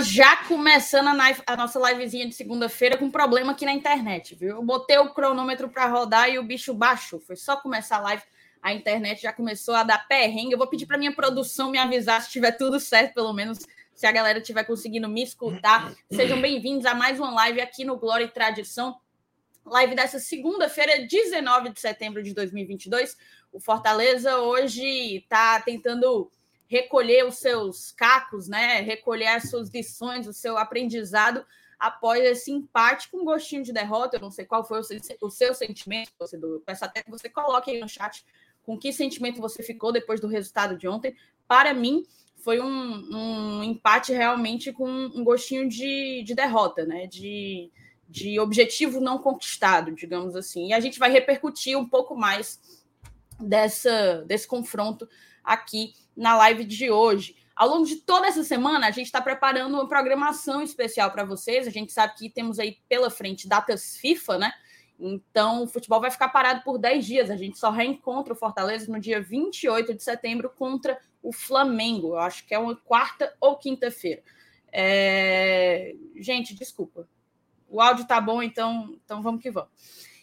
já começando a, live, a nossa livezinha de segunda-feira com problema aqui na internet, viu? Eu botei o cronômetro para rodar e o bicho baixou. Foi só começar a live, a internet já começou a dar perrengue. Eu vou pedir para minha produção me avisar se estiver tudo certo, pelo menos se a galera estiver conseguindo me escutar. Sejam bem-vindos a mais uma live aqui no Glória e Tradição. Live dessa segunda-feira, 19 de setembro de 2022. O Fortaleza hoje está tentando recolher os seus cacos, né? Recolher as suas lições, o seu aprendizado após esse empate com gostinho de derrota. Eu não sei qual foi o seu, o seu sentimento, torcedor. Peço até que você coloque aí no chat com que sentimento você ficou depois do resultado de ontem. Para mim, foi um, um empate realmente com um gostinho de, de derrota, né? De, de objetivo não conquistado, digamos assim. E a gente vai repercutir um pouco mais dessa, desse confronto aqui na live de hoje. Ao longo de toda essa semana, a gente está preparando uma programação especial para vocês. A gente sabe que temos aí pela frente datas FIFA, né? Então, o futebol vai ficar parado por 10 dias. A gente só reencontra o Fortaleza no dia 28 de setembro contra o Flamengo. Eu acho que é uma quarta ou quinta-feira. É... Gente, desculpa. O áudio tá bom, então, então vamos que vamos.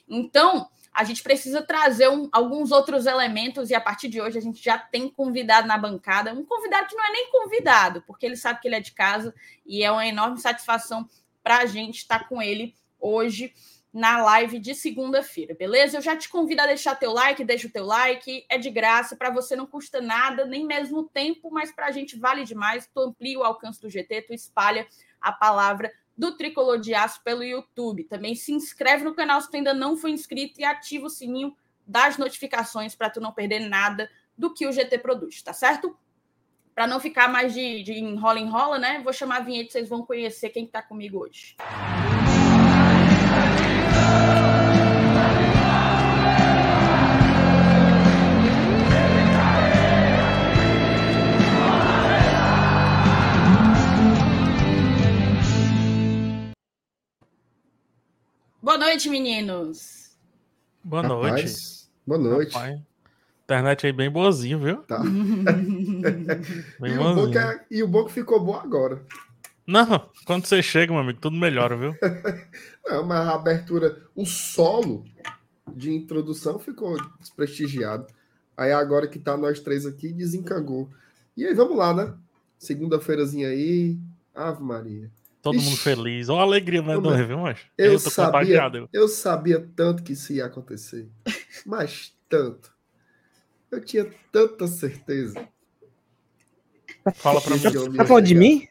Então, a gente precisa trazer um, alguns outros elementos e a partir de hoje a gente já tem convidado na bancada, um convidado que não é nem convidado, porque ele sabe que ele é de casa e é uma enorme satisfação para a gente estar com ele hoje na live de segunda-feira, beleza? Eu já te convido a deixar teu like, deixa o teu like, é de graça, para você não custa nada, nem mesmo tempo, mas para a gente vale demais, tu amplia o alcance do GT, tu espalha a palavra do Tricolor de Aço pelo YouTube. Também se inscreve no canal se tu ainda não foi inscrito e ativa o sininho das notificações para tu não perder nada do que o GT produz, tá certo? Para não ficar mais de, de enrola enrola, né? Vou chamar a vinheta, vocês vão conhecer quem está comigo hoje. Boa noite, meninos. Boa noite. Rapaz, boa noite. Rapaz, internet aí bem boazinho, viu? Tá. Bem e, o bom é- e o bom que ficou bom agora. Não, quando você chega, meu amigo, tudo melhora, viu? Não, mas a abertura, o solo de introdução ficou desprestigiado. Aí agora que tá nós três aqui, desencangou. E aí, vamos lá, né? Segunda-feirazinha aí. Ave Maria. Todo Ixi. mundo feliz. Olha a alegria né, do viu, mas Eu, tô sabia, contagiado. eu sabia tanto que isso ia acontecer. Mas tanto. Eu tinha tanta certeza. Fala pra mim. Tá falando de mim?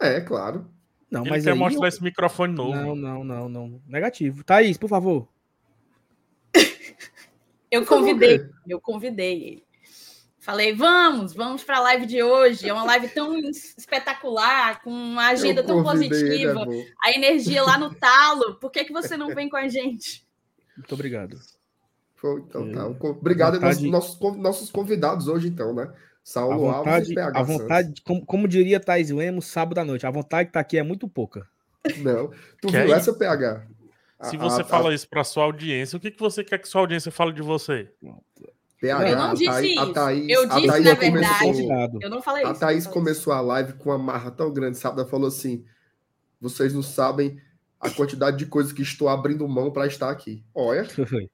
É, claro. Não, Ele mas quer aí... mostrar esse microfone novo. Não, não, não, não. Negativo. Thaís, por favor. Eu convidei, eu convidei ele. Falei, vamos, vamos para a live de hoje. É uma live tão espetacular, com uma agenda tão ele, é positiva, a energia lá no talo. Por que, que você não vem com a gente? Muito obrigado. Foi, então tá. O co- Obrigado aos vontade- nossos, nossos convidados hoje, então, né? A Saulo Alves vontade, e PH a vontade como, como diria Thais Lemos, sábado à noite, a vontade que tá aqui é muito pouca. Não. Tu Que viu é essa PH? Se A- você a- fala a isso pra sua audiência, o que, que você quer que sua audiência fale de você? PH, Eu não a disse Thaís- a isso. Thaís- Eu a disse, Thaís na começou- verdade. Eu não falei A isso. Thaís não falei começou a live com uma marra tão grande, sabe? Ela falou assim: vocês não sabem a quantidade de coisas que estou abrindo mão para estar aqui. Olha, Foi.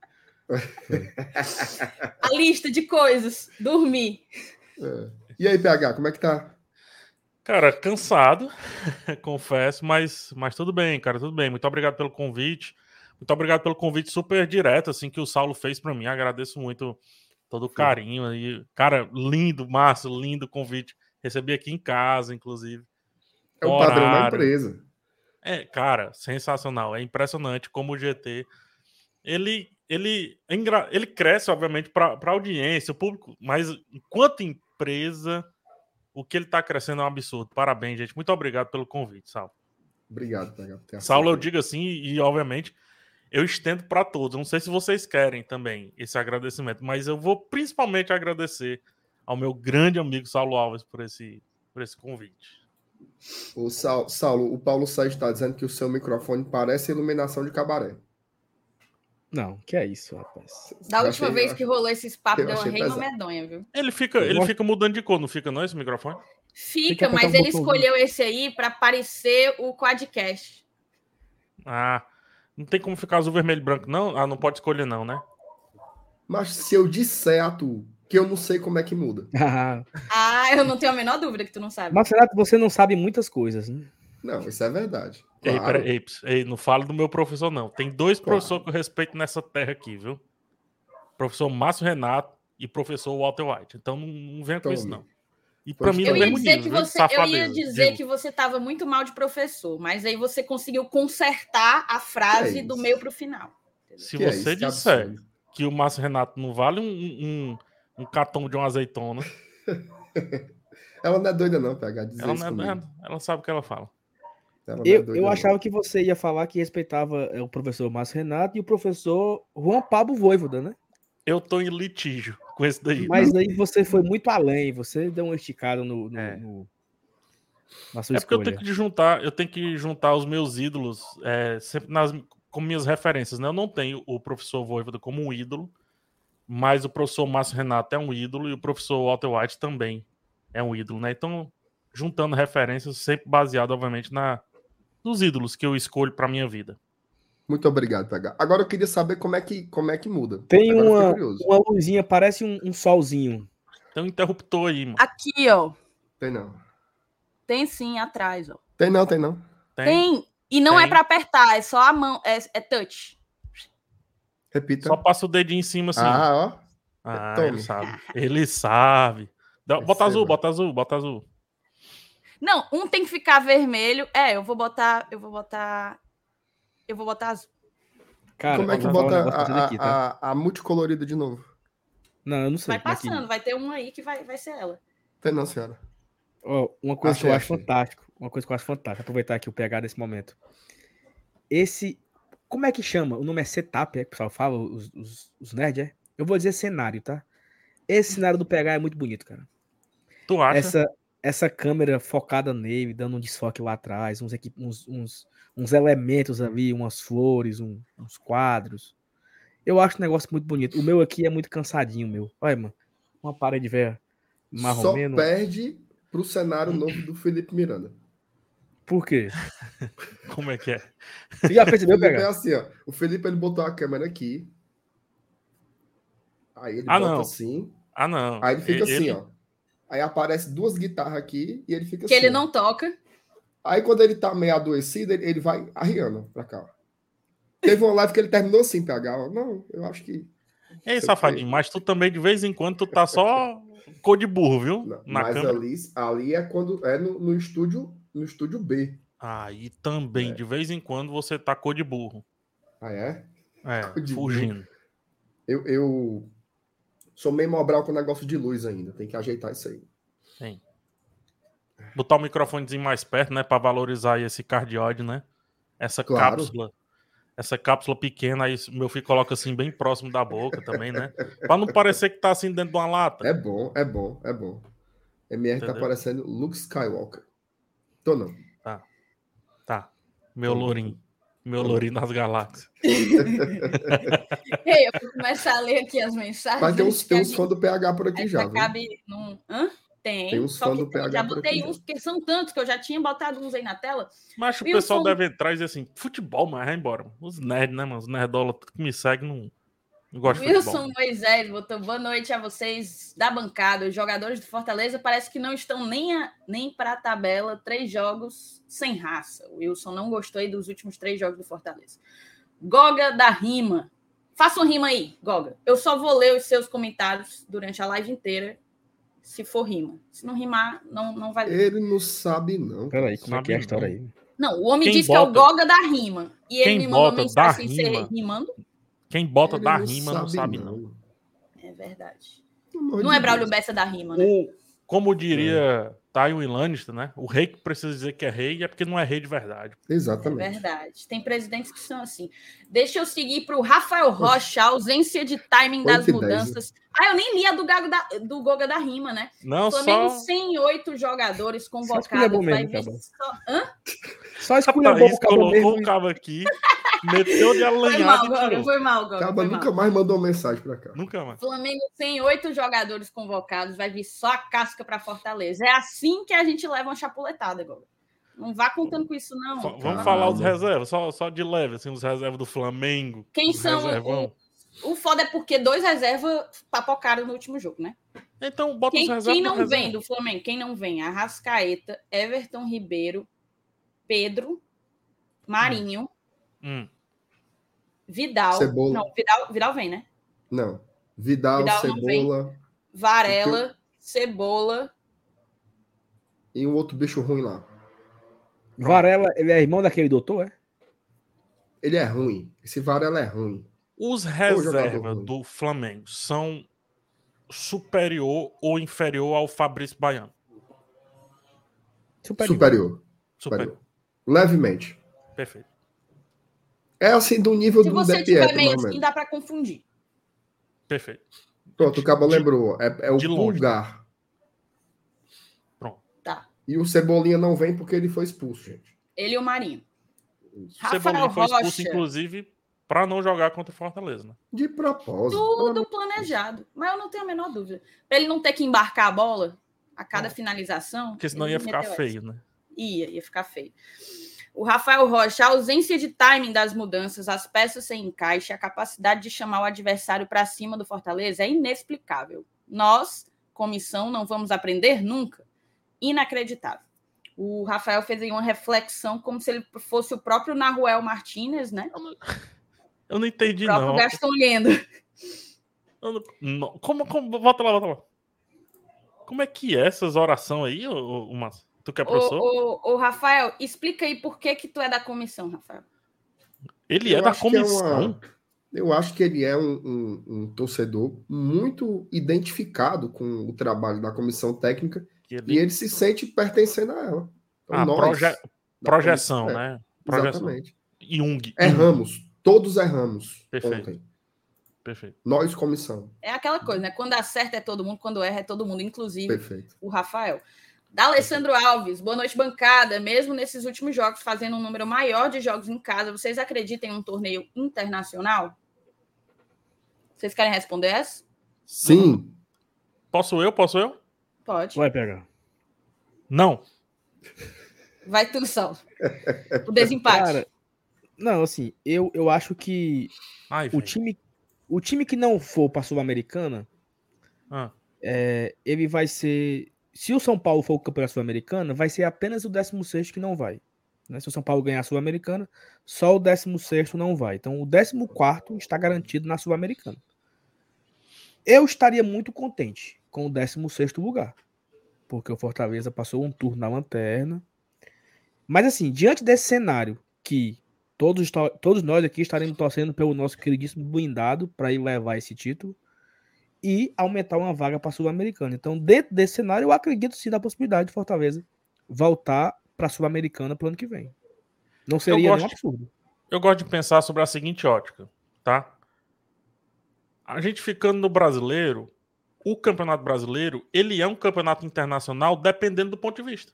A lista de coisas. Dormir. é. e aí, PH, como é que tá? Cara, cansado, confesso, mas, mas tudo bem, cara, tudo bem. Muito obrigado pelo convite. Muito obrigado pelo convite super direto, assim, que o Saulo fez pra mim. Agradeço muito todo carinho aí. Cara, lindo, Márcio, lindo convite. Recebi aqui em casa, inclusive. É o padrão da Horário. empresa. É, cara, sensacional. É impressionante como o GT ele ele é ele cresce obviamente para a audiência, o público, mas enquanto empresa o que ele está crescendo é um absurdo. Parabéns, gente. Muito obrigado pelo convite, Saulo. Obrigado, Saulo, eu digo assim e obviamente eu estendo para todos. Não sei se vocês querem também esse agradecimento, mas eu vou principalmente agradecer ao meu grande amigo Saulo Alves por esse por esse convite. O Sau- Saulo, o Paulo Sérgio está dizendo que o seu microfone parece iluminação de cabaré. Não, que é isso, rapaz. Da Eu última achei- vez que rolou esses papos, eu deu uma reima medonha, viu? Ele fica Eu ele gosto- fica mudando de cor, não fica não esse microfone? Fica, apertar mas o ele botãozinho. escolheu esse aí para parecer o quadcast. Ah, não tem como ficar azul, vermelho e branco, não? Ah, não pode escolher, não, né? Mas se eu disser a tu que eu não sei como é que muda. Ah, Ah, eu não tenho a menor dúvida que tu não sabe. Mas será que você não sabe muitas coisas, né? Não, isso é verdade. Ei, Claro. pera, ei, ps, ei, não fala do meu professor, não. Tem dois Claro. professores que eu respeito nessa terra aqui, viu? Professor Márcio Renato e professor Walter White. Então não, não venha com isso, Tome. não. E pra mim, Eu ia dizer nível, que você, eu ia dizer digo. que você estava muito mal de professor, mas aí você conseguiu consertar a frase Que é do meio para o final. Se Que é você isso? Que disser absurdo. que o Márcio Renato não vale um, um, um catão de uma azeitona, Ela não é doida, não, PH. Dizer ela, isso não é, comigo. ela sabe o que ela fala. Ela não é Eu, doida, eu não. achava que você ia falar que respeitava é, o professor Márcio Renato e o professor Juan Pablo Voivoda, né? Eu tô em litígio com esse daí. Mas aí você foi muito além, você deu uma esticada no, no- É. no- na sua É porque eu tenho que juntar, eu tenho que juntar os meus ídolos é, sempre nas, com minhas referências, né? Eu não tenho o professor Voivoda como um ídolo, mas o professor Márcio Renato é um ídolo e o professor Walter White também é um ídolo, né? Então, juntando referências, sempre baseado, obviamente, na nos ídolos que eu escolho para minha vida. Muito obrigado, PH. Agora eu queria saber como é que, como é que muda. Tem Agora uma, uma luzinha, parece um, um solzinho. Tem um interruptor aí, mano. Aqui, ó. Tem não. Tem sim atrás, ó. Tem não, tem não. Tem. Tem. E não é Tem. para apertar, é só a mão, é, é touch. Repita. Só passa o dedinho em cima assim. Ah, ó. Ah, tome. ele sabe. Ele sabe. Dá- Bota azul, bota azul, bota azul. Não, um tem que ficar vermelho. É, eu vou botar, eu vou botar eu vou botar azul. Cara, Como é que um bota vocês a, aqui, tá? a, a multicolorida de novo? Não, eu não sei. Vai é que- passando, vai ter um aí que vai, vai ser ela. Tem não, senhora. Ó, uma coisa A que eu acho chefe. fantástico, uma coisa que eu acho fantástica, aproveitar aqui o pegar desse momento. Esse, como é que chama? O nome é setup, é que o pessoal fala, os, os, os nerds, é? Eu vou dizer cenário, tá? Esse cenário do pegar é muito bonito, cara. Tu acha? Essa, essa câmera focada nele, dando um desfoque lá atrás, uns, uns, uns, uns elementos ali, umas flores, um- uns quadros. Eu acho um negócio muito bonito. O meu aqui é muito cansadinho, meu. Olha, mano. Uma parede velha Só marromeno. perde pro cenário novo do Felipe Miranda. Por quê? Como é que é? Você já O percebeu, Felipe é assim, ó. O Felipe ele botou a câmera aqui. Aí ele Ah, bota não. assim. Ah, não. Aí ele fica Ele- assim, ó. Aí aparece duas guitarras aqui e ele fica Que assim. ele não toca. Aí quando ele tá meio adoecido, ele, ele vai arriando pra cá. ó. Teve uma live que ele terminou assim, PH. ó. Não, eu acho que. Ei, safadinho, mas tu também, de vez em quando, tu tá só cor de burro, viu? Não, Na mas câmera. ali, ali é quando. É no, no estúdio. No estúdio B. Aí também, É. de vez em quando, você tá cor de burro. Ah, é? É, fugindo. Eu, eu sou meio mobral com negócio de luz ainda. Tem que ajeitar isso aí. Botar o microfonezinho mais perto, né? Pra valorizar aí esse cardioide, né? Essa Claro. cápsula. Essa cápsula pequena, aí meu filho coloca assim bem próximo da boca também, né? Pra não parecer que tá assim dentro de uma lata. É bom, é bom, é bom. MR tá Entendeu? parecendo Luke Skywalker. Tô não. Tá. Meu lourinho. Meu lourinho das galáxias. Ei, eu vou começar a ler aqui as mensagens. Mas tem uns, tem uns fãs do PH por aqui já, viu? cabe num... Hã? Tem. Tem uns só fãs que do PH já por botei aqui, uns, porque são tantos que eu já tinha botado uns aí na tela. Mas o pessoal deve entrar e dizer assim: futebol, mas vai embora. Os nerds, né, mano? Os nerdola que me seguem não, Wilson. Moisés botou boa noite a vocês da bancada. Os jogadores do Fortaleza parece que não estão nem, a, nem para a tabela. Três jogos sem raça. O Wilson não gostou aí dos últimos três jogos do Fortaleza. Goga da Rima. Faça um rima aí, Goga. Eu só vou ler os seus comentários durante a live inteira, se for rima. Se não rimar, não, não vai ler. Ele não sabe, não. Peraí, como é que é a Sabe história não. aí? Não, o homem Quem disse que é o bota- Goga da Rima. E ele Quem me mandou bota mensagem sem ser rima? rimando. Quem bota Ele da rima não sabe, não. não. É verdade. Não de é Braulio. Bessa da rima, né? O, como diria Tywin Lannister, né? O rei que precisa dizer que é rei é porque não é rei de verdade. É Exatamente. verdade. Tem presidentes que são assim. Deixa eu seguir para o Rafael Rocha, a ausência de timing das dez, mudanças. Ah, eu nem li a do, Gago da, do Goga da Rima, né? Não, Flamengo só. sem oito jogadores escolher convocados. bom Vai mesmo, ver Cabo. só... Hã? Só escolha bom colocou mesmo. o cabo aqui. Meteu de Foi alanhado mal, Goga, tirou. foi mal. Acaba foi nunca mal. mais mandou mensagem pra cá. Nunca mais. Flamengo tem oito jogadores convocados, vai vir só a casca para Fortaleza. É assim que a gente leva uma chapuletada, Goga. Não vá contando com isso, não. Fa- Vamos Caramba. falar os reservas, só, só de leve, assim, os reservas do Flamengo. Quem os são reservão. O foda é porque dois reservas papocaram no último jogo, né? Então, bota os Quem, reservas quem não reserva. vem do Flamengo, quem não vem? Arrascaeta, Everton Ribeiro, Pedro, Marinho, Hum. Vidal. Cebola. Não, Vidal, Vidal vem, né? Não. Vidal, Vidal. Cebola Varela, Cebola. e um outro bicho ruim lá. Varela, ele é irmão daquele doutor, é? Ele é ruim. Esse Varela é ruim. Os reservas do Flamengo são superior ou inferior ao Fabrício Baiano? Superior. Superior. Superior. Superior. Levemente. Perfeito. É assim do nível Se do você De tiver meio assim, dá para confundir. Perfeito. Pronto, o Cabo lembrou. É, é o de. Pulgar. Pronto. Tá. E o Cebolinha não vem porque ele foi expulso, gente. Ele e o Marinho. Rafael Cebolinha foi expulso, Rocha. inclusive, para não jogar contra o Fortaleza. Né? De propósito. Tudo planejado. Mas eu não tenho a menor dúvida. Para ele não ter que embarcar a bola a cada finalização. Porque senão ia ficar meteu essa. feio, né? Ia, ia ficar feio. O Rafael Rocha, a ausência de timing das mudanças, as peças sem encaixe, a capacidade de chamar o adversário para cima do Fortaleza é inexplicável. Nós, comissão, não vamos aprender nunca. Inacreditável. O Rafael fez aí uma reflexão como se ele fosse o próprio Naruel Martinez, né? Eu não entendi, O próprio não. Gaston Lendo. Eu não- não. Como, como. Volta lá, volta lá. Como é que é essas orações aí, ô, ô, Márcio? Tu que é professor? ô, ô, Rafael, explica aí por que que tu é da comissão, Rafael. Ele é Eu da acho que é comissão. uma- Eu acho que ele é um, um- um torcedor muito identificado com o trabalho da comissão técnica que e ele... ele se sente pertencendo a ela. Então, Ah, nós, proje- da Projeção, comissão- né? Projeção. Exatamente. Jung. Erramos. Todos erramos Perfeito. ontem. Perfeito. Nós, comissão. É aquela coisa, né? Quando acerta é todo mundo, quando erra é todo mundo, inclusive Perfeito. o Rafael. Da Alessandro Alves, boa noite, bancada. Mesmo nesses últimos jogos, fazendo um número maior de jogos em casa, vocês acreditam em um torneio internacional? Vocês querem responder essa? Sim. Posso eu? Posso eu? Pode. Vai pegar. Não. Vai tu, Saulo. O desempate. Cara, não, assim, eu, eu acho que Ai, o time, o time que não for para Sul-Americana, Ah, é, ele vai ser. Se o São Paulo for o campeão Sul-Americana, vai ser apenas o 16 que não vai. né? Se o São Paulo ganhar a Sul-Americana, só o 16 não vai. Então o 14 está garantido na Sul-Americana. Eu estaria muito contente com o 16 lugar, porque o Fortaleza passou um turno na lanterna. Mas assim, diante desse cenário que todos, to- todos nós aqui estaremos torcendo pelo nosso queridíssimo blindado para ir levar esse título e aumentar uma vaga para a Sul-Americana. Então, dentro desse cenário, eu acredito sim na possibilidade de Fortaleza voltar para a Sul-Americana para o ano que vem. Não seria gosto- nenhum absurdo. eu gosto de pensar sobre a seguinte ótica, tá? A gente ficando no brasileiro, o campeonato brasileiro, ele é um campeonato internacional dependendo do ponto de vista.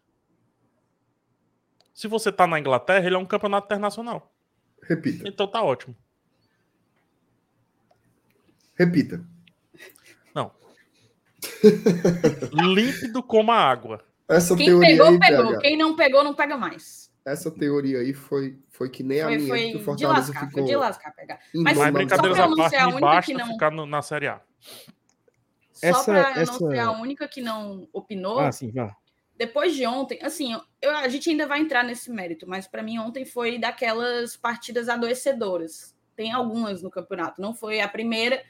Se você tá na Inglaterra, ele é um campeonato internacional. Repita. Então tá ótimo. Repita. Não. Límpido como a água. Essa Quem teoria pegou, aí, pegou. PH, Quem não pegou, não pega mais. essa teoria aí foi, foi que nem a Foi, minha, foi que o de Fortaleza lascar, foi ficou. de lascar pegar. Mas Mas brincadeiras só pra à eu não parte, ser a basta que não- ficar no- na Série A. Só Essa- para eu não essa- ser a única que não opinou, Ah, sim, vá. depois de ontem, assim, eu, a gente ainda vai entrar nesse mérito, mas para mim ontem foi daquelas partidas adoecedoras. Tem algumas no campeonato, não foi a primeira,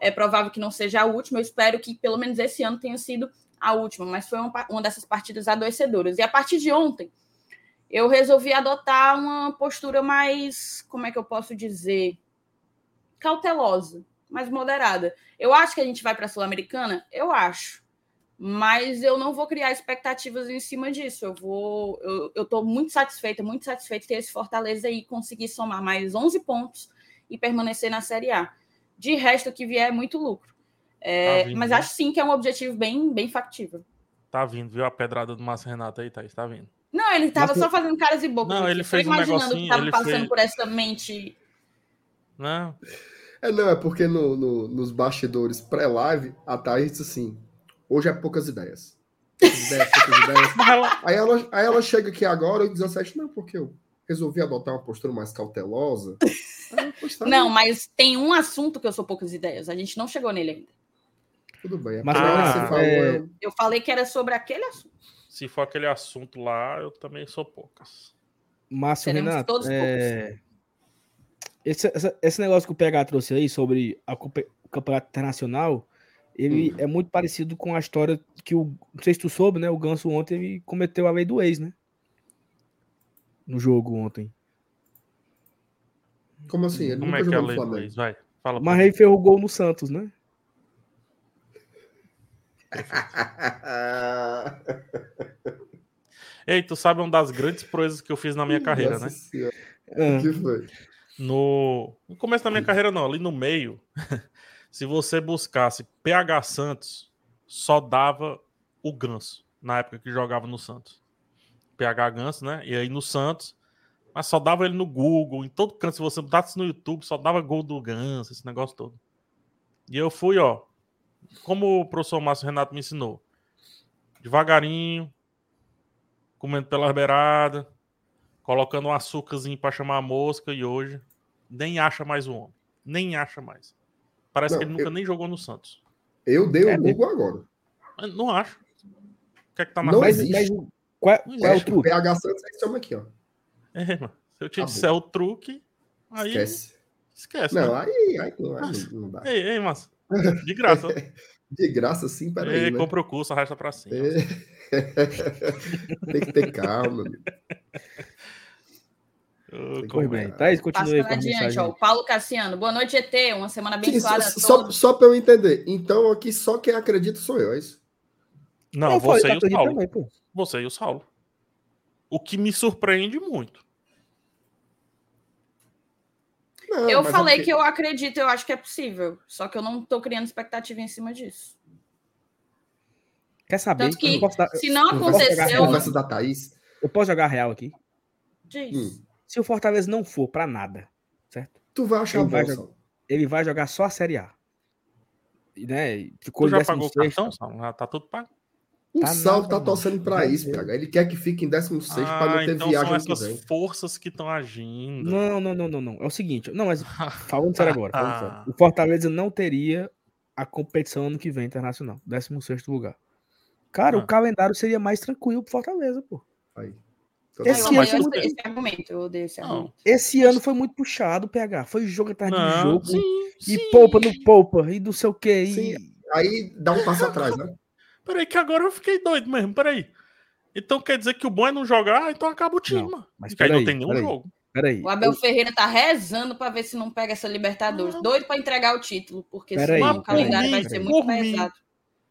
é provável que não seja a última. Eu espero que pelo menos esse ano tenha sido a última, mas foi uma, uma dessas partidas adoecedoras. E a partir de ontem, eu resolvi adotar uma postura mais, como é que eu posso dizer, cautelosa, mais moderada. Eu acho que a gente vai para a Sul-Americana, eu acho mas eu não vou criar expectativas em cima disso. Eu vou, eu, tô muito satisfeita, muito satisfeita de ter esse Fortaleza aí conseguir somar mais 11 pontos e permanecer na Série A. De resto, o que vier é muito lucro. É, Tá vindo, mas né? acho sim que é um objetivo bem, bem factível. Tá vindo, viu a pedrada do Márcio Renato aí, Thaís? Tá vindo. Não, ele tava Mas só fazendo caras e bocas. Não, ele fez um imaginando o negocinho, que tava ele passando fez- por essa mente. Não. É, não, é porque no- no- nos bastidores pré-live, a Thaís disse assim: hoje é poucas ideias. Poucas ideias, poucas ideias. Aí ela, aí ela chega aqui agora e 17, não, porque eu resolvi adotar uma postura mais cautelosa. Aí eu, "Pois tá, Não, mas tem um assunto que eu sou poucas ideias. A gente não chegou nele ainda. Tudo bem. É Mas, ah, você falou, é- eu- Eu falei que era sobre aquele assunto. se for aquele assunto lá, eu também sou poucas. Márcio Seremos Renato, todos é, esse, essa- esse negócio que o PH trouxe aí sobre a o campeonato internacional, ele Hum. é muito parecido com a história que o. Não sei se tu soube, né? O Ganso ontem cometeu a lei do ex, né? No jogo ontem. Como assim? Ele Como nunca é que é a lei do Flamengo. ex? Vai, fala. Mas aí fez o gol no Santos, né? Ei, tu sabe uma das grandes proezas que eu fiz na minha carreira, Nossa né? Senhora, Ah, O que foi? No, no começo da minha carreira, não, ali no meio, se você buscasse PH Santos, só dava o Ganso, na época que jogava no Santos. PH Ganso, né? E aí no Santos, mas só dava ele no Google, em todo canto, se você botasse no YouTube, só dava gol do Ganso, esse negócio todo. E eu fui, ó, como o professor Márcio Renato me ensinou, devagarinho, comendo pela beirada, colocando um açúcarzinho pra chamar a mosca e hoje nem acha mais o homem. Nem acha mais. Parece Não, que ele nunca eu- nem jogou no Santos. Eu dei o É Google agora. Não acho. O que é que tá na Não frente? mas, existe. mas qual, é- qual é. O truque? PH Santos é esse homem aqui, ó. É, mano. Se eu te Acabou. disser o truque, aí esquece. Esquece. né? Não, aí, aí, não, aí não, dá. Ei, ei, mas de graça. De graça, sim, peraí. ei, Né? compra o curso, arrasta pra cima. É. Tem que ter calma, Pois é. bem, Thaís, continue aí com a adiante, ó. O Paulo Cassiano. Boa noite, ET. Uma semana Sim, abençoada a só, todos. só para eu entender. Então, aqui só quem acredita sou eu, é isso? Não, Eu falei você e o Saulo. também. Você e o Saulo. O que me surpreende muito. Não, Eu é falei porque- que eu acredito, eu acho que é possível. Só que eu não tô criando expectativa em cima disso. Quer saber? Tanto que, eu, posso dar- Se não aconteceu, Conversa da Thaís. eu posso jogar real aqui? diz. Hum. Se o Fortaleza não for pra nada, certo? Tu vai achar Ele vai jogar-. Ele vai jogar só a Série A. E, né, ficou Tu já pagou o 16º. cartão, Saulo? Já tá tudo pago. O Tá nada, tá torcendo pra Vai isso. PH. Ele quer que fique em 16 para Ah, não ter então viagem são que essas vem. forças que estão agindo. Não, não, não, não, não. É o seguinte, não, mas falando sério agora, falando sério. O Fortaleza não teria a competição ano que vem internacional, 16 lugar. Cara, Ah. o calendário seria mais tranquilo pro Fortaleza, pô. Aí. Então, Esse eu tá ano odeio por esse, quê? argumento. Eu odeio esse argumento. Esse ano foi muito puxado, PH. Foi jogo atrás de jogo. sim, e sim. poupa no poupa, e não sei o que. E... Aí dá um passo atrás, né? Peraí, que agora eu fiquei doido mesmo, peraí. Então quer dizer que o bom é não jogar, então acaba o time, Não, mano. mas Que aí não peraí, tem nenhum peraí. jogo. Peraí. O Abel Ferreira tá rezando pra ver se não pega essa Libertadores. Ah. Doido pra entregar o título, porque Pera aí, senão o calendário vai ser muito pesado.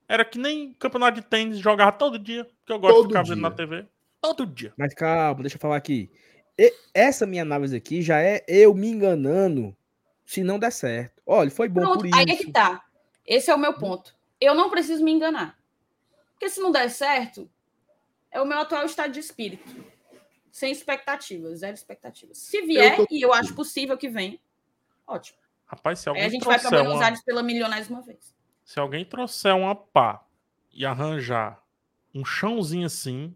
Era que nem campeonato de tênis, jogava todo dia, que eu gosto Todo de ficar vendo dia. na TV. Todo dia. Mas calma, deixa eu falar aqui. E- essa minha análise aqui já é eu me enganando se não der certo. Olha, foi bom Pronto, por isso. aí é que tá. Esse é o meu ponto. Eu não preciso me enganar. Porque se não der certo, é o meu atual estado de espírito. Sem expectativas, zero expectativas. Se vier, tô- e eu acho possível que venha, ótimo. Rapaz, se Aí alguém, a gente vai para trouxer Buenos uma, Aires pela milionésima vez. se alguém trouxer uma pá e arranjar um chãozinho assim,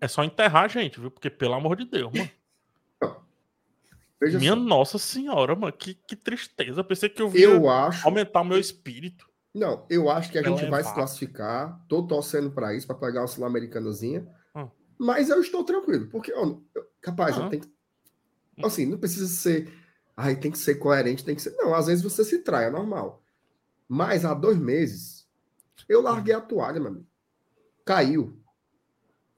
é só enterrar a gente, viu? Porque, pelo amor de Deus, mano. Veja Minha só. nossa senhora, mano. Que, que tristeza. Eu pensei que eu Eu acho. aumentar o meu espírito. Não, eu acho que a gente vai se classificar. Tô torcendo para isso, para pegar uma Sul-Americanazinha. Hum. Mas eu estou tranquilo, porque, ó, eu- capaz, que. Assim, não precisa ser. Ai, tem que ser coerente, tem que ser. Não, às vezes você se trai, é normal. Mas há dois meses, eu larguei a toalha, meu amigo. Caiu.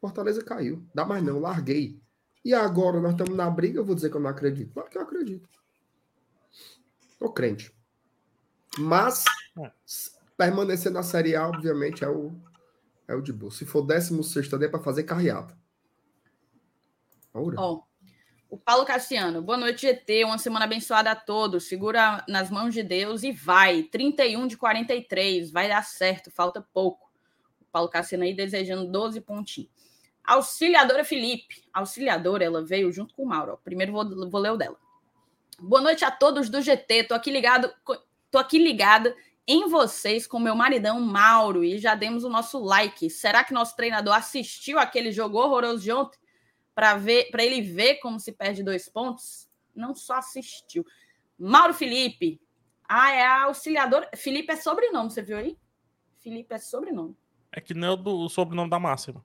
Fortaleza caiu. Dá mais não, larguei. E agora nós estamos na briga, eu vou dizer que eu não acredito. Claro que eu acredito. Tô crente. Mas É. permanecer na Série A, obviamente, é o, é o de boa. Se for 16 ali, é para fazer carreata. Ora. Ó, o Paulo Cassiano, boa noite, GT. Uma semana abençoada a todos. Segura nas mãos de Deus e vai. 31 de 43. Vai dar certo, falta pouco. O Paulo Cassiano aí desejando 12 pontinhos. Auxiliadora Felipe. Auxiliadora, ela veio junto com o Mauro. Primeiro vou, vou ler o dela. Boa noite a todos do GT. Tô aqui ligado, tô aqui ligada em vocês com meu maridão Mauro e já demos o nosso like. Será que nosso treinador assistiu aquele jogo horroroso de ontem para ver, para ele ver como se perde dois pontos? Não só assistiu. Mauro Felipe. Ah, é a auxiliadora. Felipe é sobrenome, você viu aí? Felipe é sobrenome. É que não é o sobrenome da máxima.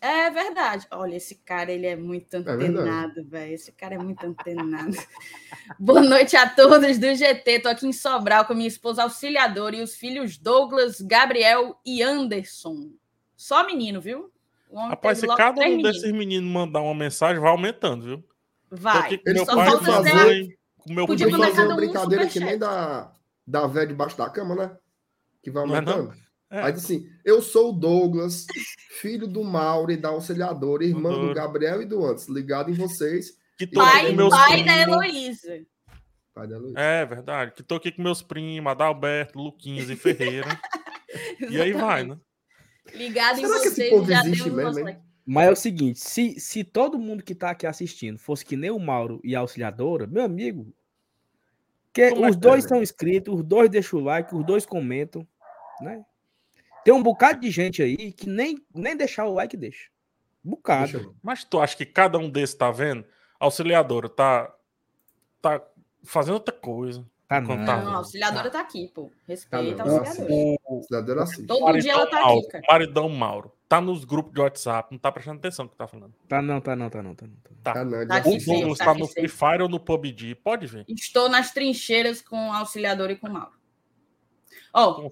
É verdade. Olha, esse cara, ele é muito antenado, é velho. Esse cara é muito antenado. Boa noite a todos do GT. Tô aqui em Sobral com minha esposa auxiliadora e os filhos Douglas, Gabriel e Anderson. Só menino, viu? Rapaz, se cada um meninos. desses meninos mandar uma mensagem, vai aumentando, viu? Vai. Meu pai, fazer, mãe, meu Podia fazer uma brincadeira um que nem da, da véia debaixo da cama, né? Que vai aumentando. Não é não? É. Aí assim, eu sou o Douglas, filho do Mauro e da auxiliadora, irmã do Gabriel e do Antes, ligado em vocês. Que tô pai, meus pai da Heloísa. Pai da Heloísa. É verdade, que tô aqui com meus primos, Adalberto, Luquinhas e Ferreira. e aí vai, né? Ligado Será em vocês, que esse povo existe mesmo, hein? Mas é o seguinte, se, se todo mundo que tá aqui assistindo fosse que nem o Mauro e a auxiliadora, meu amigo, que Como os é dois é? são inscritos, os dois deixam o like, os dois comentam, né? Tem um bocado de gente aí que nem, nem deixar o like deixa. Bocado. Mas tu acha que cada um desses tá vendo? Auxiliadora tá, tá fazendo outra coisa. Tá não. Tá não, a auxiliadora tá aqui, pô. Respeita tá, a auxiliadora. auxiliadora assim. Todo maridão dia ela tá Mauro, aqui, cara. Maridão Mauro. Tá nos grupos de WhatsApp, não tá prestando atenção no que tá falando. Tá não, tá não, tá não, tá não. Tá, tá não. Tá o Douglas tá, tá no Free Fire ou no PUBG, pode ver. Estou nas trincheiras com a auxiliadora e com o Mauro. Ó, oh,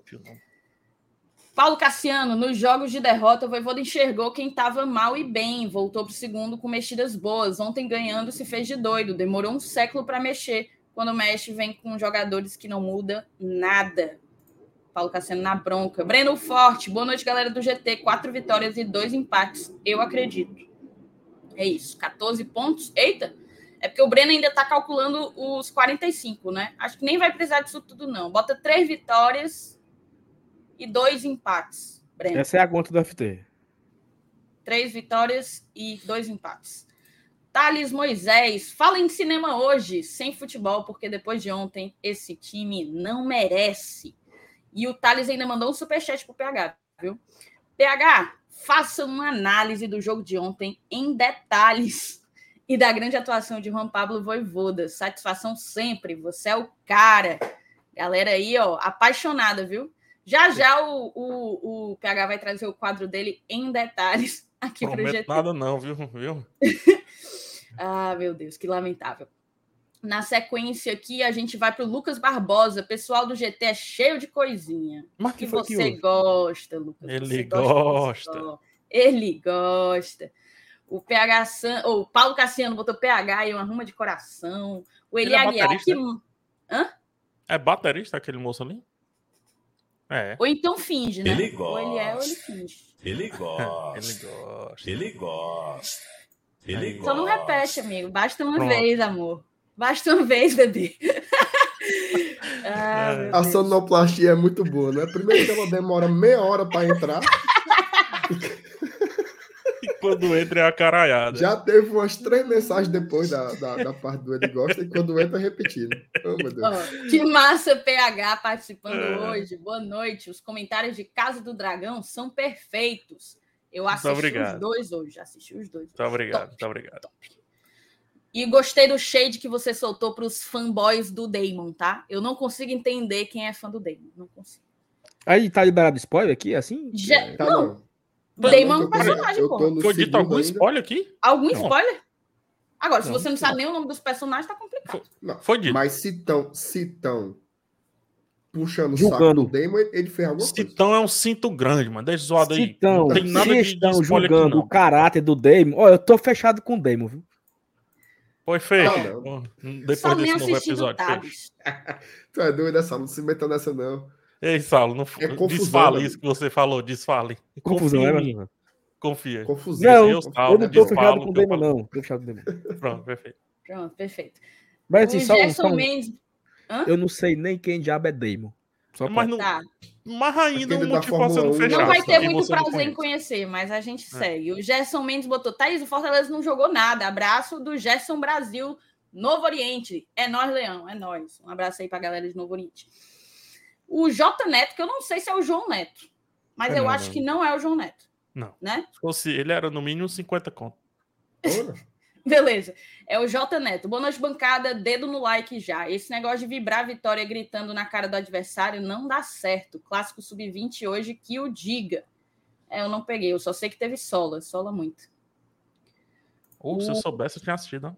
Paulo Cassiano, nos jogos de derrota, o Voivoda enxergou quem estava mal e bem, voltou para o segundo com mexidas boas. Ontem ganhando se fez de doido, demorou um século para mexer. Quando mexe, vem com jogadores que não muda nada. Paulo Cassiano na bronca. Breno Forte, boa noite, galera do GT. Quatro vitórias e dois empates, eu acredito. É isso, 14 pontos. Eita, é porque o Breno ainda está calculando os 45, né? Acho que nem vai precisar disso tudo, não. Bota três vitórias e dois empates. Breno. Essa é a conta do FT. Três vitórias e dois empates. Thales Moisés, fala em cinema hoje, sem futebol, porque depois de ontem esse time não merece. E o Thales ainda mandou um superchat pro PH, viu? PH, faça uma análise do jogo de ontem em detalhes e da grande atuação de Juan Pablo Voivoda. Satisfação sempre, você é o cara. Galera aí, ó, apaixonada, viu? Já já o, o, o PH vai trazer o quadro dele em detalhes aqui para o GT. nada não, viu? viu? ah, meu Deus, que lamentável. Na sequência aqui, a gente vai para o Lucas Barbosa. Pessoal do GT é cheio de coisinha. Mas que, que você que gosta, Lucas. Ele gosta. gosta. Ele gosta. O PH San... o Paulo Cassiano botou PH e uma ruma de coração. O Eli Ele é Aguiar. Que... Hã? É baterista aquele moço ali? É. Ou então finge, né? Ele gosta. Ou ele é ou ele finge. Ele gosta. ele gosta. Ele gosta. Ele gosta. Só não repete, amigo. Basta uma Pronto. vez, amor. Basta uma vez, bebê. ah, a sonoplastia é muito boa, né? Primeiro que ela demora meia hora para entrar. quando entra é a caralhada. Já teve umas três mensagens depois da, da, da parte do Ele Gosta e quando entra é repetido. Oh, meu Deus. Oh, que massa PH participando é. hoje. Boa noite. Os comentários de Casa do Dragão são perfeitos. Eu assisti os dois hoje. Assisti os dois. Muito obrigado, muito obrigado. Top. E gostei do shade que você soltou para os fanboys do Damon, tá? Eu não consigo entender quem é fã do Damon. Não consigo. Aí tá liberado spoiler aqui, assim? Já, tá, não. não. Damon é um personagem, pô. Foi dito algum ainda. spoiler aqui? Algum não. spoiler? Agora, se você não sabe nem o nome dos personagens, tá complicado. Não. Foi dito. Mas se tão, se tão puxando o saco do Damon, ele fez alguma coisa. Citão é um cinto grande, mano. Deixa zoado aí. Citão, não tem nada de, estão de julgando aqui, o caráter do Damon. Ó, eu tô fechado com o Damon, viu? Foi feio. Depois Só desse novo episódio. tu é doido essa, não se meta nessa, não. Ei, Saulo, não é desfale isso que você falou, desfale. Confusão, Confia é, Confia. Confusão. Não, eu, Saulo, eu não tô fechado com o Demo, não. Tô fechado com o Demo. Pronto, perfeito. Pronto, perfeito. Mas assim, o só, Gerson só, Mendes... Eu não sei nem quem diabo é Demo. Só Mas não, Tá. mas ainda Aquele um da motivo pra você não Fórmula 1, fechar. Não vai ter muito prazer em conhece. conhecer, mas a gente É. segue. O Gerson Mendes botou, Thaís, o Fortaleza não jogou nada. Abraço do Gerson Brasil, Novo Oriente. É nós, Leão, é nós. Um abraço aí pra galera de Novo Oriente. O J Neto, que eu não sei se é o João Neto, mas É eu não, acho não. que não é o João Neto. Não. Né? Se fosse ele, era no mínimo 50 conto. Beleza. É o J Neto. Boa noite, bancada. Dedo no like já. Esse negócio de vibrar a vitória gritando na cara do adversário não dá certo. Clássico sub-20 hoje que o diga. É, eu não peguei. Eu só sei que teve sola. Sola muito. Ou se eu O- soubesse, eu tinha assistido.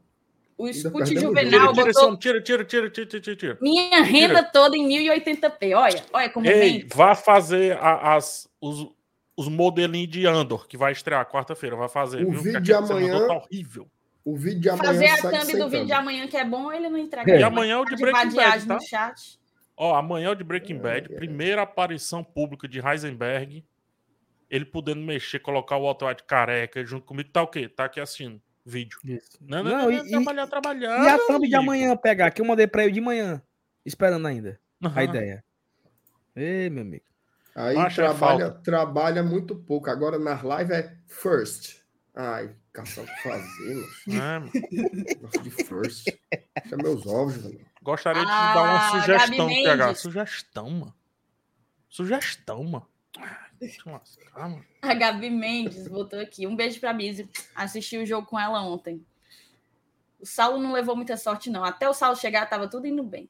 O Scoot Juvenal Tira, botou tira, tira, tira, tira, tira, tira, tira. minha renda toda em 1080p. Olha, olha como Ei, vem. vá fazer a- as, os, os modelinhos de Andor, que vai estrear quarta-feira. Vai fazer. O viu? vídeo de amanhã- mandou Tá horrível. o vídeo de amanhã Fazer a thumb do vídeo de amanhã que é bom, ele não entrega. E não. amanhã é o de Breaking Bad, tá? no chat. Ó, amanhã é o de Breaking Bad. ai. Primeira aparição pública de Heisenberg. Ele podendo mexer, colocar o Walter White careca junto comigo. Tá o quê? Tá aqui assistindo vídeo. Isso. Não, não, Não, não, e- não, e- trabalhar, trabalhar. E a meu thumb de amanhã pegar, que eu mandei pra ele de manhã. Esperando ainda. A Aham. ideia. Ei, meu amigo. Aí Acho trabalha, trabalha muito pouco. Agora nas lives é first. Ai, caçar o que fazer, mano. É, mano. Gosto de first. Deixa meus ovos, velho. Gostaria de te Ah, dar uma sugestão, PH. Sugestão, mano. Sugestão, mano. A Gabi Mendes botou aqui. Um beijo pra Bise. Assisti o jogo com ela ontem. O Saulo não levou muita sorte, não. Até o Saulo chegar, tava tudo indo bem.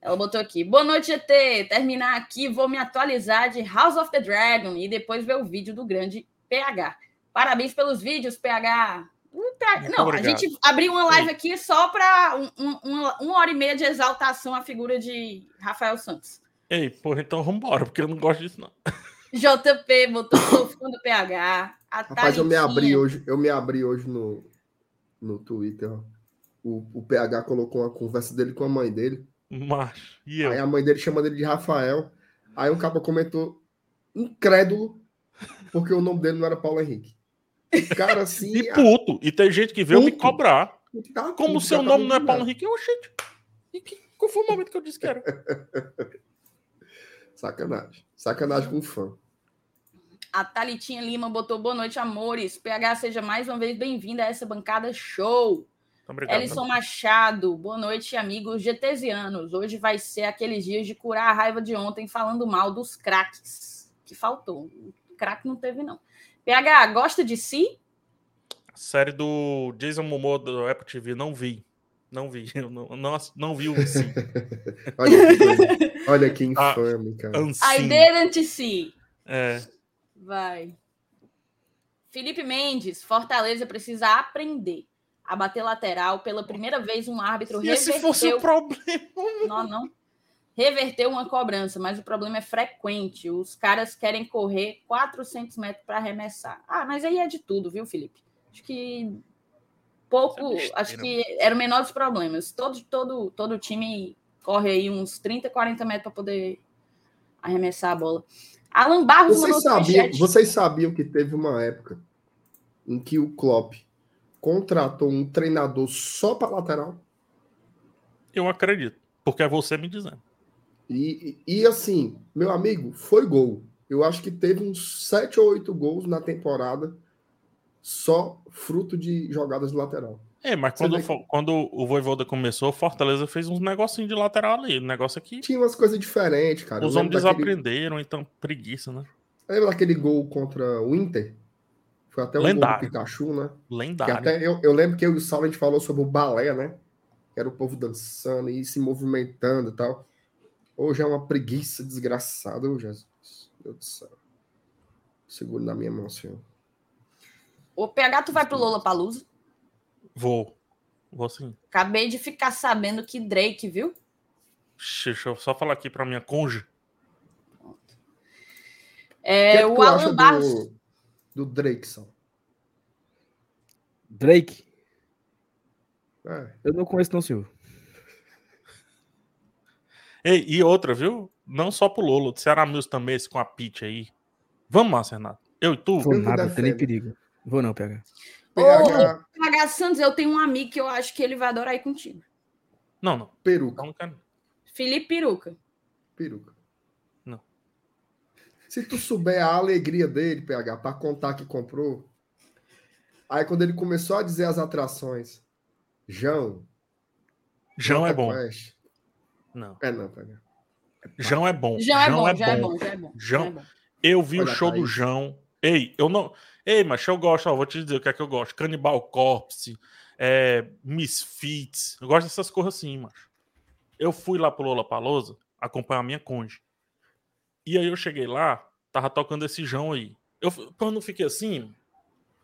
Ela botou aqui. Boa noite, GT. Terminar aqui, vou me atualizar de House of the Dragon e depois ver o vídeo do grande PH. Parabéns pelos vídeos, PH. Muito Não, a gente abriu uma live aqui só para um, um- uma, uma hora e meia de exaltação à figura de Rafael Santos. Ei, porra, então vambora, porque eu não gosto disso, não. JP botou sou fã do PH. A Rapaz, eu me abri hoje, eu me abri hoje no, no Twitter. ó. O, o PH colocou uma conversa dele com a mãe dele. Macho. E eu? Aí a mãe dele chama ele de Rafael. Aí um capa comentou incrédulo, porque o nome dele não era Paulo Henrique. Cara assim. E puto. E tem gente que veio me Puto. cobrar. tá Como o seu tá nome não é Paulo. Henrique? Eu, gente. E que, qual foi o momento que eu disse que era? Sacanagem. Sacanagem com fã. A Thalitinha Lima botou boa noite, amores. PH, seja mais uma vez bem-vinda a essa bancada show. Então, obrigado. Elison Machado, boa noite, amigos getesianos. Hoje vai ser aqueles dias de curar a raiva de ontem falando mal dos craques. Que faltou. O craque não teve, não. PH, gosta de si? A série do Jason Momoa do Apple TV, não vi. Não vi. Eu não, não, não vi o Sim. Olha que. Olha que Ah, infame, cara. I didn't see. É. Vai. Felipe Mendes, Fortaleza precisa aprender a bater lateral. Pela primeira vez, um árbitro reverteu... fosse o problema. Não, não. Reverteu uma cobrança, mas o problema é frequente. Os caras querem correr 400 metros para arremessar. Ah, mas aí é de tudo, viu, Felipe? Acho que pouco, é besteira. acho que era o menor dos problemas. Todo, todo, todo time corre aí uns 30, 40 metros para poder arremessar a bola. Alan Barros Vocês mandou sabiam, vocês sabiam que teve uma época em que o Klopp contratou um treinador só para lateral? Eu acredito. Porque é você me dizendo. E, e, e, assim, meu amigo, foi gol. Eu acho que teve uns 7 ou 8 gols na temporada só fruto de jogadas de lateral. É, mas quando, fo- quando o Voivoda começou, Fortaleza fez uns negocinhos de lateral ali. Um negócio aqui. Tinha umas coisas diferentes, cara. Os homens daquele- desaprenderam, então preguiça, né? Lembra daquele gol contra o Inter? Foi até um Lendário. gol do Pikachu, né? Que Lendário. até eu, eu lembro que eu e o Saulo a gente falou sobre o balé, né? Que era o povo dançando e se movimentando e tal. Hoje é uma preguiça desgraçada, ô Jesus. Meu Deus do céu. Seguro na minha mão, senhor. O PH, tu vai pro Lola Palusa? Vou. Vou sim. Acabei de ficar sabendo que Drake, viu? Ixi, Deixa eu só falar aqui pra minha conge. É, o o que, é que acha Alan Barros. do, do Drake, Saulo? Drake, É, eu não conheço não, senhor. Ei, e outra, viu? Não só pro Lolo, do Ceará Mills também, esse com a Pitch aí. Vamos, Márcio Renato. Eu e tu? Eu nada, tem nem perigo. Vou não, PH. PH, PH Santos, eu tenho um amigo que eu acho que ele vai adorar ir contigo. Não, não. peruca, não quero. Felipe Peruca. peruca. Se tu souber a alegria dele, PH, para contar que comprou. Aí quando ele começou a dizer as atrações, João. João é bom. Quest, Não. é não, PH. João é bom. Já é bom, já é bom, já é bom. João- já é bom. Eu vi Olha, o show do Thaís. João. Ei, eu não. Ei, mas eu gosto, ó, vou te dizer o que é que eu gosto. Cannibal Corpse, é, Misfits. Eu gosto dessas coisas assim, macho. Eu fui lá pro Lola Palosa acompanhar a minha conde. E aí eu cheguei lá, tava tocando esse João aí. Eu, quando eu fiquei assim,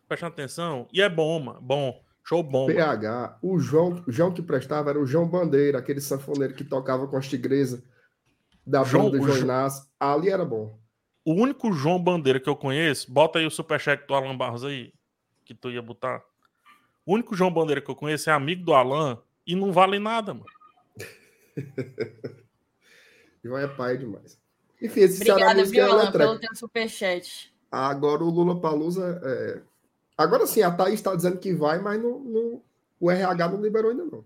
prestando atenção, e é bom, mano. Bom. Show bom. mano. PH, o João, o João que prestava era o João Bandeira, aquele sanfoneiro que tocava com as tigresas da João- banda João Jo- Inácio. Ali era bom. O único João Bandeira que eu conheço, bota aí o superchat do Alan Barros aí, que tu ia botar. O único João Bandeira que eu conheço é amigo do Alan e não vale nada, mano. João é pai demais. Enfim, esse Obrigada, é viu, Alan, pelo teu superchat. Agora o Lula Palusa. É... Agora sim, a Thaís está dizendo que vai, mas não, não- o RH não liberou ainda, não.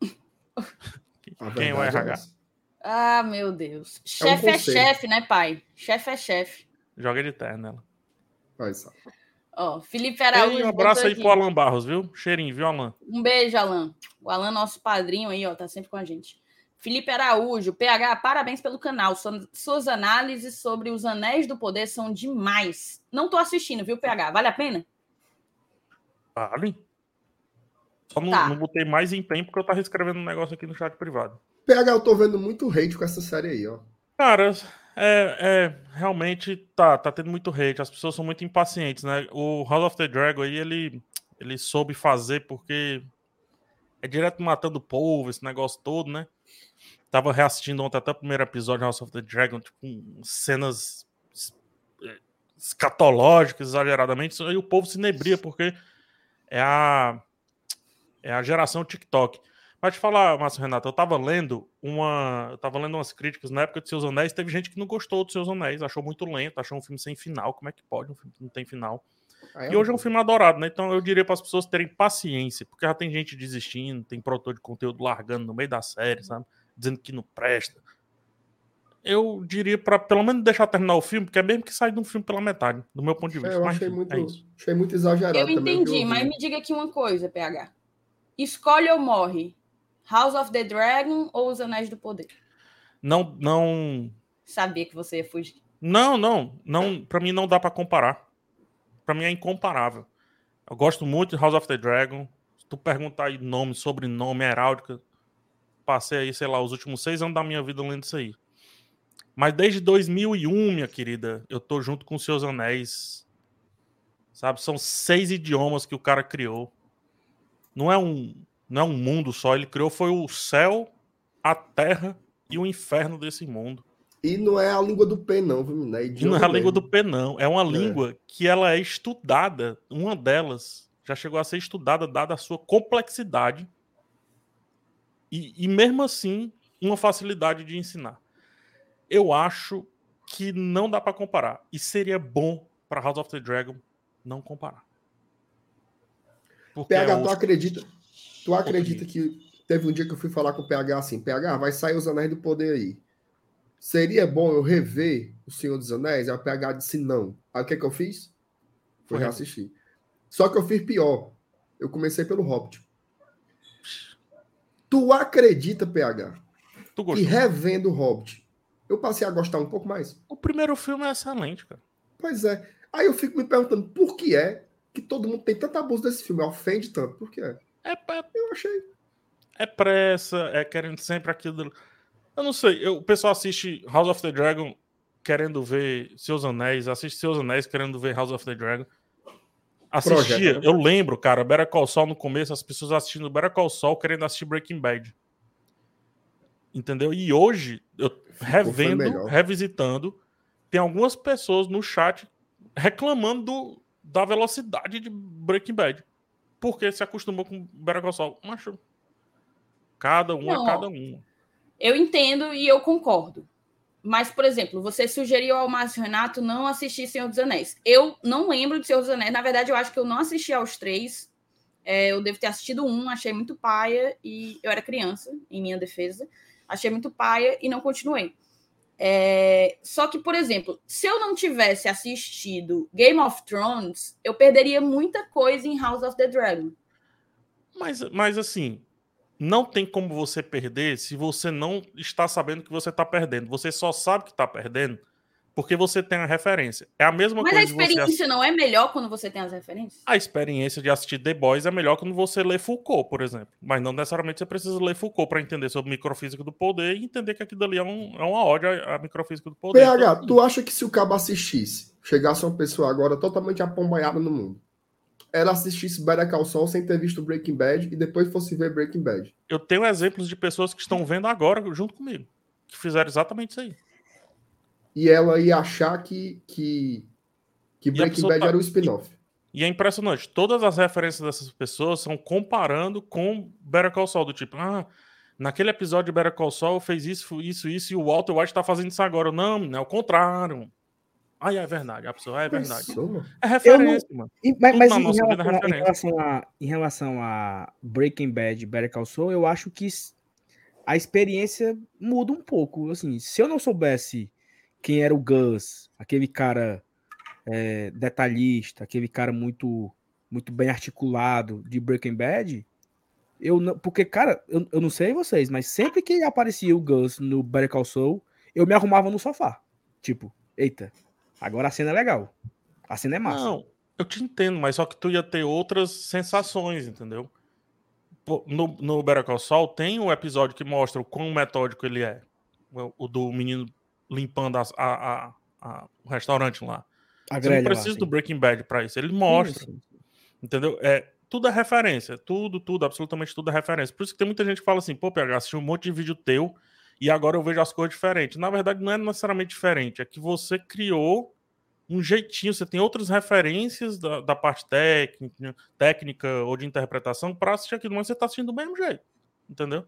Quem é o RH? essa. Ah, meu Deus. Chefe é, conselho. chefe, né, pai? Chefe é chefe. Joga de terra nela. Vai, sabe. Ó, Felipe E Araújo. um abraço aí aqui. pro Alan Barros, viu? Cheirinho, viu, Alan? Um beijo, Alan. O Alan, nosso padrinho aí, ó, tá sempre com a gente. Felipe Araújo, PH, parabéns pelo canal. Sua- Suas análises sobre os Anéis do Poder são demais. Não tô assistindo, viu, PH? Vale a pena? Vale. Só não, Tá. não botei mais empenho porque eu tava escrevendo um negócio aqui no chat privado. PH, eu tô vendo muito hate com essa série aí, ó. Cara, é, é, realmente tá, tá tendo muito hate. As pessoas são muito impacientes, né? O House of the Dragon aí, ele, ele soube fazer porque é direto matando o povo, esse negócio todo, né? Tava reassistindo ontem até o primeiro episódio de House of the Dragon, tipo, com cenas eh, escatológicas, exageradamente. Aí o povo se nebria porque é a, é a geração TikTok. Mas te falar, Márcio Renato, eu tava lendo uma. Eu tava lendo umas críticas na época de Seus Anéis, teve gente que não gostou dos Seus Anéis, achou muito lento, achou um filme sem final. Como é que pode um filme que não tem final? Aí E hoje é um filme adorado, né? Então eu diria para as pessoas terem paciência, porque já tem gente desistindo, tem produtor de conteúdo largando no meio da série, sabe? Dizendo que não presta. Eu diria para pelo menos deixar terminar o filme, porque é mesmo que sai de um filme pela metade, do meu ponto de vista. É, eu Mas, achei muito, é isso. achei muito exagerado Eu entendi, eu mas me diga aqui uma coisa, PH. Escolhe ou morre? House of the Dragon ou Os Anéis do Poder? Não, não, Sabia que você ia fugir. Não, não, não. Para mim não dá pra comparar. Pra mim é incomparável. Eu gosto muito de House of the Dragon. Se tu perguntar aí nome, sobrenome, heráldica, passei aí, sei lá, os últimos seis anos da minha vida lendo isso aí. Mas desde 2001, minha querida, eu tô junto com os seus anéis. Sabe, são seis idiomas que o cara criou. Não é um, não é um mundo só, ele criou foi o céu, a terra e o inferno desse mundo. E não é a língua do P, não, viu? Não é, E não é a língua do P, não. É uma língua que ela é estudada. Uma delas já chegou a ser estudada, dada a sua complexidade. E, e mesmo assim, uma facilidade de ensinar. Eu acho que não dá para comparar. E seria bom para House of the Dragon não comparar. Porque PH, é tu outro- acredita, tu acredita que teve um dia que eu fui falar com o PH assim, PH, vai sair os Anéis do Poder aí. Seria bom eu rever o Senhor dos Anéis? Aí o PH disse não. Aí o que, é que eu fiz? Fui reassistir. Só que eu fiz pior. Eu comecei pelo Hobbit. Tu acredita, PH, Tu gostou? revendo o Hobbit, eu passei a gostar um pouco mais? O primeiro filme é excelente, cara. Pois é. Aí eu fico me perguntando por que é que todo mundo tem tanto abuso desse filme, ofende tanto. Por que é? É, é Eu achei. é pressa, é querendo sempre aquilo. Eu não sei, eu- o pessoal assiste House of the Dragon querendo ver Seus Anéis, assiste Seus Anéis querendo ver House of the Dragon. Assistia, Projeto, né? eu lembro, cara, Better Call Saul no começo, as pessoas assistindo Better Call Saul querendo assistir Breaking Bad. Entendeu? E hoje, eu revendo, revisitando, tem algumas pessoas no chat reclamando do- da velocidade de Breaking Bad. Porque se acostumou com Better Call Saul. Cada um Não, é cada um. Eu entendo e eu concordo. Mas, por exemplo, você sugeriu ao Márcio Renato não assistir Senhor dos Anéis. Eu não lembro de Senhor dos Anéis. Na verdade, eu acho que eu não assisti aos três. É, eu devo ter assistido um, achei muito paia e eu era criança, em minha defesa. Achei muito paia e não continuei. É, só que, por exemplo, se eu não tivesse assistido Game of Thrones, eu perderia muita coisa em House of the Dragon. Mas, mas assim, não tem como você perder se você não está sabendo que você está perdendo. Você só sabe que está perdendo porque você tem a referência. É a mesma Mas coisa. a experiência você... não é melhor quando você tem as referências? A experiência de assistir The Boys é melhor quando você lê Foucault, por exemplo. Mas não necessariamente você precisa ler Foucault para entender sobre microfísica do poder e entender que aquilo ali é, um, é uma ódio à microfísica do poder. PH, então, tu acha que se o cabo assistisse, chegasse uma pessoa agora totalmente apombaiada no mundo, ela assistisse Better Call Saul sem ter visto Breaking Bad e depois fosse ver Breaking Bad? Eu tenho exemplos de pessoas que estão vendo agora junto comigo, que fizeram exatamente isso aí e ela ia achar que, que, que Breaking Bad tá... era o spin-off. E é impressionante, todas as referências dessas pessoas são comparando com Better Call Saul, do tipo, ah, naquele episódio de Better Call Saul fez isso, isso, isso, e o Walter White tá fazendo isso agora. Não, é o contrário. Ah, é verdade, a pessoa é verdade. Pessoa. É referência, não... mano. Mas, mas em, relação a, em, relação a, em relação a Breaking Bad Better Call Saul, eu acho que a experiência muda um pouco. Assim, se eu não soubesse quem era o Gus, aquele cara é, detalhista, aquele cara muito muito bem articulado de Breaking Bad, eu não, porque cara, eu, eu não sei vocês, mas sempre que aparecia o Gus no Better Call Saul, eu me arrumava no sofá, tipo, eita, agora a cena é legal, a cena é massa. Não, eu te entendo, mas só que tu ia ter outras sensações, entendeu? No, no Better Call Saul tem um episódio que mostra o quão metódico ele é, o, o do menino limpando a, a, a, o restaurante lá. A Você não precisa lá, do Breaking Bad para isso. Ele mostra. Sim, sim. Entendeu? É, tudo é referência. Tudo, tudo, absolutamente tudo é referência. Por isso que tem muita gente que fala assim, pô, PH, assisti um monte de vídeo teu e agora eu vejo as coisas diferentes. Na verdade, não é necessariamente diferente. É que você criou um jeitinho, você tem outras referências da, da parte técnica, técnica ou de interpretação para assistir aquilo, mas você está assistindo do mesmo jeito. Entendeu?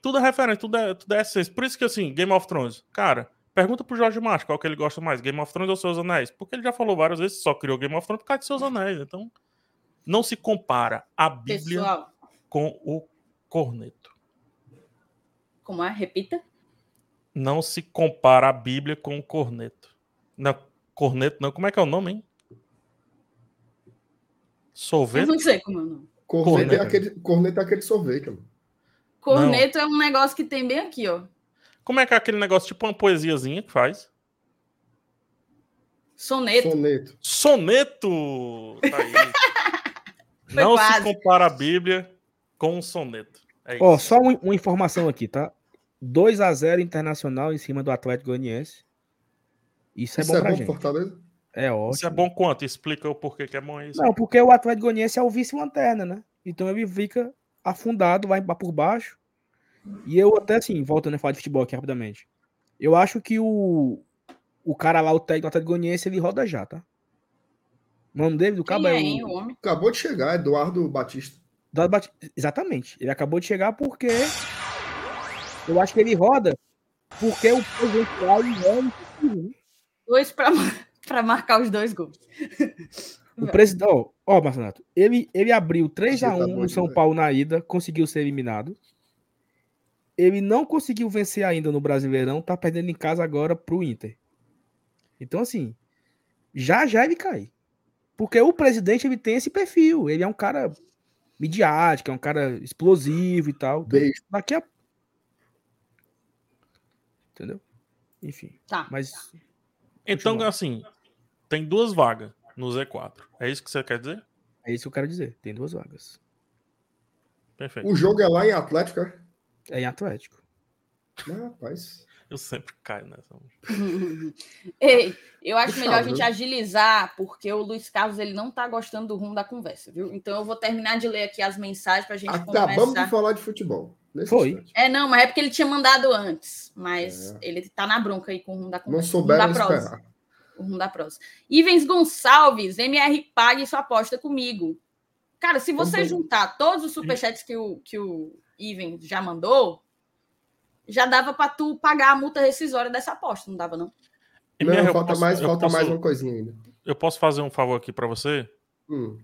Tudo é referência, tudo é, tudo é essência. Por isso que, assim, Game of Thrones, cara, pergunta pro Jorge Martin qual que ele gosta mais, Game of Thrones ou Seus Anéis? Porque ele já falou várias vezes, só criou Game of Thrones por causa de Seus Anéis. Então, não se compara a Bíblia Pessoal. com o corneto. Como é? Repita. Não se compara a Bíblia com o corneto. Não, corneto não. Como é que é o nome, hein? Sorvete? Eu não sei como é o nome. Corneto, corneto. É, aquele, corneto é aquele sorvete, mano. Corneto não. é um negócio que tem bem aqui, ó. Como é que é aquele negócio, tipo uma poesiazinha que faz? Soneto. Soneto. Soneto! Tá não quase. se compara a Bíblia com um soneto. É ó, só uma, uma, informação aqui, tá? 2 a 0 Internacional em cima do Atlético Goianiense. Isso é isso bom é pra bom gente. Fortaleza? É ótimo. Isso é bom quanto? Explica o porquê que é bom isso. Não, porque o Atlético Goianiense é o vice-lanterna, né? Então ele fica afundado, vai por baixo. E eu até assim, voltando a falar de futebol aqui rapidamente. Eu acho que o, o cara lá, o técnico do Atlético Goianiense, ele roda já, tá? O nome dele do cabo é, é o... Acabou de chegar, Eduardo Batista. Eduardo Batista. Exatamente. Ele acabou de chegar porque eu acho que ele roda porque o presencial é Dois para marcar os dois gols. O presidente, ó, ó, Marcelo ele, ele abriu 3 a 1 tá no São Paulo na ida, conseguiu ser eliminado. Ele não conseguiu vencer ainda no Brasileirão, tá perdendo em casa agora pro Inter. Então, assim, já já ele cai. Porque o presidente ele tem esse perfil. Ele é um cara midiático, é um cara explosivo e tal. Então, daqui a. Entendeu? Enfim. Tá. Mas. Então, assim, tem duas vagas no Z4. É isso que você quer dizer? É isso que eu quero dizer. Tem duas vagas. Perfeito. O jogo é lá em Atlético, é? É em Atlético. Ah, rapaz. Eu sempre caio nessa. Ei, eu acho Puxa, melhor a gente agilizar, porque o Luiz Carlos ele não tá gostando do rumo da conversa, viu? Então eu vou terminar de ler aqui as mensagens para a gente Acabamos começar. de falar de futebol. Foi. Instante. É, não, mas é porque ele tinha mandado antes. Mas é. ele tá na bronca aí com o rumo da conversa. Não souberam esperar o rumo da prosa. Ivens Gonçalves, MR pague sua aposta comigo. Cara, se você juntar todos os superchats que o, que o Ivens já mandou, já dava para tu pagar a multa rescisória dessa aposta, não dava, não? Não, falta, posso, mais, falta posso, mais uma coisinha ainda. Eu posso fazer um favor aqui para você? Hum.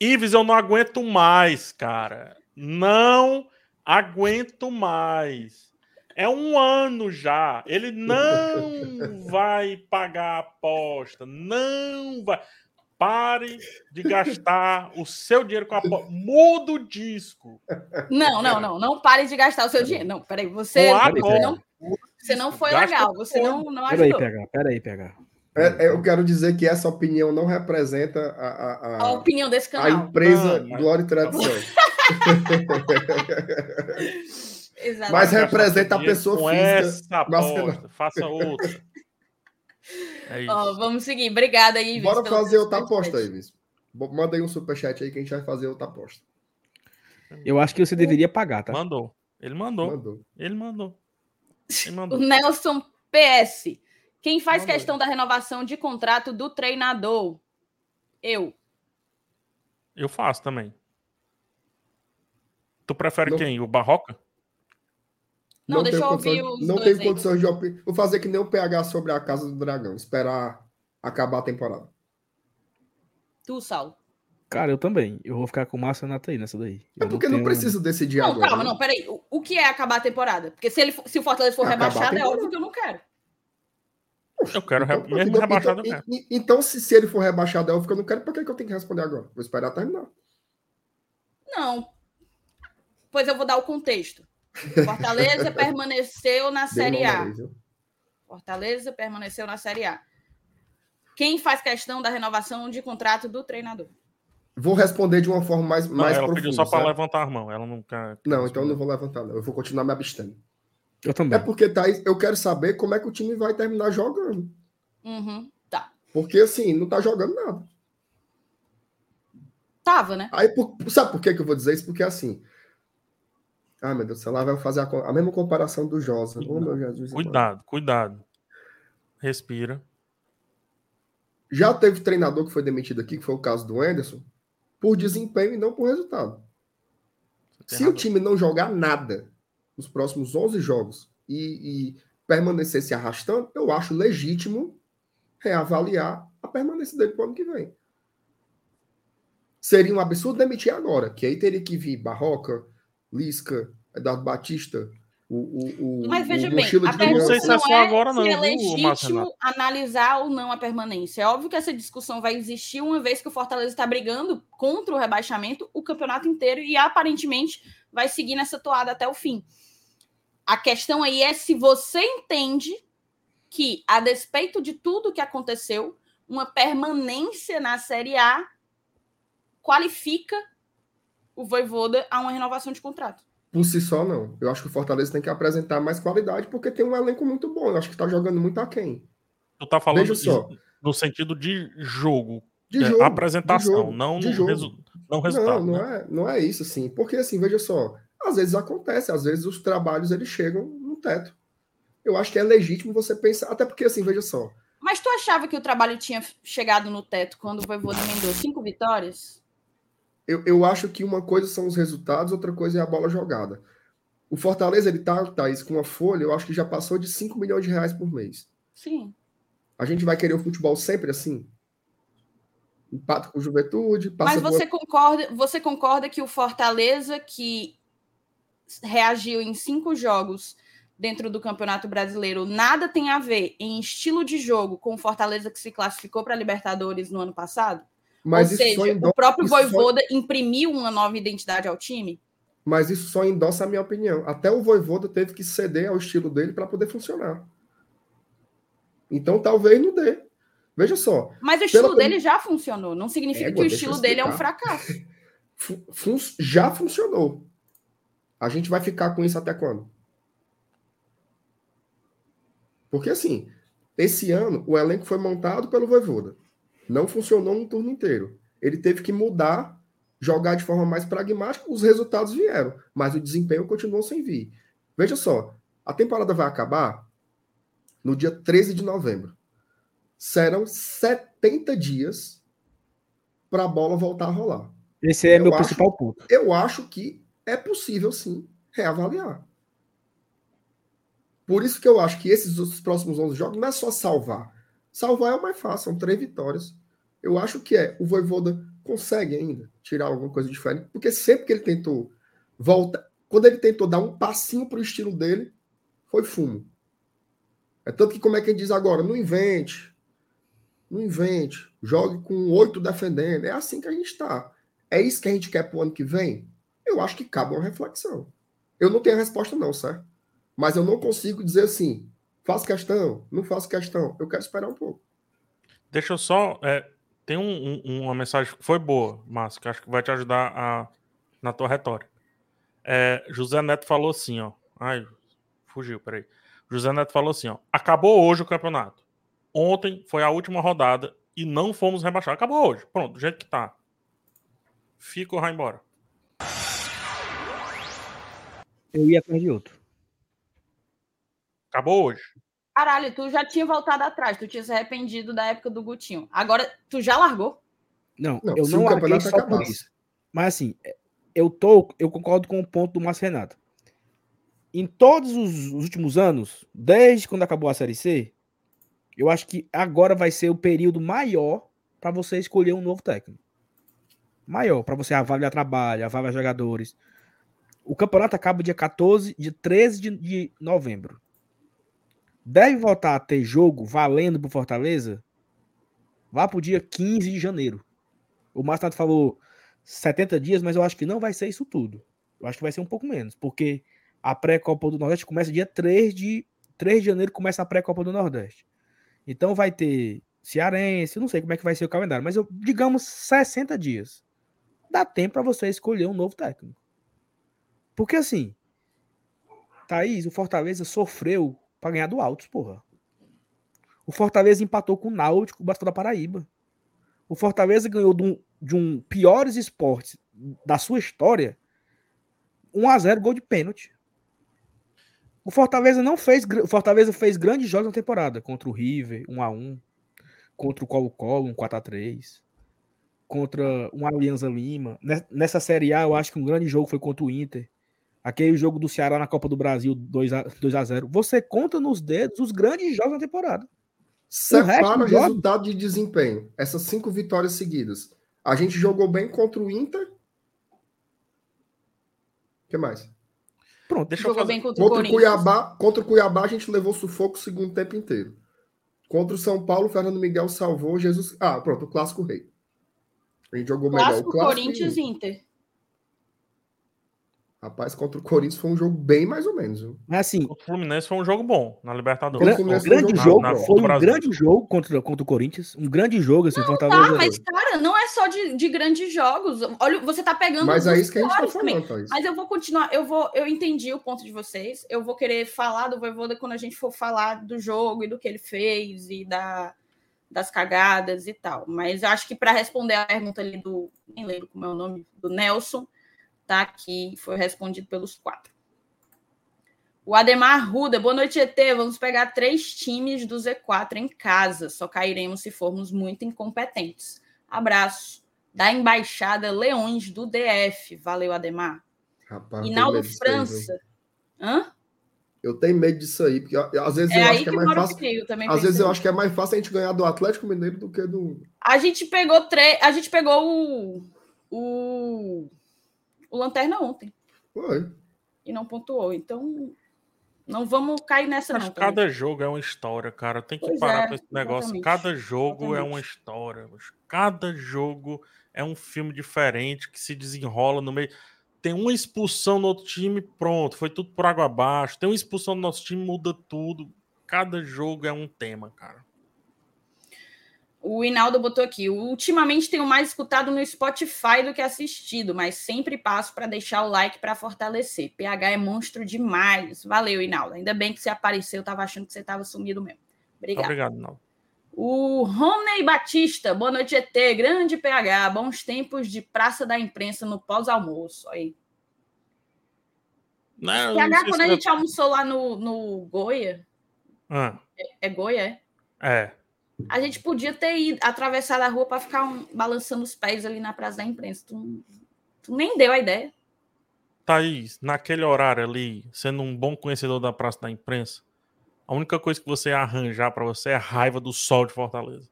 Ives, eu não aguento mais, cara. Não aguento mais. É um ano já. Ele não vai pagar a aposta. Não vai. Pare de gastar o seu dinheiro com a. Muda o disco. Não, não, não. Não pare de gastar o seu dinheiro. Não, peraí. Você, você, não, você não foi Gasta legal. Você não, não Peraí, ajudou. Peraí, PH. É, é, eu quero dizer que essa opinião não representa a, a- A a- opinião desse a canal. empresa Não, mas- Glória e Tradição. Exatamente. Mas representa a pessoa com física Essa aposta. Faça outra. É isso. Ó, vamos seguir. Obrigada aí, Bora fazer outra aposta aí, Viz. Manda aí um superchat aí que a gente vai fazer outra aposta. Eu acho que você deveria pagar, tá? Mandou. Ele mandou. Mandou. Ele mandou. Ele O mandou. Nelson PS. Quem faz Mandou. questão da renovação de contrato do treinador? Eu. Eu faço também. Tu prefere Não. quem? O Barroca? Não, deixa tenho eu ouvir condições- os Não tenho aí. condições de opinar. Vou fazer que nem o PH sobre a Casa do Dragão. Esperar acabar a temporada. Tu, Saulo. Cara, eu também. Eu vou ficar com o Márcio Renato aí nessa daí. É Eu porque não, tenho- precisa decidir Não, agora. calma, né? não, peraí. O, o que é acabar a temporada? Porque se, ele, se o Fortaleza for Acabar rebaixado, é óbvio que eu não quero. Eu quero. Então, re- mesmo então- rebaixado, eu então- quero. e- e- Então, se, se ele for rebaixado, é óbvio que eu não quero. Pra que que eu tenho que responder agora? Vou esperar terminar. Não. Pois eu vou dar o contexto. Fortaleza permaneceu na Série A. Fortaleza permaneceu na Série A. Quem faz questão da renovação de contrato do treinador? Vou responder de uma forma mais, Não, mais ela profunda. pediu só para levantar a mão. Ela não quer. Não, então eu não vou levantar, não. Eu vou continuar me abstendo. Eu também. É porque, Thaís, eu quero saber como é que o time vai terminar jogando. Uhum, tá. Porque, assim, não tá jogando nada. Tava, né? Aí, por- sabe por que, que eu vou dizer isso? Porque, assim... Ai, meu Deus, sei lá, vai fazer a, a mesma comparação do Josa. Oh, meu Jesus. amado. Cuidado, cuidado. Respira. Já teve treinador que foi demitido aqui, que foi o caso do Anderson, por desempenho e não por resultado. Se o razão. time não jogar nada nos próximos 11 jogos e, e permanecer se arrastando, eu acho legítimo reavaliar a permanência dele para o ano que vem. Seria um absurdo demitir agora, que aí teria que vir Barroca, Lisca, Eduardo Batista, o, o, o, Mas veja o bem, mochila a de não sei se é não só é agora, não, se é legítimo analisar ou não a permanência. É óbvio que essa discussão vai existir uma vez que o Fortaleza está brigando contra o rebaixamento o campeonato inteiro e aparentemente vai seguir nessa toada até o fim. A questão aí é se você entende que, a despeito de tudo que aconteceu, uma permanência na Série A qualifica o Voivoda a uma renovação de contrato. Por si só, não. Eu acho que o Fortaleza tem que apresentar mais qualidade, porque tem um elenco muito bom. Eu acho que tá jogando muito aquém. Tu tá falando Veja só. no sentido de jogo. De é, jogo. apresentação, de jogo, não, de no jogo. resu- não resultado. Não, não né? é, não é isso, assim. Porque, assim, veja só, às vezes acontece, às vezes os trabalhos eles chegam no teto. Eu acho que é legítimo você pensar, até porque, assim, veja só, Mas tu achava que o trabalho tinha chegado no teto quando o Voivoda emendou cinco vitórias? Eu, eu acho que uma coisa são os resultados, outra coisa é a bola jogada. O Fortaleza, ele tá, Thaís, com uma folha, eu acho que já passou de 5 milhões de reais por mês. Sim. A gente vai querer o futebol sempre assim? Empata com juventude, passa Mas você concorda, você concorda que o Fortaleza, que reagiu em cinco jogos dentro do Campeonato Brasileiro, nada tem a ver em estilo de jogo com o Fortaleza que se classificou para a Libertadores no ano passado? Mas Ou seja, endossa, o próprio isso só- Voivoda imprimiu uma nova identidade ao time? mas isso só endossa a minha opinião. Até o Voivoda teve que ceder ao estilo dele para poder funcionar. Então talvez não dê. Veja só, Mas o estilo Pela- dele já funcionou. Não significa que o estilo dele é um fracasso. fu- fun- já funcionou. A gente vai ficar com isso até quando? Porque assim, esse ano o elenco foi montado pelo Voivoda. Não funcionou um turno inteiro. Ele teve que mudar, jogar de forma mais pragmática, os resultados vieram, mas o desempenho continuou sem vir. Veja só, a temporada vai acabar no dia 13 de novembro. Serão 70 dias para a bola voltar a rolar. Esse é Eu meu acho- principal ponto. Eu acho que é possível sim reavaliar. Por isso que eu acho que esses os próximos 11 jogos não é só salvar. Salvar é o mais fácil, são três vitórias. Eu acho que é. O Voivoda consegue ainda tirar alguma coisa diferente, porque sempre que ele tentou voltar, quando ele tentou dar um passinho para o estilo dele, foi fumo. É tanto que, como é que ele diz agora? Não invente. Não invente. Jogue com oito defendendo. É assim que a gente está. É isso que a gente quer para o ano que vem? Eu acho que cabe uma reflexão. Eu não tenho a resposta, não, certo? Mas eu não consigo dizer assim, faço questão, não faço questão. Eu quero esperar um pouco. Deixa eu só. É, tem um, um, uma mensagem que foi boa, Márcio, que acho que vai te ajudar a, na tua retórica. É, José Neto falou assim, ó. Ai, fugiu, peraí. José Neto falou assim, ó. Acabou hoje o campeonato. Ontem foi a última rodada e não fomos rebaixados. Acabou hoje. Pronto, do jeito que tá. Fica ou vai embora. Eu ia atrás de outro. Acabou hoje. Caralho, tu já tinha voltado atrás, tu tinha se arrependido da época do Gutinho. Agora, tu já largou? Não, não eu não larguei só por isso. Mas assim, eu tô, eu concordo com o ponto do Márcio Renato. Em todos os últimos anos, desde quando acabou a Série C, eu acho que agora vai ser o período maior para você escolher um novo técnico. Maior, para você avaliar trabalho, avaliar jogadores. O campeonato acaba dia 14, dia 13 de, de novembro. Deve voltar a ter jogo valendo pro Fortaleza Vá pro dia 15 de janeiro. O Márcio falou 70 dias, mas eu acho que não vai ser isso tudo. Eu acho que vai ser um pouco menos, porque a pré-copa do Nordeste começa dia 3 de 3 de janeiro começa a pré-copa do Nordeste. Então vai ter Cearense, não sei como é que vai ser o calendário, mas eu, digamos 60 dias. Dá tempo para você escolher um novo técnico. Porque assim, Thaís, o Fortaleza sofreu para ganhar do Altos, porra. O Fortaleza empatou com o Náutico, o da Paraíba. O Fortaleza ganhou de um, de um piores esportes da sua história 1 a 0 gol de pênalti. O Fortaleza não fez, o Fortaleza fez grandes jogos na temporada contra o River, 1 a 1, contra o Colo-Colo, um 4 a 3, contra um Alianza Lima. Nessa Série A, eu acho que um grande jogo foi contra o Inter. Aquele jogo do Ceará na Copa do Brasil, 2 a, 2 a 0 Você conta nos dedos os grandes jogos da temporada. Separa o, o resultado de desempenho. Essas cinco vitórias seguidas. A gente jogou bem contra o Inter. O que mais? Pronto, deixa jogou eu fazer. bem contra, contra o Cuiabá. Contra o Cuiabá, a gente levou sufoco o segundo tempo inteiro. Contra o São Paulo, o Fernando Miguel salvou Jesus. Ah, pronto, o clássico rei. A gente jogou clássico, melhor. O clássico Corinthians e Inter. Rapaz, contra o Corinthians foi um jogo bem mais ou menos. Viu? Mas assim. O Fluminense foi um jogo bom na Libertadores. Gran, um grande jogo, na, na, foi um grande jogo contra, contra o Corinthians. Um grande jogo, assim, não, Fortaleza. Tá, mas, cara, não é só de, de grandes jogos. Olha, você tá pegando. Mas é isso que a gente tá falando, Thaís. Mas eu vou continuar. Eu vou, eu entendi o ponto de vocês. Eu vou querer falar do Voivoda quando a gente for falar do jogo e do que ele fez e da, das cagadas e tal. Mas eu acho que para responder a pergunta ali do. Nem lembro como é o nome, do Nelson tá aqui, foi respondido pelos quatro. O Ademar Ruda, boa noite, ET. Vamos pegar três times do Z4 em casa. Só cairemos se formos muito incompetentes. Abraço. Da Embaixada Leões do DF. Valeu, Ademar. Rapaz, Inaldo França. Aí, Hã? Eu tenho medo disso aí, porque às vezes é eu acho que é mais fácil. Frio, às vezes eu acho que é mais fácil a gente ganhar do Atlético Mineiro do que do. A gente pegou três. A gente pegou o. o o Lanterna ontem. Foi. E não pontuou. Então, não vamos cair nessa, Mas não. Cada também. jogo é uma história, cara. Tem que pois parar é, com esse negócio. Exatamente. Cada jogo exatamente. é uma história. Cada jogo é um filme diferente que se desenrola no meio. Tem uma expulsão no outro time, pronto. Foi tudo por água abaixo. Tem uma expulsão no nosso time, muda tudo. Cada jogo é um tema, cara. O Inaldo botou aqui. Ultimamente tenho mais escutado no Spotify do que assistido, mas sempre passo para deixar o like para fortalecer. PH é monstro demais. Valeu, Inaldo. Ainda bem que você apareceu. Eu tava achando que você estava sumido mesmo. Obrigado. Obrigado, Inaldo. O Romney Batista, boa noite, ET. Grande PH, bons tempos de Praça da Imprensa no pós-almoço. Aí. Não, PH, não quando a gente almoçou lá no, no Goia. Ah. É, é Goia, é? É. A gente podia ter ido atravessar a rua para ficar um, balançando os pés ali na Praça da Imprensa. Tu, tu, nem deu a ideia. Thaís, naquele horário ali, sendo um bom conhecedor da Praça da Imprensa, a única coisa que você ia arranjar para você é a raiva do sol de Fortaleza.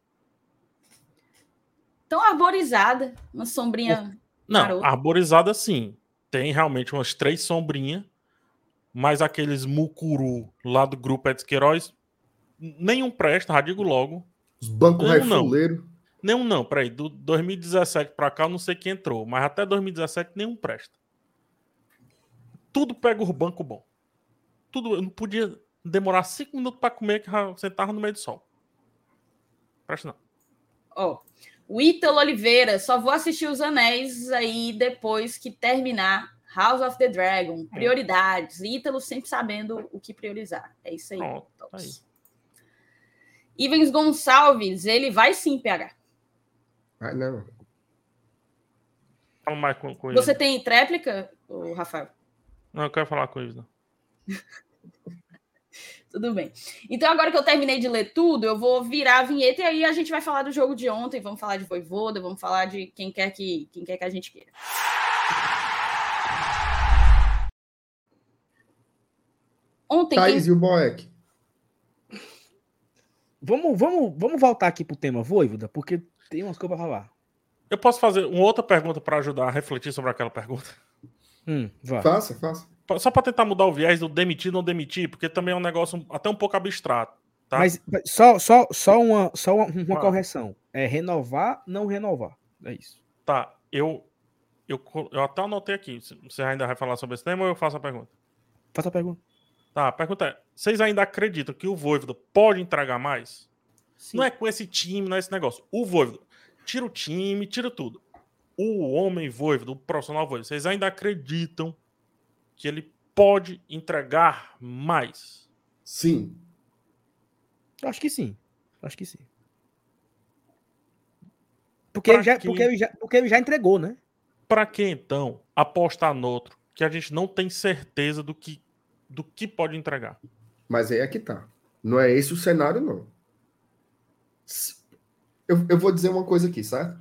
Tão arborizada, uma sombrinha. Não, arborizada sim. Tem realmente umas três sombrinhas, mas aqueles mucuru lá do grupo Edson Queiroz, nenhum presta, já digo logo. Os bancos Não, não. raifuleiros. Nenhum não, peraí. Do 2017 pra cá, eu não sei quem entrou, mas até 2017 nenhum presta. Tudo pega o banco bom. Tudo, eu não podia demorar cinco minutos pra comer que sentava no meio do sol. Presta não. Ó, o Ítalo Oliveira, só vou assistir os Anéis aí depois que terminar House of the Dragon. Prioridades. Ítalo sempre sabendo o que priorizar. É isso aí. Pronto, tá Tops. Ivens Gonçalves, ele vai sim, PH. Ah, não. Fala mais com, com ele. Você tem tréplica, ô, Rafael? Não, eu quero falar com ele. Não. Tudo bem. Então, agora que eu terminei de ler tudo, eu vou virar a vinheta e aí a gente vai falar do jogo de ontem, vamos falar de Voivoda, vamos falar de quem quer que, quem quer que a gente queira. Ontem, quem- Thaís e o Boeck. Vamos, vamos, vamos voltar aqui pro tema Voivoda, porque tem umas coisas pra falar. Eu posso fazer uma outra pergunta pra ajudar a refletir sobre aquela pergunta? Hum, vai. Faça, faça. Só pra tentar mudar o viés do demitir ou não demitir, porque também é um negócio até um pouco abstrato. Tá? Mas só, só, só, uma, só uma, uma Ah. correção. É renovar, não renovar. É isso. Tá, eu, eu, eu até anotei aqui. Você ainda vai falar sobre esse tema ou eu faço a pergunta? Faça a pergunta. Tá, a pergunta é: vocês ainda acreditam que o Voivoda pode entregar mais? Sim. Não é com esse time, não é esse negócio. O Voivoda, tira o time, tira tudo. O homem Voivoda, o profissional Voivoda, vocês ainda acreditam que ele pode entregar mais? Sim. Acho que sim. Acho que sim. Porque Pra ele, já, quê? porque, ele já, porque ele já entregou, né? Pra que então apostar no outro que a gente não tem certeza do que, do que pode entregar? Mas aí é que tá. Não é esse o cenário, não. Eu, eu vou dizer uma coisa aqui, certo?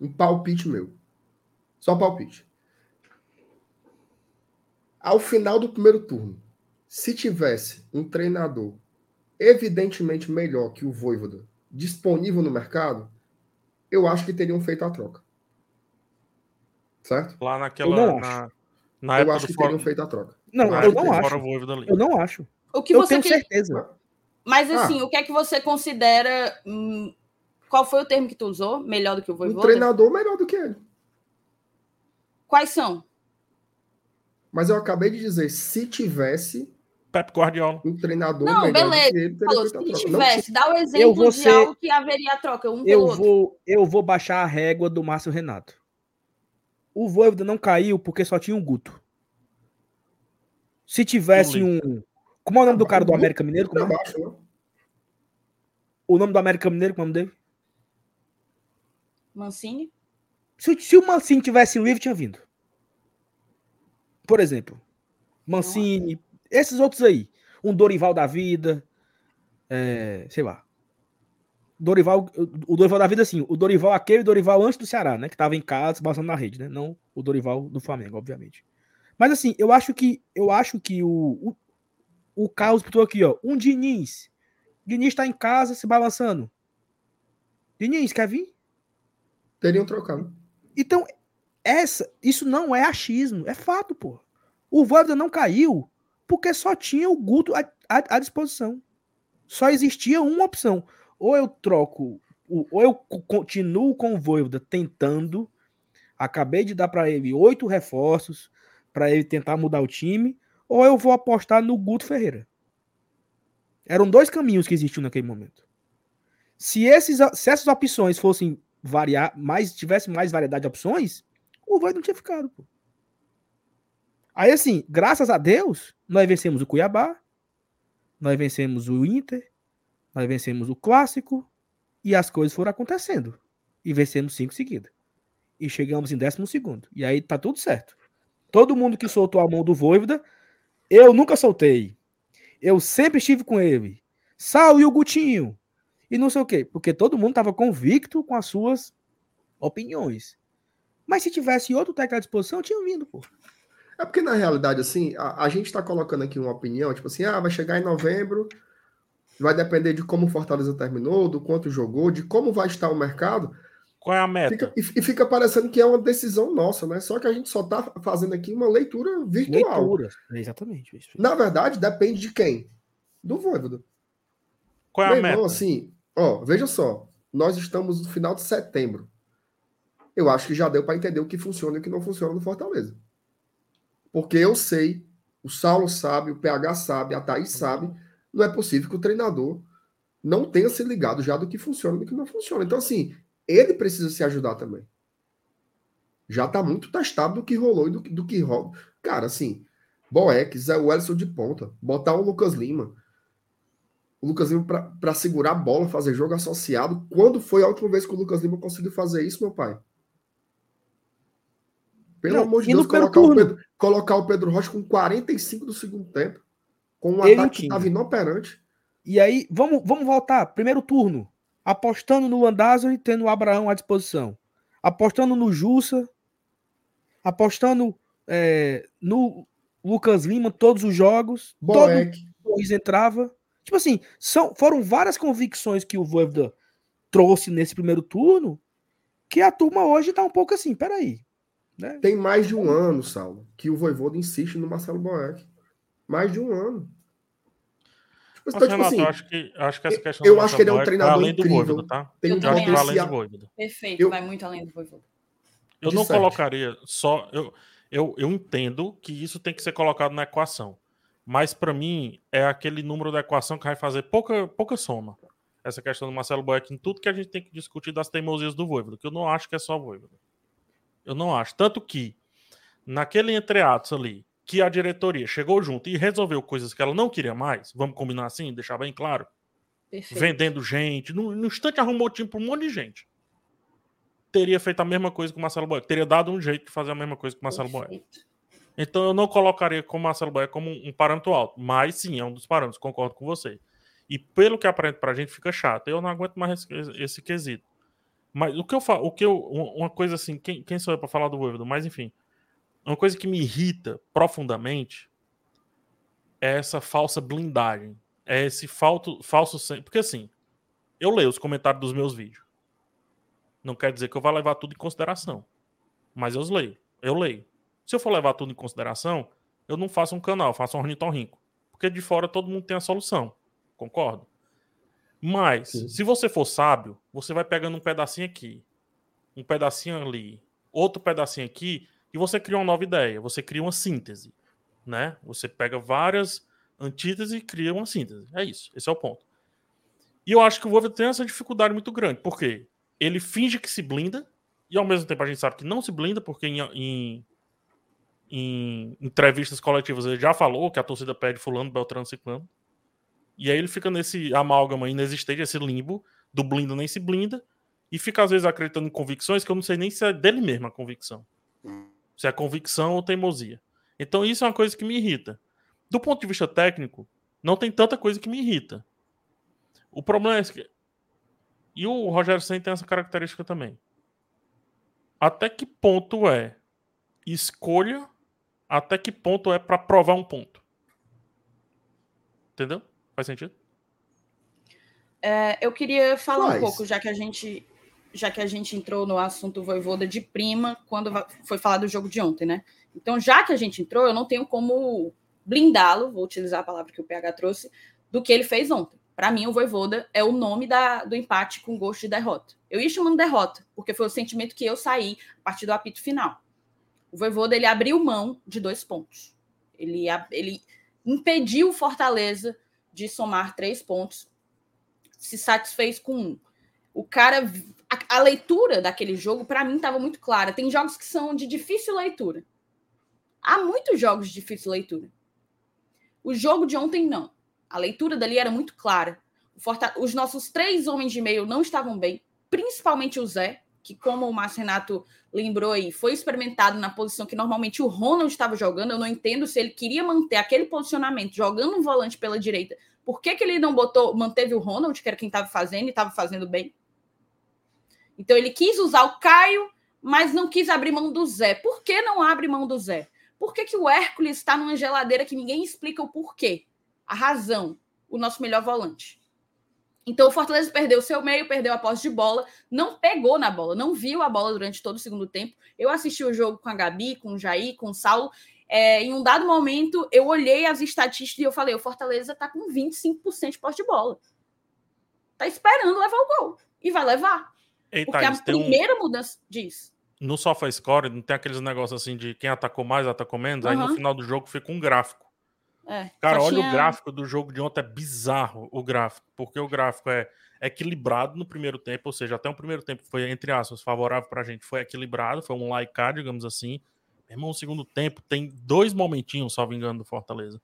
Um palpite meu. Só palpite. Ao final do primeiro turno, se tivesse um treinador evidentemente melhor que o Voivoda disponível no mercado, eu acho que teriam feito a troca. Certo? Lá Eu naquela. não Na, na eu época acho que fora, teriam feito a troca. Não, eu não acho. Eu não acho. O que Eu você tenho que- certeza. Mas Ah. assim, o que é que você considera. hum, qual foi o termo que tu usou? Melhor do que o Um Voivoda? treinador melhor do que ele. Quais são? Mas eu acabei de dizer, se tivesse Pep Guardiola. um treinador Não, melhor beleza. do que ele, Falou, se troca. Não tivesse, dá o exemplo de ser- algo que haveria troca, um pelo Eu outro. vou, eu vou baixar a régua do Márcio Renato. O Voivoda não caiu porque só tinha um Guto. Se tivesse um. Como é o nome do cara do América Mineiro? Como é? né? O nome do América Mineiro, como é o nome dele? Mancini? Se, se o Mancini tivesse livre, tinha vindo. Por exemplo, Mancini, esses outros aí. Um Dorival da vida. é, sei lá. Dorival, o Dorival da vida, assim, o Dorival aquele Dorival antes do Ceará, né? Que tava em casa, passando na rede, né? Não o Dorival do Flamengo, obviamente. Mas assim, eu acho que eu acho que o, o, o Carlos botou aqui, ó. Um Diniz. Diniz tá em casa se balançando. Diniz, quer vir? Teriam trocado. Então, essa, isso não é achismo, é fato, pô. O Voivoda não caiu porque só tinha o Guto à, à- à disposição. Só existia uma opção. Ou eu troco, ou eu co- continuo com o Voivoda tentando. Acabei de dar para ele oito reforços para ele tentar mudar o time, ou eu vou apostar no Guto Ferreira. Eram dois caminhos que existiam naquele momento. Se, esses, se essas opções fossem variar, mais tivesse mais variedade de opções, o Voivoda não tinha ficado, pô. Aí assim, graças a Deus, nós vencemos o Cuiabá, nós vencemos o Inter, nós vencemos o Clássico e as coisas foram acontecendo. E vencemos cinco seguidas. E chegamos em décimo segundo. E aí tá tudo certo. Todo mundo que soltou a mão do Voivoda, eu nunca soltei. Eu sempre estive com ele. Sal e o Gutinho. E não sei o quê. Porque todo mundo estava convicto com as suas opiniões. Mas se tivesse outro técnico à disposição, tinha vindo, pô. É porque, na realidade, assim, a, a gente está colocando aqui uma opinião, tipo assim, ah, vai chegar em novembro, vai depender de como o Fortaleza terminou, do quanto jogou, de como vai estar o mercado. Qual é a meta? Fica, e, e fica parecendo que é uma decisão nossa, né? Só que a gente só tá fazendo aqui uma leitura virtual. Leitura, exatamente. isso. Na verdade, depende de quem? Do Voivoda. Qual é a Meu meta? irmão, assim, ó, veja só. Nós estamos no final de setembro. Eu acho que já deu para entender o que funciona e o que não funciona no Fortaleza. Porque eu sei, o Saulo sabe, o PH sabe, a Thaís sabe. Não é possível que o treinador não tenha se ligado já do que funciona e do que não funciona. Então, assim, ele precisa se ajudar também. Já está muito testado do que rolou e do, que- do que rola. Cara, assim, Boeck, Zé Wellison de ponta, botar o Lucas Lima. O Lucas Lima para segurar a bola, fazer jogo associado. Quando foi a última vez que o Lucas Lima conseguiu fazer isso, meu pai? Pelo Não, amor de Deus, colocar o? Pedro, colocar o Pedro Rocha com 45 do segundo tempo, com um Ele ataque que estava inoperante. E aí, vamos, vamos voltar. Primeiro turno. Apostando no Landázuri, tendo o Abraão à disposição. Apostando no Jussa. Apostando é, no Lucas Lima, todos os jogos. Todo Boeck, Luiz entrava. Tipo assim, são, foram várias convicções que o Voivoda trouxe nesse primeiro turno que a turma hoje tá um pouco assim, peraí. Né? tem mais de um ano, Saulo, que o Voivoda insiste no Marcelo Boeck. Mais de um ano. Mas, então, tipo Renato, assim, eu acho que, acho que essa questão eu do acho que ele é um treinador além do incrível. Voivoda, tá? tem um vai além do potencial. Voivoda. Perfeito, Eu- vai muito além do Voivoda. Eu não colocaria só. Eu, eu, eu entendo que isso tem que ser colocado na equação. Mas para mim é aquele número da equação que vai fazer pouca, pouca soma. Essa questão do Marcelo Boeck em tudo que a gente tem que discutir das teimosias do Voivoda, que eu não acho que é só Voivoda. Eu não acho. Tanto que, naquele entreatos ali, que a diretoria chegou junto e resolveu coisas que ela não queria mais, vamos combinar assim, deixar bem claro, Perfeito. vendendo gente, no, no instante arrumou time para um monte de gente. Teria feito a mesma coisa com o Marcelo Boeck, teria dado um jeito de fazer a mesma coisa com o Marcelo Boeck. Então eu não colocaria como Marcelo Boeck como um, parâmetro alto, mas sim, é um dos parâmetros, concordo com você. E pelo que aparenta pra gente fica chato. Eu não aguento mais esse, esse quesito. Mas o que eu falo, o que eu, um- uma coisa assim, quem, quem sou eu pra falar do Voivoda? Mas enfim, uma coisa que me irrita profundamente é essa falsa blindagem, é esse falto, falso porque assim, eu leio os comentários dos meus vídeos. Não quer dizer que eu vá levar tudo em consideração, mas eu os leio, eu leio. Se eu for levar tudo em consideração, eu não faço um canal, faço um ornitorrinco. Porque de fora todo mundo tem a solução. Concordo? Mas, Sim. se você for sábio, você vai pegando um pedacinho aqui, um pedacinho ali, outro pedacinho aqui, e você cria uma nova ideia. Você cria uma síntese. Né? Você pega várias antíteses e cria uma síntese. É isso. Esse é o ponto. E eu acho que o Wolverine tem essa dificuldade muito grande. Por quê? Ele finge que se blinda, e ao mesmo tempo a gente sabe que não se blinda, porque em, em em entrevistas coletivas ele já falou que a torcida pede fulano, beltrano, ciclano. E aí ele fica nesse amálgama inexistente, esse limbo, do blinda nem se blinda, e fica às vezes acreditando em convicções que eu não sei nem se é dele mesmo a convicção. Se é convicção ou teimosia. Então isso é uma coisa que me irrita. Do ponto de vista técnico, não tem tanta coisa que me irrita. O problema é que... E o Rogério Senna tem essa característica também. Até que ponto é escolha até que ponto é para provar um ponto. Entendeu? Faz sentido? É, eu queria falar Faz. um pouco, já que a gente já que a gente entrou no assunto Voivoda de prima, quando foi falar do jogo de ontem, né? Então, já que a gente entrou, eu não tenho como blindá-lo, vou utilizar a palavra que o PH trouxe, do que ele fez ontem. Para mim, o Voivoda é o nome da, do empate com gosto de derrota. Eu ia chamando derrota, porque foi o sentimento que eu saí a partir do apito final. O Voivoda, ele abriu mão de dois pontos. Ele, ele impediu o Fortaleza de somar três pontos se satisfez com um. O cara, a, a leitura daquele jogo, para mim, estava muito clara. Tem jogos que são de difícil leitura. Há muitos jogos de difícil leitura. O jogo de ontem, não. A leitura dali era muito clara. Os nossos três homens de meio não estavam bem, principalmente o Zé, que, como o Márcio Renato lembrou aí, foi experimentado na posição que normalmente o Ronald estava jogando. Eu não entendo se ele queria manter aquele posicionamento, jogando um volante pela direita. Por que, que ele não botou, manteve o Ronald, que era quem estava fazendo e estava fazendo bem? Então ele quis usar o Caio, mas não quis abrir mão do Zé. Por que não abre mão do Zé? Por que, que o Hércules está numa geladeira que ninguém explica o porquê? A razão, o nosso melhor volante. Então o Fortaleza perdeu o seu meio, perdeu a posse de bola, não pegou na bola, não viu a bola durante todo o segundo tempo. Eu assisti o jogo com a Gabi, com o Jair, com o Saulo. É, em um dado momento, eu olhei as estatísticas e eu falei: o Fortaleza tá com 25% de posse de bola. Tá esperando levar o gol. E vai levar. Ei, Porque Thaís, a tem um- primeira mudança diz. no SofaScore não tem aqueles negócios assim de quem atacou mais, atacou menos. Aí no final do jogo fica um gráfico. É, Cara, olha tinha- o gráfico do jogo de ontem, é bizarro o gráfico, porque o gráfico é equilibrado no primeiro tempo, ou seja, até o primeiro tempo foi, entre aspas, favorável pra gente, foi equilibrado, foi um laicar, digamos assim. Meu irmão, o segundo tempo tem dois momentinhos, salvo engano, do Fortaleza.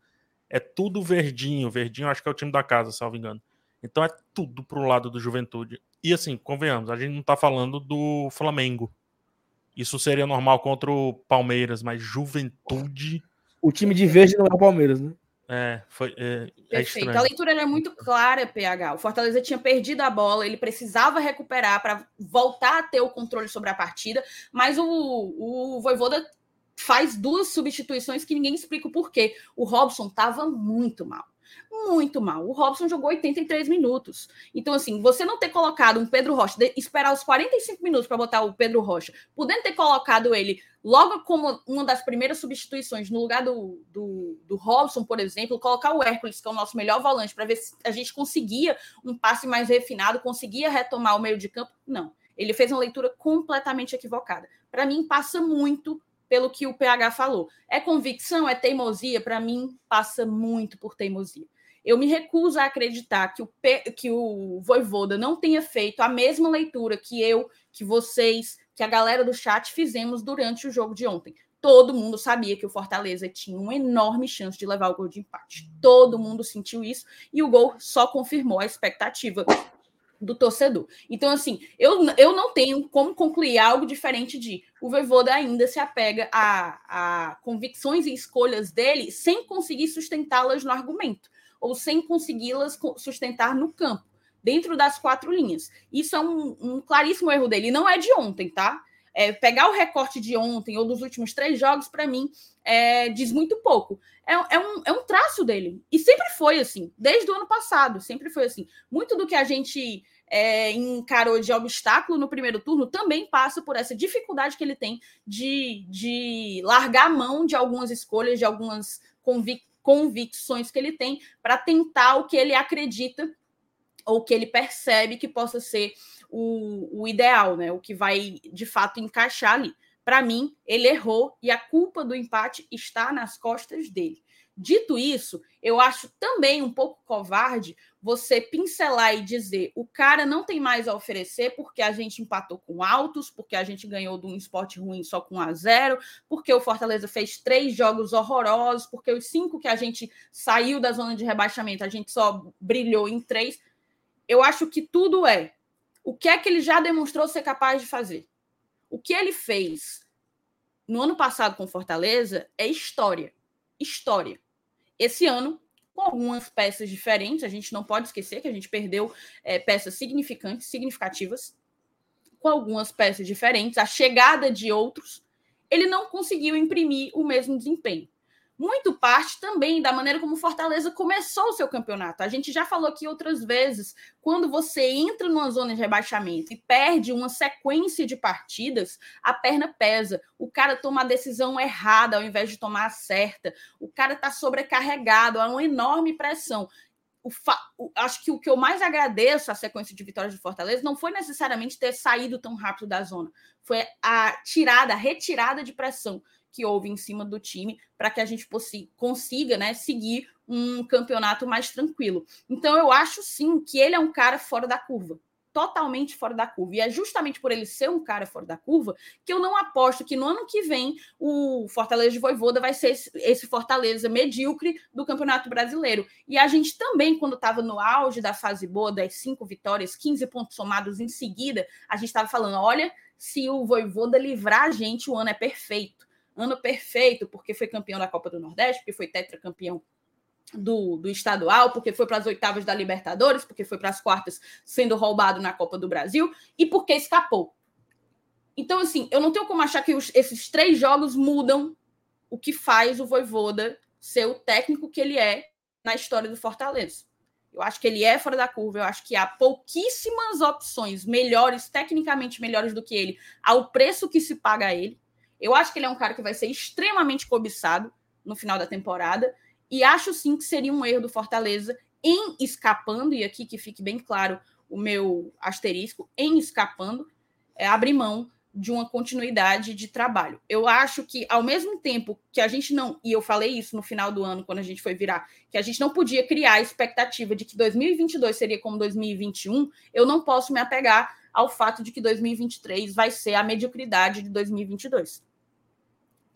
É tudo verdinho, verdinho acho que é o time da casa, salvo engano. Então é tudo pro lado do Juventude. E assim, convenhamos, a gente não tá falando do Flamengo. Isso seria normal contra o Palmeiras, mas Juventude O time de verde não é o Palmeiras, né? é, foi, é, é Perfeito. estranho. A leitura era muito clara, PH. O Fortaleza tinha perdido a bola, ele precisava recuperar para voltar a ter o controle sobre a partida, mas o, o Voivoda faz duas substituições que ninguém explica o porquê. O Robson estava muito mal. Muito mal. O Robson jogou 83 minutos. Então, assim, você não ter colocado um Pedro Rocha, esperar os 45 minutos para botar o Pedro Rocha, podendo ter colocado ele logo como uma das primeiras substituições, no lugar do, do, do Robson, por exemplo, colocar o Hércules, que é o nosso melhor volante, para ver se a gente conseguia um passe mais refinado, conseguia retomar o meio de campo. Não. Ele fez uma leitura completamente equivocada. Para mim, passa muito pelo que o PH falou. É convicção, é teimosia? Para mim, passa muito por teimosia. Eu me recuso a acreditar que o, P- que o Voivoda não tenha feito a mesma leitura que eu, que vocês, que a galera do chat fizemos durante o jogo de ontem. Todo mundo sabia que o Fortaleza tinha uma enorme chance de levar o gol de empate. Todo mundo sentiu isso e o gol só confirmou a expectativa do torcedor. Então, assim, eu, eu não tenho como concluir algo diferente de o Voivoda ainda se apega a, a convicções e escolhas dele sem conseguir sustentá-las no argumento ou sem consegui-las co- sustentar no campo, dentro das quatro linhas. Isso é um, um claríssimo erro dele. E não é de ontem, tá? É, pegar o recorte de ontem ou dos últimos três jogos, para mim, é, diz muito pouco. É, é um, é um traço dele. E sempre foi assim, desde o ano passado, sempre foi assim. Muito do que a gente é, encarou de obstáculo no primeiro turno também passa por essa dificuldade que ele tem de, de largar a mão de algumas escolhas, de algumas convic convicções que ele tem para tentar o que ele acredita ou que ele percebe que possa ser o, o ideal, né? O que vai de fato encaixar ali. Para mim, ele errou e a culpa do empate está nas costas dele. Dito isso, eu acho também um pouco covarde você pincelar e dizer o cara não tem mais a oferecer porque a gente empatou com altos, porque a gente ganhou de um esporte ruim só com 1 a 0 porque o Fortaleza fez três jogos horrorosos, porque os cinco que a gente saiu da zona de rebaixamento, a gente só brilhou em três. Eu acho que tudo é o que é que ele já demonstrou ser capaz de fazer. O que ele fez no ano passado com Fortaleza é história. História. Esse ano, com algumas peças diferentes, a gente não pode esquecer que a gente perdeu é, peças significantes, significativas, com algumas peças diferentes, a chegada de outros, ele não conseguiu imprimir o mesmo desempenho. Muito parte também da maneira como Fortaleza começou o seu campeonato. A gente já falou aqui outras vezes, quando você entra numa zona de rebaixamento e perde uma sequência de partidas, a perna pesa. O cara toma a decisão errada ao invés de tomar a certa. O cara está sobrecarregado, há uma enorme pressão. O fa... o... Acho que o que eu mais agradeço à sequência de vitórias do Fortaleza não foi necessariamente ter saído tão rápido da zona, foi a tirada, a retirada de pressão que houve em cima do time para que a gente consiga né, seguir um campeonato mais tranquilo. Então, eu acho sim que ele é um cara fora da curva. Totalmente fora da curva. E é justamente por ele ser um cara fora da curva que eu não aposto que no ano que vem o Fortaleza de Voivoda vai ser esse Fortaleza medíocre do Campeonato Brasileiro. E a gente também, quando estava no auge da fase boa, das cinco vitórias, 15 pontos somados em seguida, a gente estava falando: olha, se o Voivoda livrar a gente, o ano é perfeito ano perfeito, porque foi campeão da Copa do Nordeste, porque foi tetracampeão do, do estadual, porque foi para as oitavas da Libertadores, porque foi para as quartas sendo roubado na Copa do Brasil e porque escapou. Então, assim, eu não tenho como achar que os, esses três jogos mudam o que faz o Voivoda ser o técnico que ele é na história do Fortaleza. Eu acho que ele é fora da curva. Eu acho que há pouquíssimas opções melhores, tecnicamente melhores do que ele, ao preço que se paga a ele. Eu acho que ele é um cara que vai ser extremamente cobiçado no final da temporada. E acho sim que seria um erro do Fortaleza em escapando, e aqui que fique bem claro o meu asterisco, em escapando, é abrir mão de uma continuidade de trabalho. Eu acho que, ao mesmo tempo que a gente não, e eu falei isso no final do ano, quando a gente foi virar, que a gente não podia criar a expectativa de que 2022 seria como 2021, eu não posso me apegar ao fato de que 2023 vai ser a mediocridade de 2022.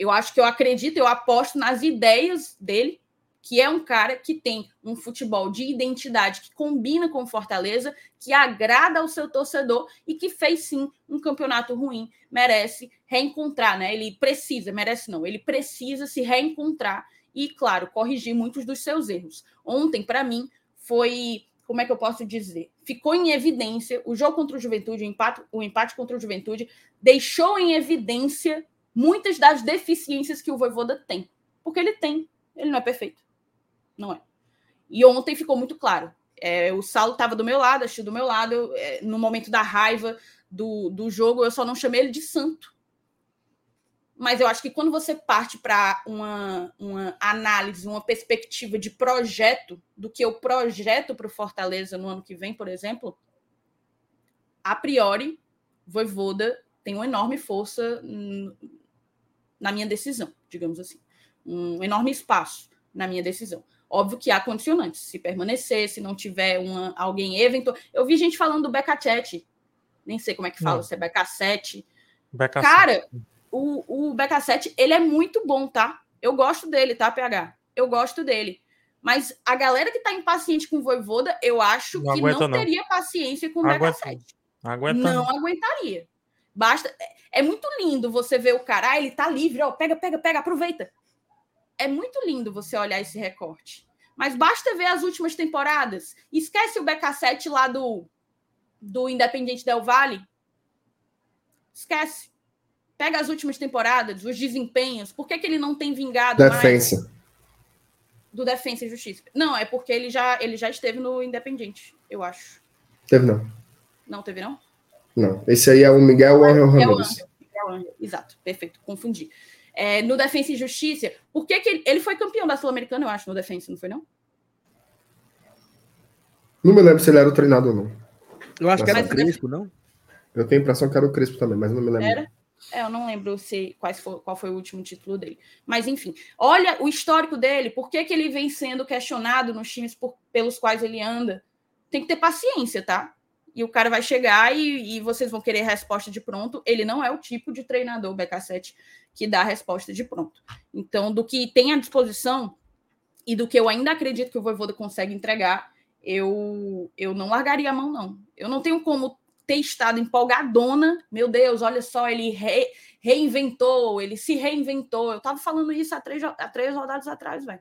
Eu acho que eu acredito, eu aposto nas ideias dele, que é um cara que tem um futebol de identidade que combina com Fortaleza, que agrada ao seu torcedor e que fez sim um campeonato ruim, merece reencontrar, né? Ele precisa, merece não, ele precisa se reencontrar e, claro, corrigir muitos dos seus erros. Ontem, para mim, foi, como é que eu posso dizer? Ficou em evidência o jogo contra o Juventude, o empate, o empate contra o Juventude, deixou em evidência muitas das deficiências que o Voivoda tem. Porque ele tem, ele não é perfeito não é. E ontem ficou muito claro. É, o Saulo estava do meu lado, assistiu do meu lado. É, no momento da raiva do, do jogo, eu só não chamei ele de santo. Mas eu acho que quando você parte para uma, uma análise, uma perspectiva de projeto, do que eu projeto para o Fortaleza no ano que vem, por exemplo, a priori, Voivoda tem uma enorme força na minha decisão, digamos assim. Um enorme espaço na minha decisão. Óbvio que há condicionantes. Se permanecer, se não tiver uma, alguém eventual. Eu vi gente falando do BK7. Nem sei como é que fala, não. se é BK7. BK7. Cara, o, o BK7, ele é muito bom, tá? Eu gosto dele, tá, PH? Eu gosto dele. Mas a galera que tá impaciente com o Voivoda, eu acho não que não, não, teria paciência com o BK7. Aguenta, não, não aguentaria. Basta. É, é muito lindo você ver o cara, ah, ele tá livre, ó, pega, pega, pega, aproveita é muito lindo você olhar esse recorte. Mas basta ver as últimas temporadas. Esquece o BK7 lá do, do Independente Del Vale. Esquece. Pega as últimas temporadas, os desempenhos. Por que, que ele não tem vingado Defensa. mais? Do Defensa e Justiça. Não, é porque ele já, ele já esteve no Independente, eu acho. Teve não. Não teve não? Não. Esse aí é o Miguel Angel Ramirez. Exato, perfeito. Confundi é, no Defensa e Justiça. Por que, que ele, ele foi campeão da Sul-Americana, eu acho, no Defensa, não foi, não? Não me lembro se ele era o treinador, não. Eu acho mas que era o Crespo, não? Eu tenho a impressão que era o Crespo também, mas não me lembro. Era? É, eu não lembro se quais foi, qual foi o último título dele. Mas, enfim, olha o histórico dele, por que, que ele vem sendo questionado nos times por, pelos quais ele anda. Tem que ter paciência, tá? E o cara vai chegar e, e vocês vão querer resposta de pronto. Ele não é o tipo de treinador, BK7, que dá resposta de pronto. Então, do que tem à disposição e do que eu ainda acredito que o Voivoda consegue entregar, eu, eu não largaria a mão, não. Eu não tenho como ter estado empolgadona. Meu Deus, olha só, ele re, reinventou, ele se reinventou. Eu estava falando isso há três, há três rodadas atrás, velho.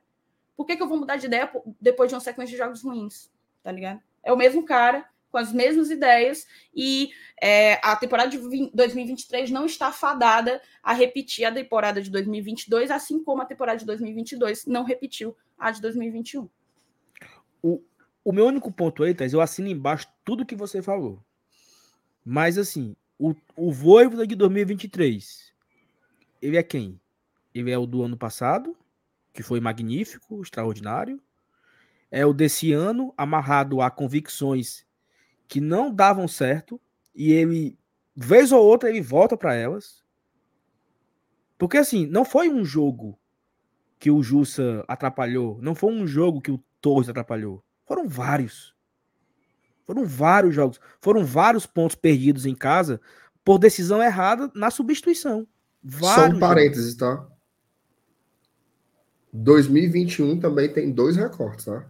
Por que, que eu vou mudar de ideia depois de uma sequência de jogos ruins? Tá ligado? É o mesmo cara, com as mesmas ideias e é, a temporada de 2023 não está fadada a repetir a temporada de 2022, assim como a temporada de 2022 não repetiu a de 2021. O, o meu único ponto aí, Thais, eu assino embaixo tudo que você falou. Mas assim, o, o Voivoda de 2023, ele é quem? Ele é o do ano passado, que foi magnífico, extraordinário. É o desse ano, amarrado a convicções que não davam certo e ele, vez ou outra, ele volta para elas. Porque assim, não foi um jogo que o Jussa atrapalhou, não foi um jogo que o Torres atrapalhou. Foram vários. Foram vários jogos. Foram vários pontos perdidos em casa por decisão errada na substituição. Vários Só um parênteses, jogos. tá? 2021 também tem dois recortes, tá?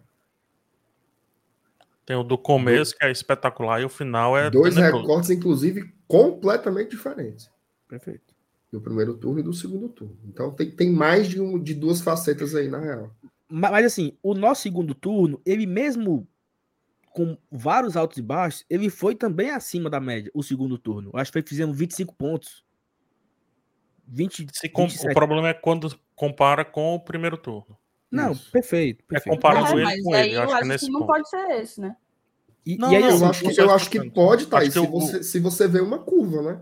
Tem o do começo, que é espetacular, e o final é. Dois tenebroso. recortes, inclusive, completamente diferentes. Perfeito. Do primeiro turno e do segundo turno. Então tem, tem mais de, um, de duas facetas aí, na real. Mas, mas assim, o nosso segundo turno, ele mesmo com vários altos e baixos, ele foi também acima da média, o segundo turno. Acho que fizemos 25 pontos. 20, com, o problema é quando compara com o primeiro turno. Não, Isso. perfeito. É perfeito. comparando É, ele mas com aí ele. eu Acho que é acho nesse que não ponto. pode ser esse, né? E, Não, e aí, não, assim, Eu acho, que, eu acho tá que pode, Acho Thaís, que se o- você, se você vê uma curva, né?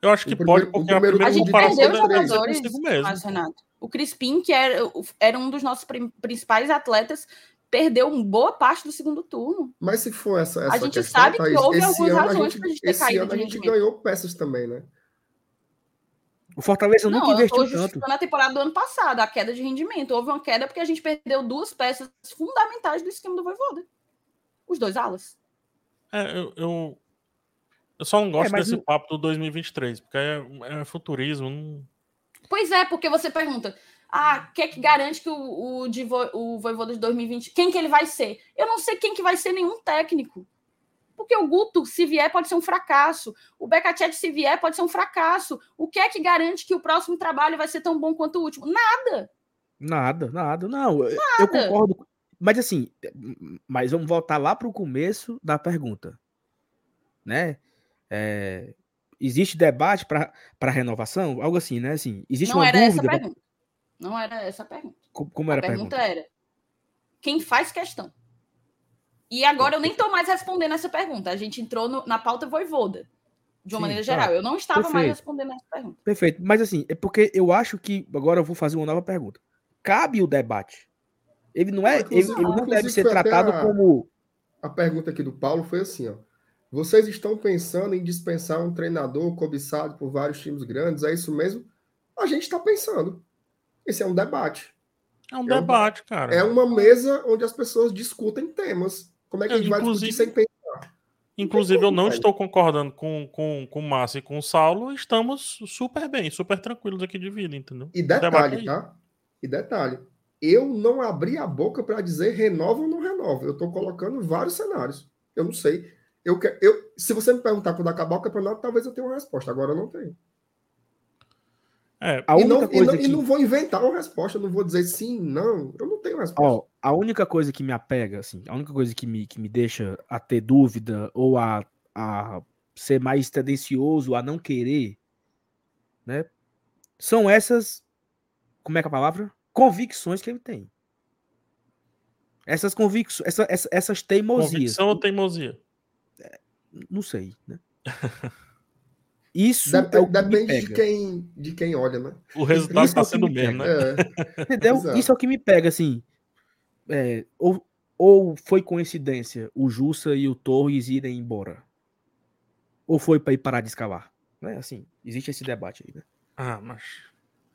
Eu acho que O pode, porque o a primeiro primeira A gente perdeu ser jogadores, consigo mesmo. mas, Renato. O Crispim, que era, era um dos nossos principais atletas, perdeu uma boa parte do segundo turno. Mas se for essa, essa gente questão, sabe que Thaís, houve esse algumas a razões gente, pra gente ter esse caído ano a gente ganhou peças também, né? O Fortaleza nunca Não, eu investiu tanto. justificando a temporada do ano passado, a queda de rendimento. Houve uma queda porque a gente perdeu duas peças fundamentais do esquema do Voivoda. Os dois alas. É, eu, eu, eu só não gosto É, desse no- papo do 2023, porque é, é futurismo. Não... Pois é, porque você pergunta, ah, quem é que garante que o, o, de o Voivoda de 2020, quem que ele vai ser? Eu não sei quem que vai ser nenhum técnico. Porque o Guto, se vier, pode ser um fracasso. O Becacete, se vier, pode ser um fracasso. O que é que garante que o próximo trabalho vai ser tão bom quanto o último? Nada. Nada, nada. Não, eu- eu concordo. Mas assim, mas vamos voltar lá para o começo da pergunta. Né? É, existe debate para renovação? Algo assim, né? Assim, existe não uma era dúvida? essa a pergunta. Não era essa a pergunta. Co- Como A era a pergunta pergunta? era: quem faz questão? E agora eu nem estou mais respondendo essa pergunta. A gente entrou no- na pauta voivoda, de uma Sim, maneira tá. geral. Eu não estava mais Perfeito. respondendo essa pergunta. Perfeito. Mas assim, é porque eu acho que agora eu vou fazer uma nova pergunta. Cabe o debate. Ele não é, ele, ele não deve ser tratado a- como A pergunta aqui do Paulo foi assim, ó. Vocês estão pensando em dispensar um treinador cobiçado por vários times grandes? É isso mesmo? A gente está pensando. Esse é um debate. É um um- debate, cara. É uma mesa onde as pessoas discutem temas. Como é que a É, gente vai inclusive- discutir sem pensar? Inclusive, eu não velho. estou concordando com, com, com o Márcio e com o Saulo. Estamos super bem, super tranquilos aqui de vida, entendeu? E detalhe, aí. tá? E detalhe. Eu não abri a boca para dizer renova ou não renova. Eu estou colocando vários cenários. Eu não sei. Eu, eu, se você me perguntar quando acabar o campeonato, talvez eu tenha uma resposta. Agora eu não tenho. É, a e, única não, e, coisa não, que e não vou inventar uma resposta, não vou dizer sim, não. Eu não tenho resposta. Ó, a única coisa que me apega, assim, a única coisa que me, que me deixa a ter dúvida ou a, a ser mais tendencioso a não querer, né? São essas, como é que é a palavra? Convicções que ele tem. Essas convicções, essa, essa- essas teimosias. convicção ou teimosia? Não sei, né? Isso Dep- é o que depende de quem, de quem olha, né? O resultado é está o que sendo o me mesmo, né? É, Entendeu? Exato. Isso é o que me pega, assim. É, ou, ou foi coincidência o Jussa e o Torres irem embora? Ou foi para ir parar de escalar? Né? Assim, existe esse debate aí, né? Ah, mas.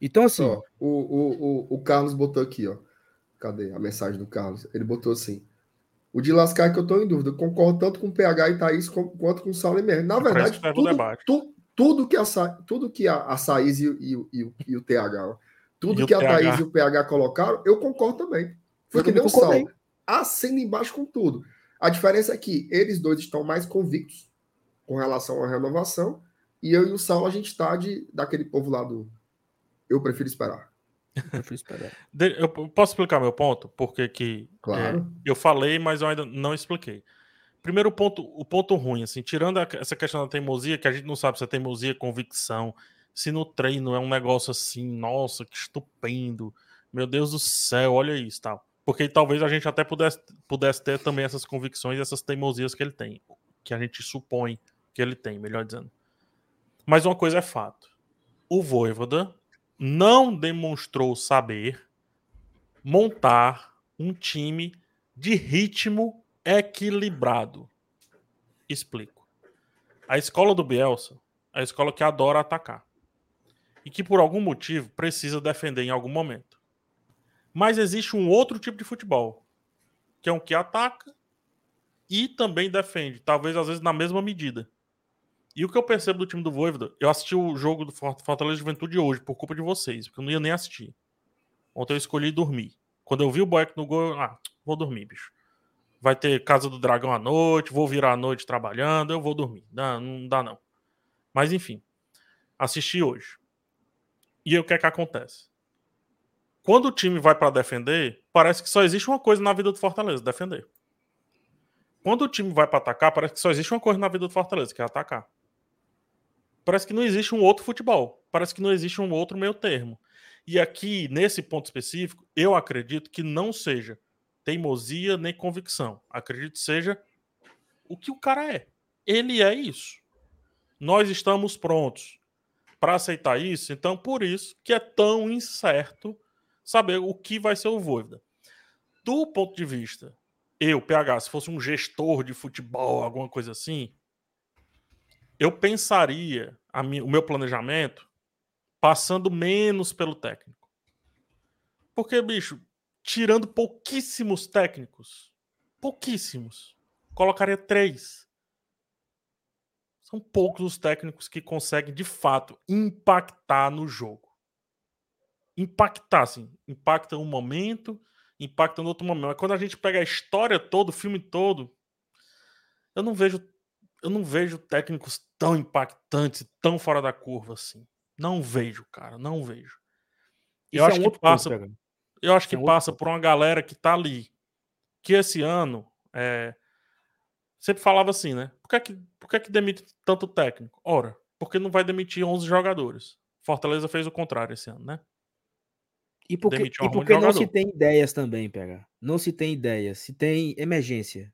Então, assim, ó, o, o, o, o Carlos botou aqui, ó. Cadê a mensagem do Carlos? Ele botou assim. O de lascar que eu tô em dúvida. Eu Concordo tanto com o PH e Thaís quanto com o Saulo e Mer. Na É verdade, tudo, tu- tudo que a, tudo que a, a Thaís e, o- e, o- e, e o TH, tudo E o que a TH. Thaís e o PH colocaram, eu concordo também. Foi Eu que nem também o Saulo. concordei. Assina embaixo com tudo. A diferença é que eles dois estão mais convictos com relação à renovação e eu e o Saulo, a gente está de, daquele povo lá do eu prefiro esperar. eu prefiro esperar. Eu posso explicar meu ponto? Porque que Claro. é, eu falei, mas eu ainda não expliquei. Primeiro ponto, o ponto ruim, assim, tirando a- essa questão da teimosia, que a gente não sabe se é teimosia, convicção, se no treino é um negócio assim, nossa, que estupendo, meu Deus do céu, olha isso, tal. Porque talvez a gente até pudesse, pudesse ter também essas convicções e essas teimosias que ele tem, que a gente supõe que ele tem, melhor dizendo. Mas uma coisa é fato. O Voivoda não demonstrou saber montar um time de ritmo equilibrado. Explico. A escola do Bielsa é a escola que adora atacar. E que por algum motivo precisa defender em algum momento. Mas existe um outro tipo de futebol, que é um que ataca e também defende, talvez às vezes na mesma medida. E o que eu percebo do time do Voivoda, eu assisti o jogo do Fortaleza Juventude hoje por culpa de vocês, porque eu não ia nem assistir. Ontem eu escolhi dormir. Quando eu vi o Boeck no gol, eu, ah, vou dormir, bicho. Vai ter Casa do Dragão à noite, vou virar à noite trabalhando, eu vou dormir. Não, não dá não. Mas enfim, assisti hoje. E aí o que é que acontece? Quando o time vai para defender, parece que só existe uma coisa na vida do Fortaleza, defender. Quando o time vai para atacar, parece que só existe uma coisa na vida do Fortaleza, que é atacar. Parece que não existe um outro futebol. Parece que não existe um outro meio termo. E aqui, nesse ponto específico, eu acredito que não seja teimosia nem convicção. Acredito seja o que o cara é. Ele é isso. Nós estamos prontos para aceitar isso, então por isso que é tão incerto saber o que vai ser o Voivoda. Do ponto de vista, eu, PH, se fosse um gestor de futebol, alguma coisa assim, eu pensaria o meu planejamento passando menos pelo técnico. Porque, bicho, tirando pouquíssimos técnicos, pouquíssimos, colocaria três. São poucos os técnicos que conseguem, de fato, impactar no jogo. Impactar, sim. Impacta um momento, impacta no outro momento. Mas quando a gente pega a história toda, o filme todo, eu não vejo eu não vejo técnicos tão impactantes, tão fora da curva assim. Não vejo, cara, não vejo. eu acho, é um que passa, ponto, eu acho que é passa por uma galera que tá ali. Que esse ano é, sempre falava assim, né? Por que, é que, por que, é que demite tanto técnico? Ora, porque não vai demitir 11 jogadores. Fortaleza fez o contrário esse ano, né? E porque, e porque não se tem ideias também, pega. Não se tem ideias, se tem emergência.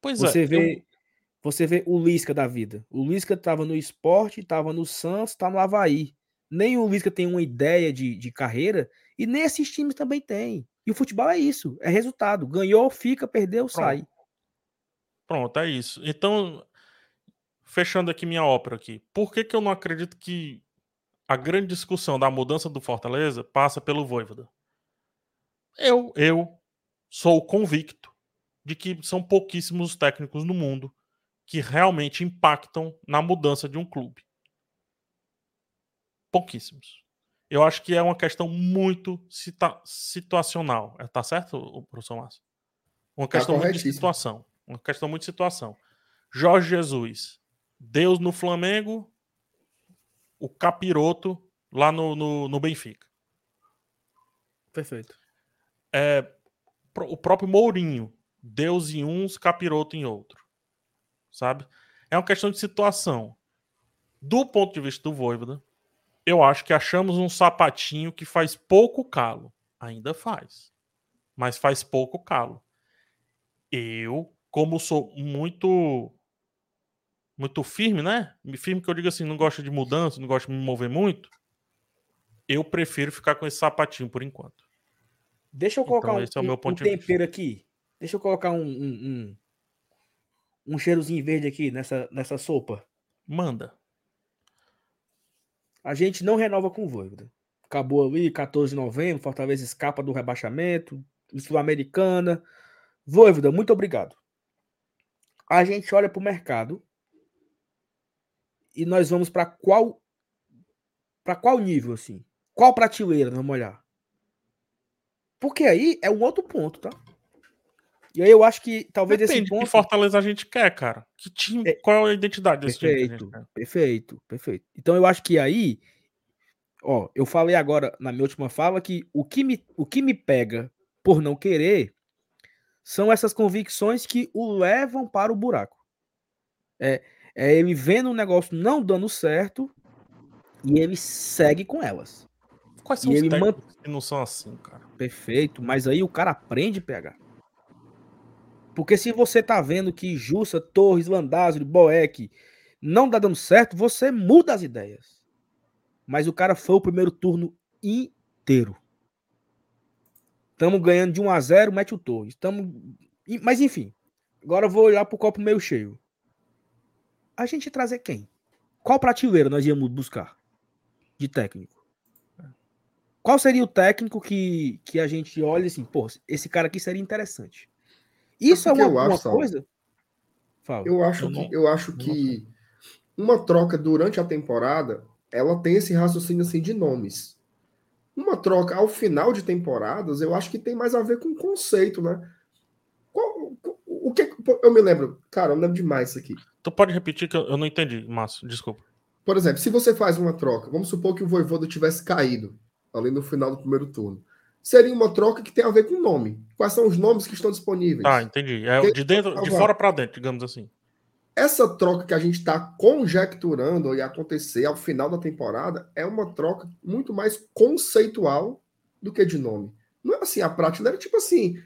Pois Você é. Vê, eu... Você vê o Lisca da vida. O Lisca estava no esporte, estava no Santos, está no Havaí. Nem o Lisca tem uma ideia de, de carreira, e nesses times também tem. E o futebol é isso, é resultado. Ganhou, fica, perdeu, Pronto. sai. Pronto, é isso. Então, fechando aqui minha ópera aqui. Por que, que eu não acredito que a grande discussão da mudança do Fortaleza passa pelo Voivoda? Eu, eu sou convicto de que são pouquíssimos técnicos no mundo que realmente impactam na mudança de um clube. Pouquíssimos. Eu acho que é uma questão muito situacional. É, tá certo, professor Márcio? Uma tá questão tá muito de situação. Uma questão muito de situação. Jorge Jesus, Deus no Flamengo, o capiroto lá no, no, no Benfica. Perfeito. É, o próprio Mourinho, Deus em uns, capiroto em outro sabe? É uma questão de situação. Do ponto de vista do Voivoda, eu acho que achamos um sapatinho que faz pouco calo. Ainda faz. Mas faz pouco calo. Eu, como sou muito muito firme, né? Firme que eu digo assim, não gosto de mudança, não gosto de me mover muito. Eu prefiro ficar com esse sapatinho por enquanto. Deixa eu colocar então, um, esse é o meu ponto um tempero aqui. Deixa eu colocar um, um, um, um cheirozinho verde aqui nessa, nessa sopa? Manda. A gente não renova com o Voivoda. Acabou ali, 14 de novembro, Fortaleza escapa do rebaixamento, Sul-Americana. Voivoda, muito obrigado. A gente olha para o mercado e nós vamos para qual para qual nível assim? Qual prateleira vamos olhar? Porque aí é um outro ponto, tá? E aí eu acho que talvez Depende esse ponto... que Fortaleza a gente quer, cara. Que time, é... qual é a identidade desse perfeito, time? Perfeito, perfeito. Então eu acho que aí, ó, eu falei agora na minha última fala que o que me, o que me pega por não querer são essas convicções que o levam para o buraco. É, é ele vendo um negócio não dando certo e ele segue com elas. Quais são e os ele man... que não são assim, cara? Perfeito, mas aí o cara aprende, pegar. Porque se você tá vendo que Jussa, Torres, Landázuri, Boeck não tá dando certo, você muda as ideias. Mas o cara foi o primeiro turno inteiro. Estamos ganhando de 1 a 0 mete o Torres. Tamo... Mas enfim, agora eu vou olhar pro copo meio cheio. A gente trazer quem? Qual prateleira nós íamos buscar de técnico? Qual seria o técnico que, que a gente olha assim, pô, esse cara aqui seria interessante? Isso é uma, uma acho, coisa. Fala. Eu acho que, eu acho que uma troca durante a temporada ela tem esse raciocínio assim de nomes. Uma troca ao final de temporadas, eu acho que tem mais a ver com conceito, né? Qual, o que eu me lembro, cara, eu lembro demais isso aqui. Tu pode repetir que eu não entendi, Márcio, desculpa. Por exemplo, se você faz uma troca, vamos supor que o Voivoda tivesse caído ali no final do primeiro turno seria uma troca que tem a ver com o nome. Quais são os nomes que estão disponíveis? Ah, entendi. É de dentro, de fora para dentro, digamos assim. essa troca que a gente está conjecturando e acontecer ao final da temporada é uma troca muito mais conceitual do que de nome. Não é assim, a prateleira, tipo assim,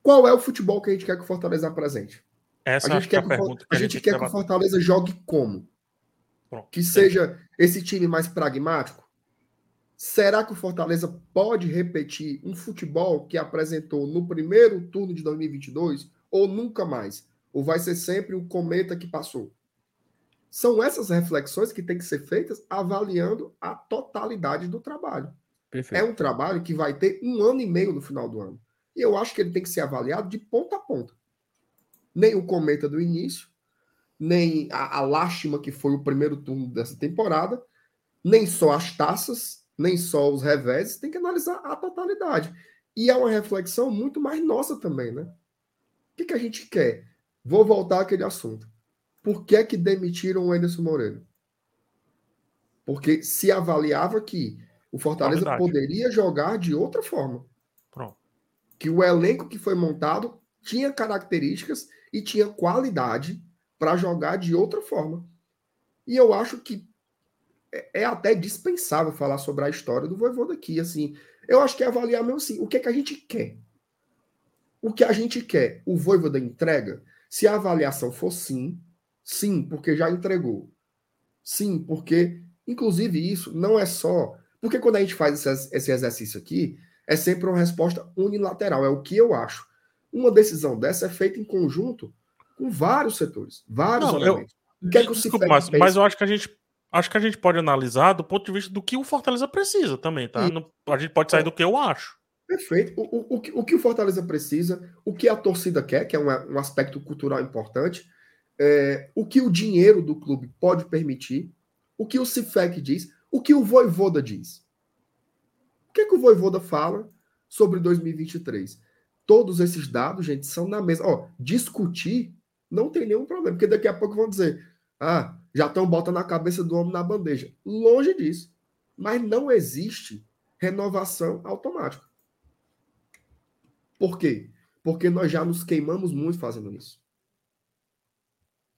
qual é o futebol que a gente quer que o Fortaleza apresente? Essa a gente quer, que, pergunta a gente quer que o Fortaleza jogue como? Pronto. Que seja esse time mais pragmático? Será que o Fortaleza pode repetir um futebol que apresentou no primeiro turno de 2022 ou nunca mais? Ou vai ser sempre o cometa que passou? São essas reflexões que têm que ser feitas avaliando a totalidade do trabalho. Perfeito. É um trabalho que vai ter um ano e meio no final do ano. E eu acho que ele tem que ser avaliado de ponta a ponta. Nem o cometa do início, nem a, a lástima que foi o primeiro turno dessa temporada, nem só as taças, nem só os reveses, tem que analisar a totalidade. E é uma reflexão muito mais nossa também, né? O que, que a gente quer? Vou voltar àquele assunto. Por que é que demitiram o Anderson Moreira? Porque se avaliava que o Fortaleza Verdade. poderia jogar de outra forma. Pronto. Que o elenco que foi montado tinha características e tinha qualidade para jogar de outra forma. E eu acho que é, é até dispensável falar sobre a história do Voivoda aqui. Assim, eu acho que é avaliar mesmo assim, o que é que a gente quer. O que a gente quer, o Voivoda entrega? Se a avaliação for sim, sim, porque já entregou. Sim, porque, inclusive, isso não é só porque quando a gente faz esse, esse exercício aqui, é sempre uma resposta unilateral, é o que eu acho. Uma decisão dessa é feita em conjunto com vários setores, vários Não, elementos. Eu, o que é que desculpa, mas, mas eu acho que a gente acho que a gente pode analisar do ponto de vista do que o Fortaleza precisa também, tá? a gente pode sair do que eu acho. Perfeito. O, o, o, que, o que o Fortaleza precisa, o que a torcida quer, que é um, um aspecto cultural importante, é, o que o dinheiro do clube pode permitir, o que o CIFEC diz, o que o Voivoda diz? O que, é que o Voivoda fala sobre 2023? Todos esses dados, gente, são na mesa. Ó, discutir não tem nenhum problema, porque daqui a pouco vão dizer: ah, já estão botando a cabeça do homem na bandeja. Longe disso. Mas não existe renovação automática. Por quê? Porque nós já nos queimamos muito fazendo isso.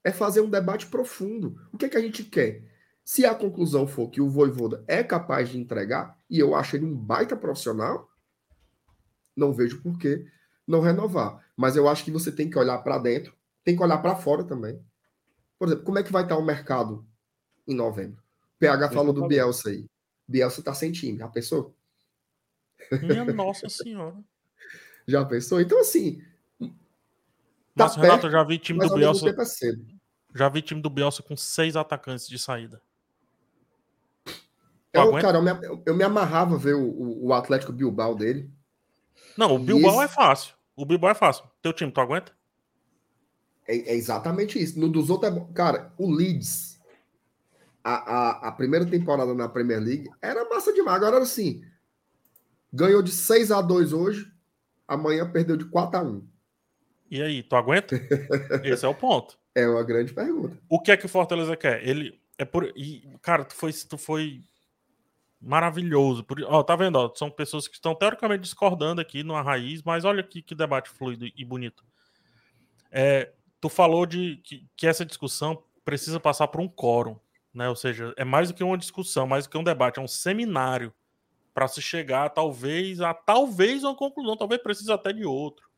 É fazer um debate profundo. O que, é que a gente quer? Se a conclusão for que o Voivoda é capaz de entregar, e eu acho ele um baita profissional, não vejo por que não renovar. Mas eu acho que você tem que olhar para dentro, tem que olhar para fora também. Por exemplo, como é que vai estar o mercado em novembro? O PH falou do Bielsa aí. Bielsa está sem time, já pensou? Minha nossa senhora. Já pensou? Então, assim. Tá Mas, perto, Renato, eu já vi time do Bielsa. É já vi time do Bielsa com seis atacantes de saída. Eu, cara, eu me, eu me, amarrava ver o, o, Atlético Bilbao dele. Não, o Bilbao é fácil. O Bilbao é fácil. Teu time, tu aguenta? É, é exatamente isso. No dos outros é Cara, o Leeds, a, a, a, primeira temporada na Premier League, era massa demais. Agora, assim, ganhou de 6 a 2 hoje, amanhã perdeu de 4 a 1 E aí, tu aguenta? Esse é o ponto. É uma grande pergunta. O que é que o Fortaleza quer? Ele é por. E, cara, tu foi, tu foi maravilhoso. Por, ó, tá vendo? Ó, são pessoas que estão teoricamente discordando aqui numa raiz, mas olha aqui que debate fluido e bonito. É, tu falou de que, que, essa discussão precisa passar por um quórum, né? Ou seja, é mais do que uma discussão, mais do que um debate, é um seminário para se chegar, talvez, a talvez uma conclusão, talvez precise até de outro,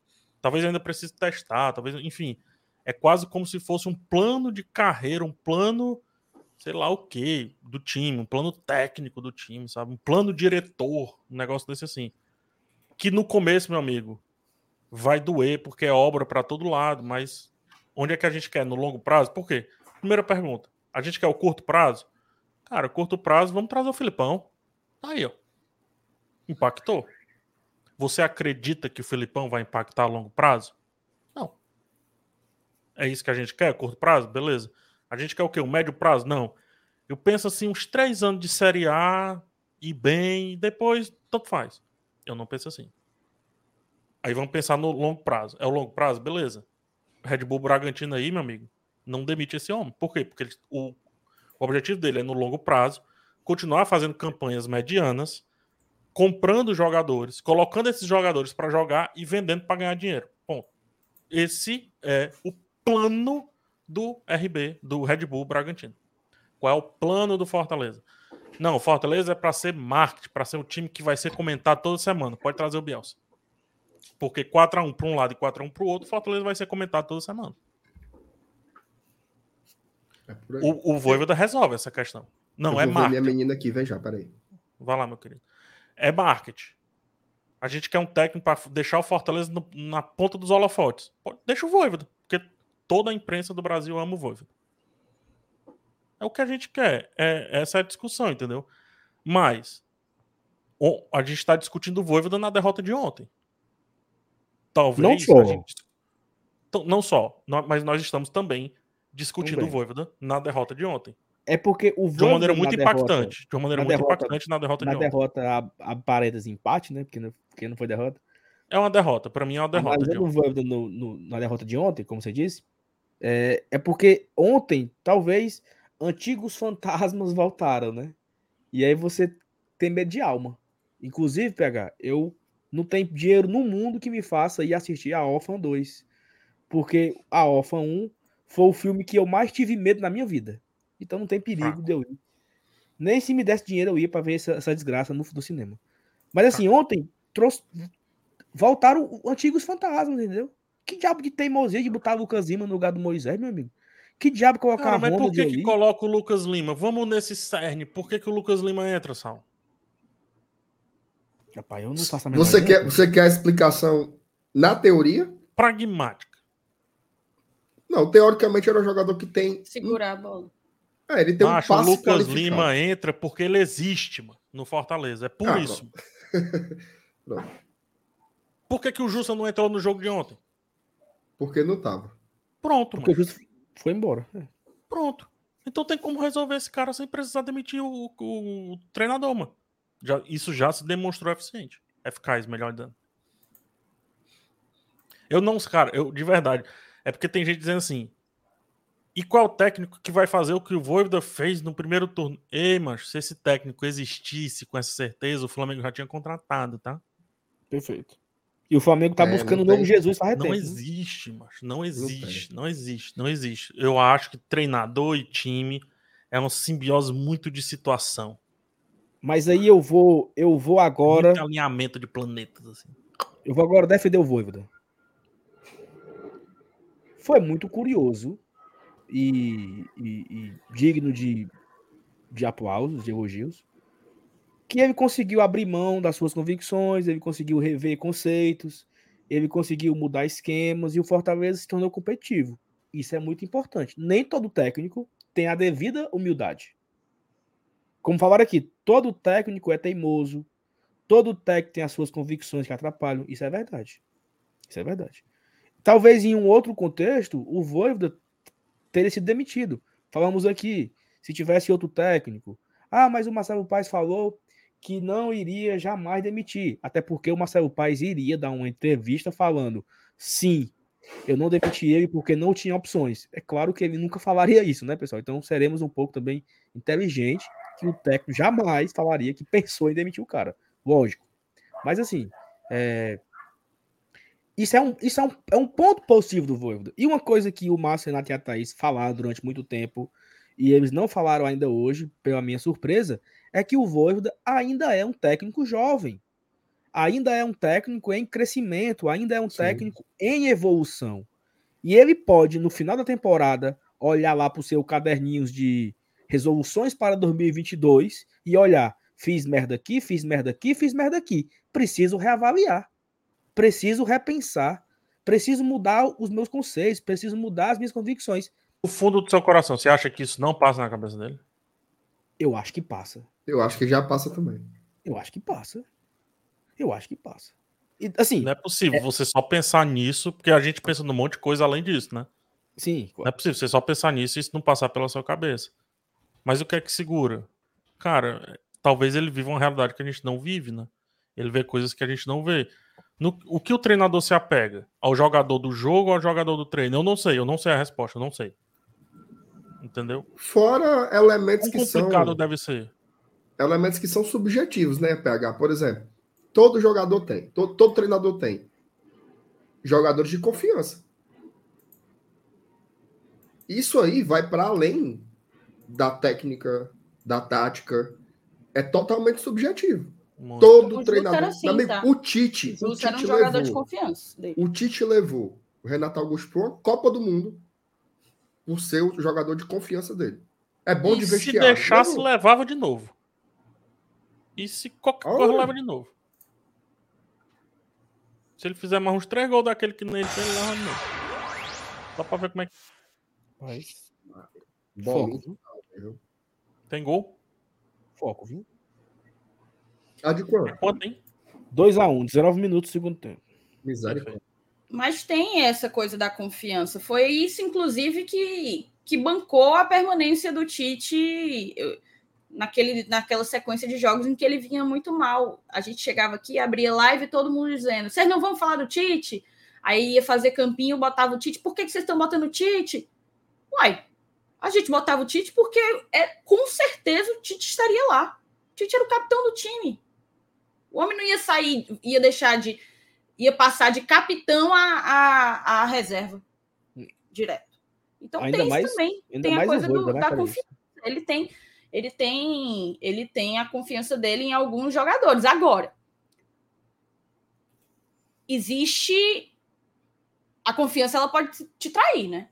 talvez ainda precise testar, talvez, enfim, é quase como se fosse um plano de carreira, um plano sei lá o que do time, um plano técnico do time, sabe? Um plano diretor, um negócio desse assim. Que no começo, meu amigo, vai doer porque é obra para todo lado, mas onde é que a gente quer? No longo prazo? Por quê? Primeira pergunta. A gente quer o curto prazo? Cara, curto prazo, vamos trazer o Filipão. Aí, ó. Impactou. Você acredita que o Filipão vai impactar a longo prazo? Não. É isso que a gente quer, curto prazo? Beleza. A gente quer o quê? O médio prazo? Não. Eu penso assim, uns três anos de Série A e bem, depois tanto faz. Eu não penso assim. Aí vamos pensar no longo prazo. É o longo prazo? Beleza. Red Bull Bragantino aí, meu amigo, não demite esse homem. Por quê? Porque ele, o, o objetivo dele é no longo prazo continuar fazendo campanhas medianas, comprando jogadores, colocando esses jogadores para jogar e vendendo para ganhar dinheiro. Bom, esse é o plano do RB, do Red Bull Bragantino. Qual é o plano do Fortaleza? Não, Fortaleza é para ser marketing, para ser um time que vai ser comentado toda semana. Pode trazer o Bielsa. Porque 4x1 para um lado e 4x1 para o outro, o Fortaleza vai ser comentado toda semana. É. O, o Voivoda resolve essa questão. Não Eu é ver minha marketing. menina aqui, vem já, peraí. Vai lá, meu querido. É marketing. A gente quer um técnico para deixar o Fortaleza no- na ponta dos holofotes. Deixa o Voivoda, porque toda a imprensa do Brasil ama o Voivoda. É o que a gente quer. É, essa é a discussão, entendeu? Mas a gente está discutindo o Voivoda na derrota de ontem. Talvez Não só. gente- Então, não só, mas nós estamos também discutindo Também. o Voivoda na derrota de ontem. É porque o De uma maneira Voivoda muito na derrota- impactante. De uma maneira na muito derrota- impactante na derrota Na de ontem. derrota, a, a parênteses empate, né? Porque não, porque não foi derrota. É uma derrota. Pra mim é uma derrota. Analisando o Diogo. Voivoda no, no- na derrota de ontem, como você disse, é, é porque ontem, talvez, antigos fantasmas voltaram, né? E aí você tem medo de alma. Inclusive, PH, eu não tenho dinheiro no mundo que me faça ir assistir a Orphan 2. Porque a Orphan 1 foi o filme que eu mais tive medo na minha vida. Então não tem perigo Fraco. de eu ir. Nem se me desse dinheiro eu ia pra ver essa, essa desgraça no, no cinema. Mas assim, ontem trouxe, voltaram antigos fantasmas, entendeu? Que diabo de teimosia de botar Lucas Lima no lugar do Moisés, meu amigo? Que diabo colocar Cara, a mas por que, que coloca o Lucas Lima? Vamos nesse cerne. Por que, que o Lucas Lima entra, Sal? Rapaz, eu não faço a menor Você ideia. quer, você quer a explicação na teoria? Pragmática. Não, teoricamente era um jogador que tem. Segurar a bola. É, ele tem um Acho o Lucas qualificado. Lima entra porque ele existe, mano, no Fortaleza. É por Ah, isso. Pronto. Por que, que o Justa não entrou no jogo de ontem? Porque não tava. Pronto, Porque o mano. Justo foi embora. É. Pronto. Então tem como resolver esse cara sem precisar demitir o, o- o treinador, mano. Já, isso já se demonstrou eficiente. Eficaz, melhor dando. Eu não, cara, eu de verdade. É porque tem gente dizendo assim. E qual é o técnico que vai fazer o que o Voivoda fez no primeiro turno? Ei, mas se esse técnico existisse com essa certeza, o Flamengo já tinha contratado, tá? Perfeito. E o Flamengo tá É, buscando o novo tem- Jesus faz Não tempo. né? existe, mas não existe, não existe, não existe. Eu acho que treinador e time é uma simbiose muito de situação. Mas aí eu vou, eu vou agora, Muito alinhamento de planetas, assim. eu vou agora defender o Voivoda. Foi muito curioso e, e- e digno de, de aplausos, de elogios, que ele conseguiu abrir mão das suas convicções, ele conseguiu rever conceitos, ele conseguiu mudar esquemas e o Fortaleza se tornou competitivo. Isso é muito importante. Nem todo técnico tem a devida humildade. Como falaram aqui, todo técnico é teimoso, todo técnico tem as suas convicções que atrapalham. Isso é verdade. Isso é verdade. Talvez em um outro contexto, o Voivoda teria sido demitido. Falamos aqui, se tivesse outro técnico. Ah, mas o Marcelo Paes falou que não iria jamais demitir. Até porque o Marcelo Paes iria dar uma entrevista falando: sim, eu não demiti ele porque não tinha opções. É claro que ele nunca falaria isso, né, pessoal? Então seremos um pouco também inteligentes que o técnico jamais falaria que pensou em demitir o cara. Lógico. Mas assim, é, isso, é um, isso é, um, é um ponto positivo do Voivoda. E uma coisa que o Márcio Renato e a Thaís falaram durante muito tempo, e eles não falaram ainda hoje, pela minha surpresa, é que o Voivoda ainda é um técnico jovem. Ainda é um técnico em crescimento, ainda é um Sim. técnico em evolução. E ele pode, no final da temporada, olhar lá para os seus caderninhos de resoluções para 2022 e olhar, fiz merda aqui, fiz merda aqui, fiz merda aqui. Preciso reavaliar. Preciso repensar. Preciso mudar os meus conceitos, preciso mudar as minhas convicções. No fundo do seu coração, você acha que isso não passa na cabeça dele? Eu acho que passa. Eu acho que já passa também. Eu acho que passa. Eu acho que passa. E, assim, Não é possível você só pensar nisso, porque a gente pensa num monte de coisa além disso, né? sim, Não é possível você só pensar nisso e isso não passar pela sua cabeça. Mas o que é que segura? Cara, talvez ele viva uma realidade que a gente não vive, né? Ele vê coisas que a gente não vê. No- o que o treinador se apega? Ao jogador do jogo ou ao jogador do treino? Eu não sei, eu não sei a resposta, eu não sei. Entendeu? Fora elementos que são complicado deve ser. elementos que são subjetivos, né, PH? Por exemplo, todo jogador tem, todo, todo treinador tem jogadores de confiança. isso aí vai para além da técnica, da tática. É totalmente subjetivo. Muito. Todo O treinador. Assim, amigo, tá? O Tite. O O Lúcio era um Tite jogador de levou. confiança dele. O Tite levou o Renato Augusto para uma Copa do Mundo por ser o jogador de confiança dele. É bom e de se vestiário. deixasse, Levou. levava de novo. E se qualquer Olha. coisa, leva de novo. Se ele fizer mais uns três gols daquele que nele fez, ele leva de novo. Só pra ver como é que Mas, Bolinha. foco, viu? tem gol. Foco, viu? Ah, de quanto? Quanto, hein? 2x1, 19 minutos do segundo tempo. Misericórdia. Mas tem essa coisa da confiança. Foi isso, inclusive, que, que bancou a permanência do Tite naquele, naquela sequência de jogos em que ele vinha muito mal. A gente chegava aqui, abria live e todo mundo dizendo: vocês não vão falar do Tite? Aí ia fazer campinho, botava o Tite. Por que, que vocês estão botando o Tite? Uai, a gente botava o Tite porque é, com certeza o Tite estaria lá. O Tite era o capitão do time. O homem não ia sair, ia deixar de ia passar de capitão a, a, a reserva direto. Então Ainda tem mais- isso também. Tem a coisa do- né, da confiança. Ele tem, ele tem, ele tem a confiança dele em alguns jogadores. Agora, existe a confiança, ela pode te trair, né?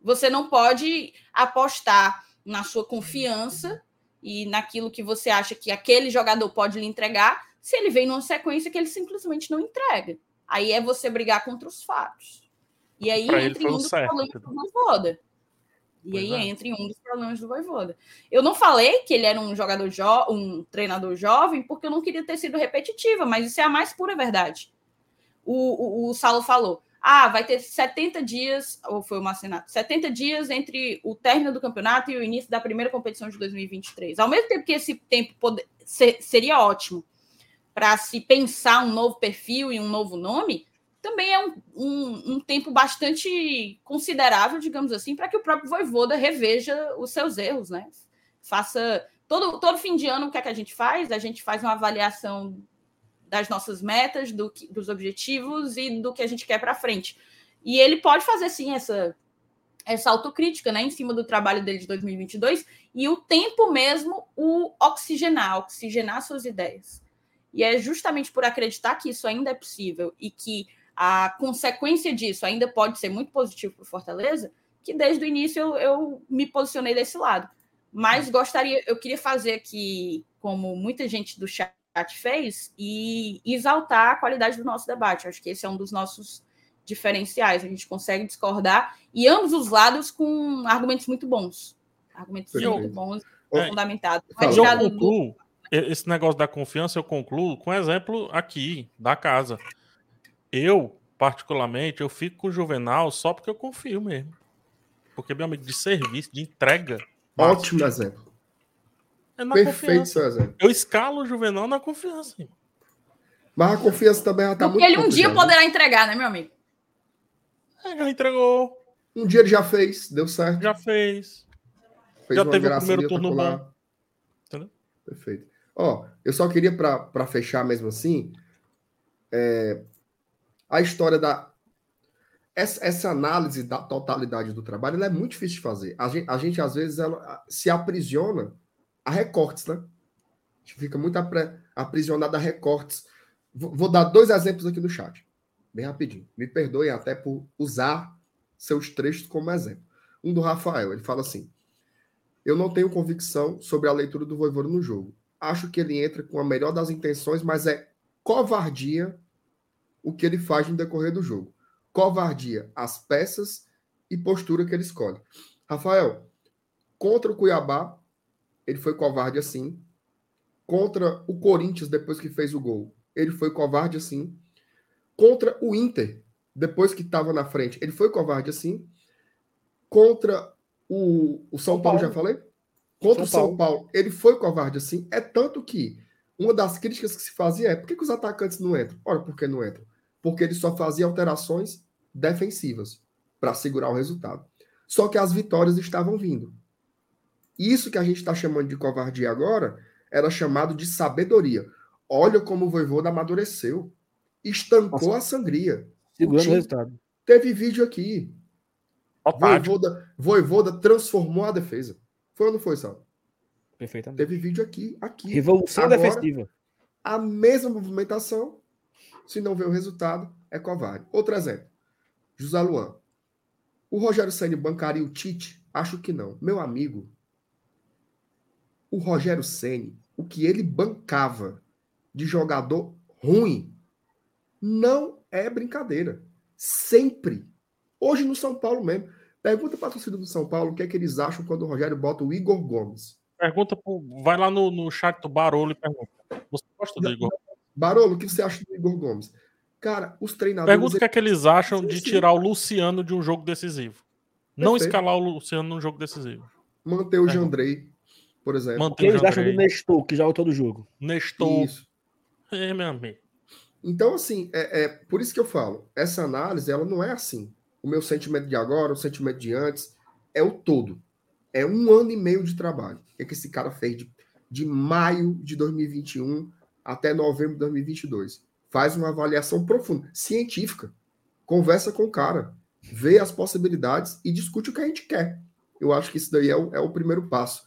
Você não pode apostar na sua confiança e naquilo que você acha que aquele jogador pode lhe entregar, se ele vem numa sequência que ele simplesmente não entrega. Aí é você brigar contra os fatos. E aí Pra entra em um dos certo, problemas do Voivoda. E Pois aí é. entra em um dos problemas do Voivoda. Eu não falei que ele era um jogador jo um treinador jovem, porque eu não queria ter sido repetitiva, mas isso é a mais pura verdade. O, o, o Saulo falou: ah, vai ter 70 dias, ou foi o Marcenato, 70 dias entre o término do campeonato e o início da primeira competição de 2023. Ao mesmo tempo que esse tempo pode, ser, seria ótimo para se pensar um novo perfil e um novo nome, também é um, um, um tempo bastante considerável, digamos assim, para que o próprio Voivoda reveja os seus erros, né? Faça. Todo, todo fim de ano, o que é que a gente faz? A gente faz uma avaliação das nossas metas, do que- dos objetivos e do que a gente quer para frente. E ele pode fazer, sim, essa, essa autocrítica né, em cima do trabalho dele de 2022 e o tempo mesmo o oxigenar, oxigenar suas ideias. E é justamente por acreditar que isso ainda é possível e que a consequência disso ainda pode ser muito positivo para o Fortaleza, que desde o início eu, eu me posicionei desse lado. Mas gostaria, eu queria fazer aqui, como muita gente do chat fez, e exaltar a qualidade do nosso debate. Acho que esse é um dos nossos diferenciais. A gente consegue discordar e ambos os lados com argumentos muito bons. Argumentos Perfeito. muito bons, É, fundamentados. Eu concluo, esse negócio da confiança eu concluo com um exemplo aqui, da casa. Eu, particularmente, eu fico com o Juvenal só porque eu confio mesmo. Porque, meu amigo, de serviço, de entrega, Ótimo exemplo. É na Perfeito confiança. seu exemplo. Eu escalo o Juvenal na confiança. irmão. Mas a confiança também já tá Porque muito ele um dia já, né? poderá entregar, né, meu amigo? É, já entregou, Um dia ele já fez, deu certo. já fez. fez já teve o primeiro turno bom. Entendeu? Perfeito. Ó, eu só queria, para fechar mesmo assim, é, a história da. Essa, essa análise da totalidade do trabalho ela é muito difícil de fazer. A gente, a gente às vezes, ela, se aprisiona a recortes, né? A gente fica muito aprisionado a recortes. Vou, dar dois exemplos aqui no chat, bem rapidinho. Me perdoem até por usar seus trechos como exemplo. Um do Rafael, ele fala assim: Eu não tenho convicção sobre a leitura do Voivoda no jogo. Acho que ele entra com a melhor das intenções, mas é covardia o que ele faz no decorrer do jogo. Covardia, as peças e postura que ele escolhe. Rafael, contra o Cuiabá, ele foi covarde assim. Contra o Corinthians, depois que fez o gol, ele foi covarde assim. Contra o Inter, depois que estava na frente, ele foi covarde assim. Contra o, o São, São Paulo, Paulo. já falei? Contra São o São Paulo, ele foi covarde assim. É tanto que uma das críticas que se fazia é por que, que os atacantes não entram? Ora, por que não entram? Porque ele só fazia alterações defensivas para segurar o resultado. Só que as vitórias estavam vindo. Isso que a gente está chamando de covardia agora era chamado de sabedoria. Olha como o Voivoda amadureceu. Estancou Nossa. a sangria. Segurando o resultado. Teve vídeo aqui. Voivoda, Voivoda transformou a defesa. Foi ou não foi, Sal? Perfeitamente. Teve vídeo aqui, aqui. Revolução Agora, defensiva. A mesma movimentação, se não vê o resultado, é covarde. Outro exemplo. José Luan. O Rogério Senna bancaria o Tite? Acho que não. Meu amigo, o Rogério Ceni, o que ele bancava de jogador ruim, não é brincadeira. Sempre. Hoje no São Paulo mesmo. Pergunta para a torcida do São Paulo o que é que eles acham quando o Rogério bota o Igor Gomes. Pergunta pro, vai lá no, no chat do Barolo e pergunta. Você gosta do Igor? Barolo, o que você acha do Igor Gomes? Cara, os treinadores. Pergunta o que é que eles acham de tirar o Luciano de um jogo decisivo. Não Perfeito. escalar o Luciano num jogo decisivo. Manter o Jandrei, por exemplo. O que eles acham do Nestor, que joga todo jogo? Nestor. Isso. É, meu amigo. Então, assim, é, é por isso que eu falo, essa análise, ela não é assim. O meu sentimento de agora, o sentimento de antes, é o todo. É um ano e meio de trabalho. O que, é que esse cara fez de, de maio de 2021 até novembro de 2022? Faz uma avaliação profunda, científica. Conversa com o cara, vê as possibilidades e discute o que a gente quer. Eu acho que isso daí é o, é o primeiro passo.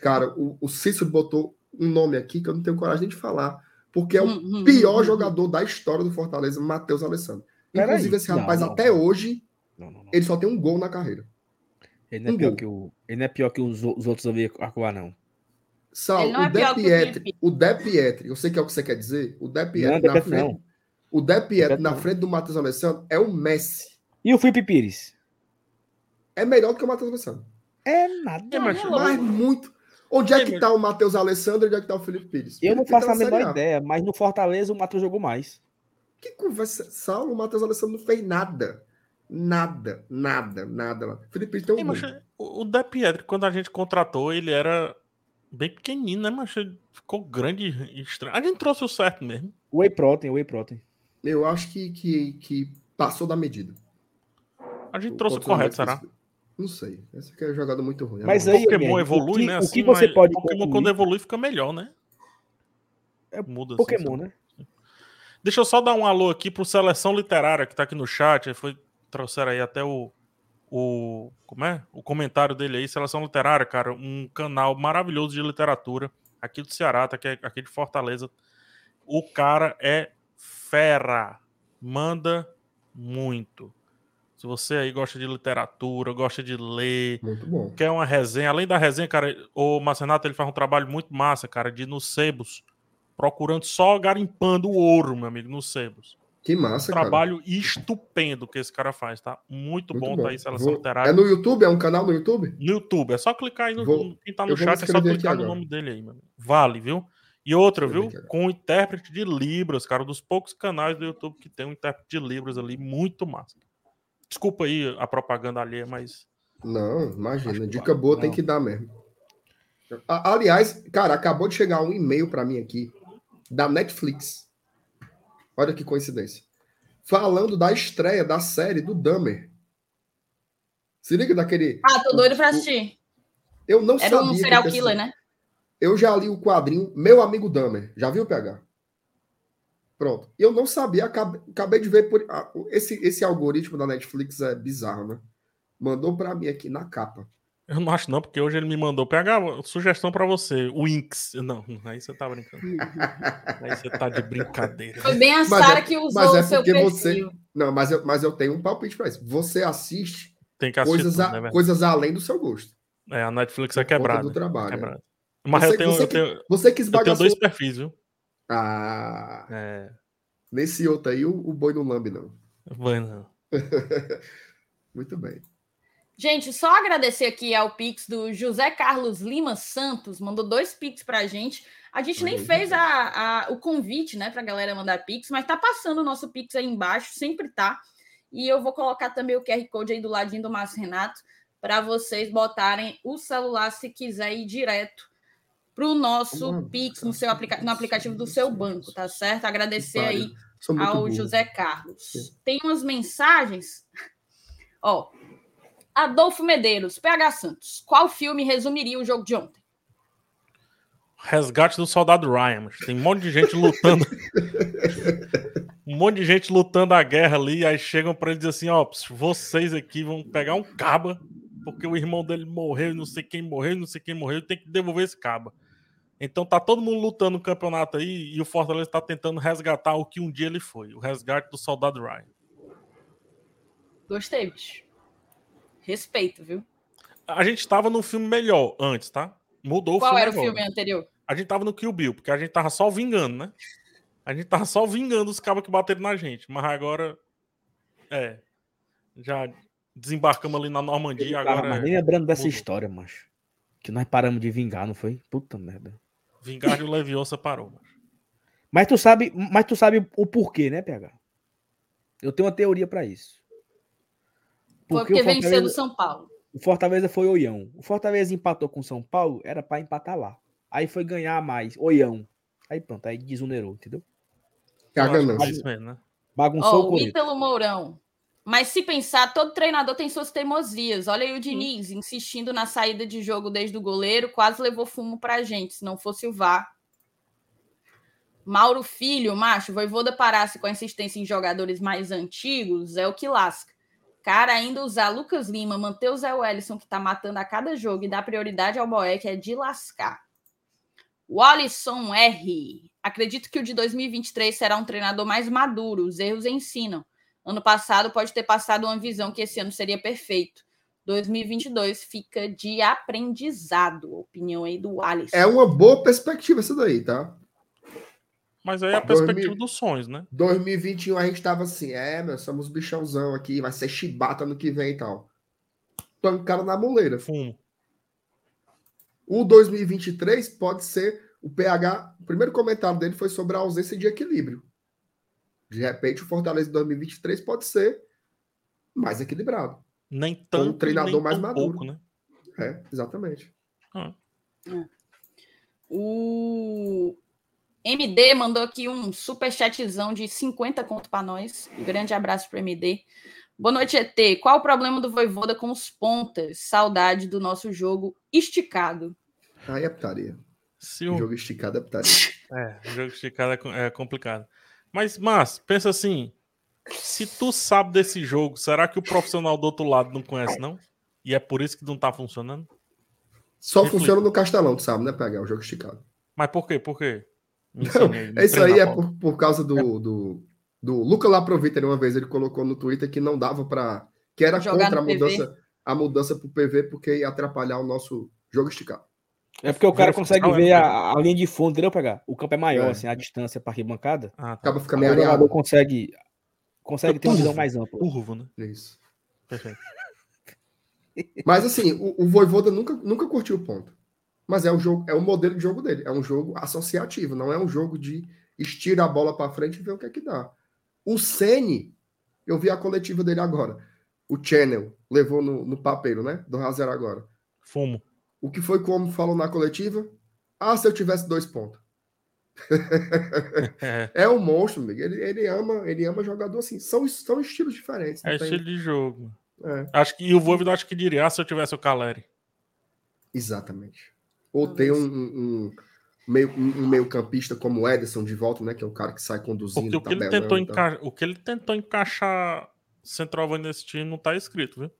Cara, o, o Cícero botou um nome aqui que eu não tenho coragem nem de falar, porque é o Hum, hum, pior hum, jogador da história do Fortaleza, Matheus Alessandro. Inclusive, esse rapaz, não, até não. hoje, Não, não, não. ele só tem um gol na carreira. Ele não é um pior gol. que, o, ele não é pior que os, os outros ali acuar, não. Sal, não é o De pior o Pietri, o De Pietri, eu sei que é o que você quer dizer, o De Pietri na frente, não. o De Pietri na frente do Matheus Alessandro é o Messi. E o Felipe Pires? É melhor do que o Matheus Alessandro. É nada. É, mas- Mas muito. Onde é que mas- tá o Matheus Alessandro e onde é que tá o Felipe Pires? Eu não Felipe faço a tá na menor A. ideia, mas no Fortaleza o Matheus jogou mais. Que conversa. Saulo, o Matheus Alessandro não fez nada. Nada, nada, nada. lá. Felipe Pires tem um Ei, gol. mas o o De Pietri, quando a gente contratou, ele era bem pequenino, né? Mas ele ficou grande e estranho. A gente trouxe o certo mesmo. Whey Protein, Whey Protein. Eu acho que, que, que passou da medida. A gente trouxe o correto, será? Não sei. Essa aqui é jogada muito ruim. Mas É aí, Pokémon Guilherme, evolui, o que- né? o Assim, que você mas pode Pokémon concluir- quando evolui fica melhor, né? É Muda. assim, Pokémon, sabe? né? Deixa eu só dar um alô aqui pro Seleção Literária que tá aqui no chat. Foi, trouxeram aí até o, o. Como é? O comentário dele aí. Seleção Literária, cara, um canal maravilhoso de literatura aqui do Ceará, tá aqui, aqui de Fortaleza. O cara é fera. Manda muito. Se você aí gosta de literatura, gosta de ler, Muito bom. quer uma resenha, além da resenha, cara, o Marcenato ele faz um trabalho muito massa, cara, de ir nos sebos, procurando só garimpando o ouro, meu amigo, nos sebos. Que massa, trabalho estupendo que esse cara faz, tá? Muito, cara. bom, Muito tá aí, Seleção Vou- Literária. É no YouTube? É um canal no YouTube? No YouTube, é só clicar aí no, Vou- quem tá no chat, é só clicar no nome dele aí, meu amigo. Vale, viu? E outra, viu? Com o intérprete de Libras, cara, um dos poucos canais do YouTube que tem um intérprete de Libras ali, muito massa. Desculpa aí a propaganda alheia, mas Não, imagina. Dica boa tem Não. que dar mesmo. Aliás, cara, acabou de chegar um e-mail para mim aqui da Netflix. Olha que coincidência. Falando da estreia da série do Dahmer. Se liga daquele. Ah, tô doido pra assistir. Eu não Era sabia. um que serial killer, né? Eu já li o quadrinho Meu Amigo Dahmer. Já viu, PH? Pronto. Eu não sabia, acabei, acabei de ver por. Esse, esse algoritmo da Netflix é bizarro, né? Mandou para mim aqui na capa. Eu não acho não, porque hoje ele me mandou pegar sugestão pra você, o Inks. Não, aí você tá brincando. Aí você tá de brincadeira. Foi bem a Mas Sara é- que usou mas é o seu perfil. você- Não, mas eu, mas eu tenho um palpite para isso. Você assiste Tem que assistir coisas, tudo, a- né, coisas além do seu gosto. É, a Netflix é quebrada. do trabalho, quebrada. Mas Você- eu tenho, você eu que- tenho, Você que eu tenho dois perfis, viu? Ah, É, nesse outro aí, o, o boi não lambe, não. vai não. Muito bem. Gente, só agradecer aqui ao Pix do José Carlos Lima Santos, mandou dois Pix pra gente. A gente nem fez a, a- o convite, né, pra galera mandar Pix, mas tá passando o nosso Pix aí embaixo, sempre tá. E eu vou colocar também o QR Code aí do ladinho do Márcio Renato para vocês botarem o celular se quiser ir direto pro nosso Vamos lá. Pix no seu aplica no aplicativo do seu banco, tá certo? Agradecer aí ao burro. José Carlos. Tem umas mensagens. Ó. Adolfo Medeiros, PH Santos. Qual filme resumiria o jogo de ontem? Resgate do soldado Ryan. Tem um monte de gente lutando. um Um monte de gente lutando a guerra ali, aí chegam para ele dizer assim: ó, vocês aqui vão pegar um caba, porque o irmão dele morreu, não sei quem morreu, não sei quem morreu, tem que devolver esse caba. Então tá todo mundo lutando no campeonato aí e o Fortaleza está tentando resgatar o que um dia ele foi, o resgate do soldado Ryan. Gostei, bicho. Respeito, viu? A gente estava num filme melhor antes, tá? Mudou Qual o filme. era agora. o filme anterior? A gente tava no Kill Bill, porque a gente tava só vingando, né? A gente tava só vingando os cabos que bateram na gente. Mas agora. É. Já desembarcamos ali na Normandia. Cara, Agora mas é nem lembrando dessa mudou. história, macho. Que nós paramos de vingar, não foi? Puta merda. Vingar de Leviosa parou. mano. Mas tu sabe, mas tu sabe o porquê, né, PH? Eu tenho uma teoria pra isso. Foi Porque porque o venceu do São Paulo. o Fortaleza foi oião. O Fortaleza empatou com o São Paulo, era pra empatar lá. Aí foi ganhar mais, oião. Aí pronto, aí desunerou, entendeu? É a Eu acho que ganância. é isso mesmo, né? Bagunçou Ó, o o. Ítalo Mourão. Mas se pensar, todo treinador tem suas teimosias. Olha aí o Diniz insistindo na saída de jogo desde o goleiro, quase levou fumo pra gente, se não fosse o VAR. Mauro Filho, macho, Voivoda parasse com a insistência em jogadores mais antigos, é o que lasca. Cara, ainda usar Lucas Lima, manter o Zé Wellison, que tá matando a cada jogo, e dar prioridade ao Boeck é de lascar. O Alisson R. Acredito que o de 2023 será um treinador mais maduro, os erros ensinam. Ano passado pode ter passado uma visão que esse ano seria perfeito. 2022 fica de aprendizado. Opinião aí do Alisson. É uma boa perspectiva essa daí, tá? Mas aí é a Dois perspectiva mil- dos sonhos, né? 2021 a gente tava assim, é, meu, somos bichãozão aqui, vai ser chibata no que vem e tal. Pancaram na moleira. Fumo. O 2023 pode ser o PH. O primeiro comentário dele foi sobre a ausência de equilíbrio. De repente, o Fortaleza de 2023 pode ser mais equilibrado. Nem tanto. e treinador nem mais tão maduro. pouco, né? É, exatamente. O MD mandou aqui um super chatzão de 50 conto para nós. Um grande abraço para MD. Boa noite, ET. Qual o problema do Voivoda com os pontas? Saudade do nosso jogo esticado. Aí é putaria. Se o Jogo esticado é putaria. É, o jogo esticado é é complicado. Mas, mas, pensa assim: se tu sabe desse jogo, será que o profissional do outro lado não conhece, não? E é por isso que não tá funcionando? Só Reflita. funciona no Castelão, tu sabe, né, PH? O jogo esticado. Mas por quê? Por quê? Não, Isso aí é por, por causa do, do, do Luca Laprovita, uma vez ele colocou no Twitter que não dava para que era Jogar contra a PV. mudança, a mudança pro PV porque ia atrapalhar o nosso jogo esticado. É porque o cara consegue é ver muito a, a linha de fundo, entendeu, PH? O campo é maior, É. assim, a distância para arquibancada. Ah, tá. Acaba fica Aí meio o jogador areado. consegue, consegue ter uma visão mais ampla. Curvo, né? Isso. Perfeito. Mas assim, o, o Voivoda nunca, nunca curtiu o ponto. Mas é o jogo, é o modelo de jogo dele. É um jogo associativo, não é um jogo de estira a bola para frente e ver o que é que dá. O Ceni, eu vi a coletiva dele agora. O Channel levou no, no papeiro, né? Do Razer agora. Fumo. O que foi que o homem falou na coletiva? Ah, se eu tivesse dois pontos. É, um monstro, amigo. Ele, ele ama, ele ama jogador assim. São, são estilos diferentes. é tem- estilo de jogo. é, Acho que, e o Voivoda acho que diria, ah, se eu tivesse o Caleri. exatamente. Ou Talvez. ter um, um, um meio, um, um meio campista como o Ederson de volta, né? Que é o cara que sai conduzindo. Porque o que, ele tentou e tal. enca... o que ele tentou encaixar centroavante nesse time não tá escrito, viu?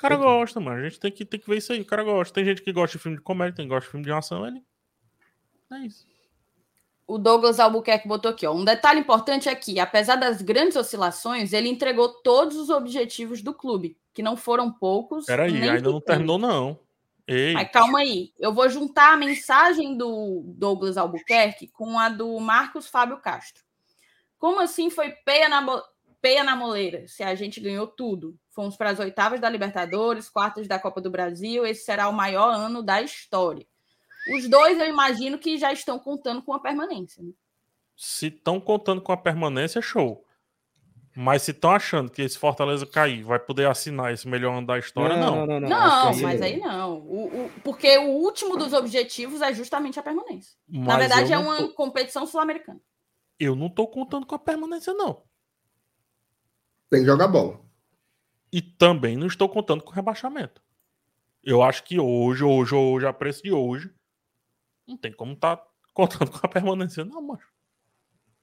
O cara Entendi. gosta, mano. A gente tem que, tem que ver isso aí. O cara gosta. Tem gente que gosta de filme de comédia, tem que gosta de filme de ação. Ele. É isso. O Douglas Albuquerque botou aqui, ó. Um detalhe importante é que, apesar das grandes oscilações, ele entregou todos os objetivos do clube, que não foram poucos. Peraí, ainda não terminou, não. Ei, Mas calma aí, eu vou juntar a mensagem do Douglas Albuquerque com a do Marcos Fábio Castro. Como assim foi peia na, peia na moleira? Se a gente ganhou tudo. Fomos para as oitavas da Libertadores, quartas da Copa do Brasil, esse será o maior ano da história. Os dois, eu imagino que já estão contando com a permanência. né? se estão contando com a permanência, show. Mas se estão achando que esse Fortaleza cair vai poder assinar esse melhor ano da história, não. não, não. Não, acho que mas aí não. O- o- porque o último dos objetivos é justamente a permanência. Na Mas verdade, eu é não uma tô- competição sul-americana. eu não tô contando com a permanência, não. Tem que jogar bola. E também não estou contando com rebaixamento. Eu acho que hoje, hoje, hoje, a preço de hoje, não tem como tá contando com a permanência, não, macho.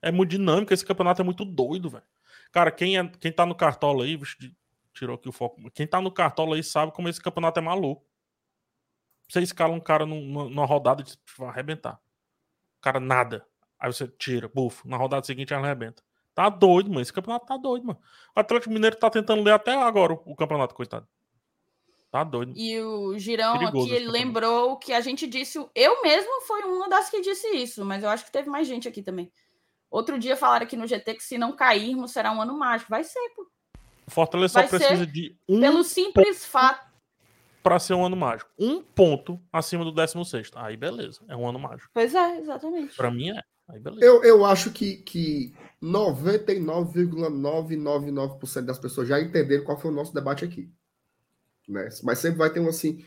É muito dinâmico, esse campeonato é muito doido, velho. Cara, quem, é, quem tá no cartola aí, tirou aqui o foco. Quem tá no cartola aí sabe como esse campeonato é maluco. Você escala um cara numa, numa rodada e vai arrebentar. O cara nada. Aí você tira, bufo. Na rodada seguinte arrebenta. Tá doido, mano. Esse campeonato tá doido, mano. O Atlético Mineiro tá tentando ler até agora o, o campeonato, coitado. Tá doido. E o Girão Perigoso aqui, ele lembrou que a gente disse. Eu mesmo fui uma das que disse isso, mas eu acho que teve mais gente aqui também. Outro dia falaram aqui no GT que se não cairmos será um ano mágico. Vai ser, pô. O Fortaleza só precisa de um. Pelo simples fato. Para ser um ano mágico. Um ponto acima do 16. Aí beleza. É um ano mágico. Pois é, exatamente. Para mim é. Aí beleza. Eu, eu acho que, que 99,999% das pessoas já entenderam qual foi o nosso debate aqui. Né? Mas sempre vai ter um assim.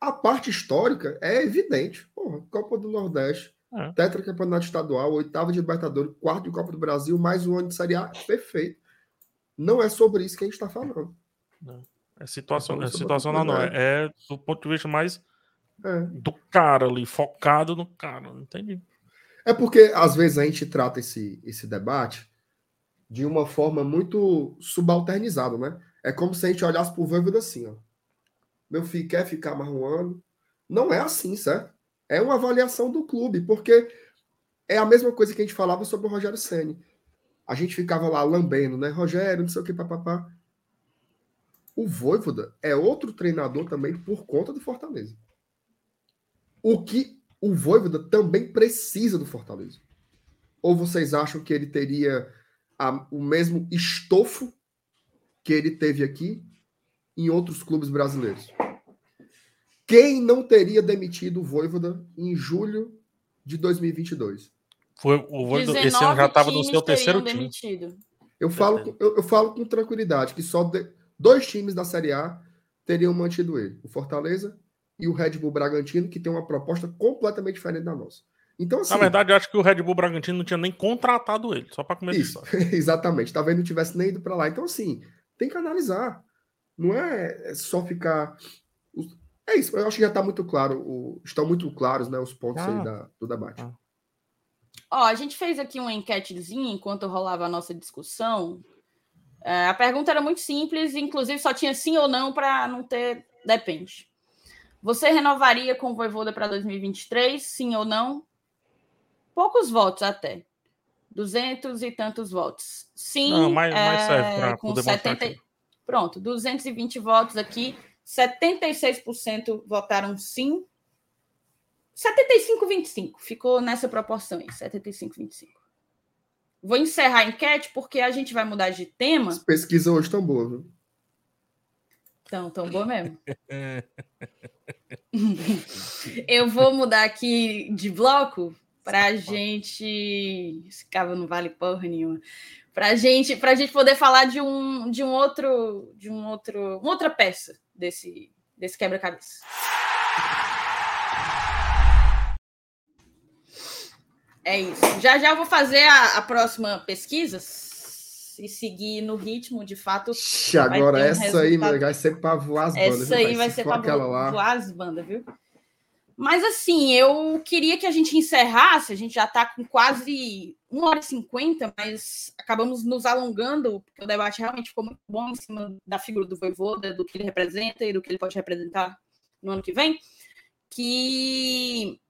A parte histórica é evidente. Porra, Copa do Nordeste, é. tetracampeonato estadual, oitava de Libertadores, quarto de Copa do Brasil, mais um ano de Série A, perfeito. Não é sobre isso que a gente está falando. Não. É situação, é situacional, não. É, é do ponto de vista mais é. do cara ali, focado no cara. Não entendi. É porque, às vezes, a gente trata esse, esse debate de uma forma muito subalternizada, né? É como se a gente olhasse pro Voivoda assim, ó. Meu filho quer ficar mais um ano. Não é assim, certo? É uma avaliação do clube, porque é a mesma coisa que a gente falava sobre o Rogério Senni. A gente ficava lá lambendo, né? Rogério, não sei o que, papapá. O Voivoda é outro treinador também por conta do Fortaleza. O que o Voivoda também precisa do Fortaleza. Ou vocês acham que ele teria a, o mesmo estofo que ele teve aqui em outros clubes brasileiros? Quem não teria demitido o Voivoda em julho de 2022? Foi, o Voivoda esse ano já estava no seu terceiro time. Demitido. Eu falo, eu, eu, falo com tranquilidade que só de, dois times da Série A teriam mantido ele: o Fortaleza e o Red Bull Bragantino, que tem uma proposta completamente diferente da nossa. Então, assim, Na verdade, eu acho que o Red Bull Bragantino não tinha nem contratado ele, só para começar. Isso, exatamente. Talvez não tivesse nem ido para lá. Então, assim, tem que analisar. Não é, é só ficar. É isso, eu acho que já está muito claro, o... estão muito claros né, os pontos ah. aí da, do debate. Ah. Ó, a gente fez aqui uma enquetezinha enquanto rolava a nossa discussão. É, a pergunta era muito simples, inclusive só tinha sim ou não para não ter depende. Você renovaria com o Voivoda para 2023? Sim ou não? Poucos votos até. Duzentos e tantos votos. Sim. Não, mais, mais é, serve poder 70... Pronto, 220 votos aqui. 76% votaram sim. 75-25. Ficou nessa proporção aí. 75-25. Vou encerrar a enquete porque a gente vai mudar de tema. As pesquisas hoje estão boas, viu? Estão tão boa mesmo. Eu vou mudar aqui de bloco para a gente. Esse cava não vale porra nenhuma. Para gente, a gente poder falar de um, de um outro, de um outro, uma outra peça desse, desse quebra-cabeça. É isso. Já já vou fazer a, a próxima pesquisa e seguir no ritmo, de fato. Agora, um essa resultado... aí vai ser para voar as bandas. Essa aí vai ser para voar as bandas, viu? Mas assim, eu queria que a gente encerrasse, a gente já está com quase 1 hora e 50, mas acabamos nos alongando, porque o debate realmente ficou muito bom em cima da figura do Voivoda, do que ele representa e do que ele pode representar no ano que vem. Que.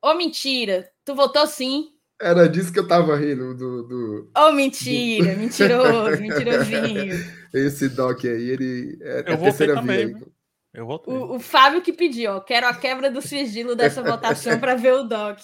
Ô, oh, mentira! Tu votou sim. Era disso que eu tava rindo. Do, do... Oh, mentira! Do... Mentiroso, mentirosinho. Esse doc aí, ele é, eu é terceira via. Também, eu votei. O, o, Fábio que pediu, ó, quero a quebra do sigilo dessa votação para ver o doc.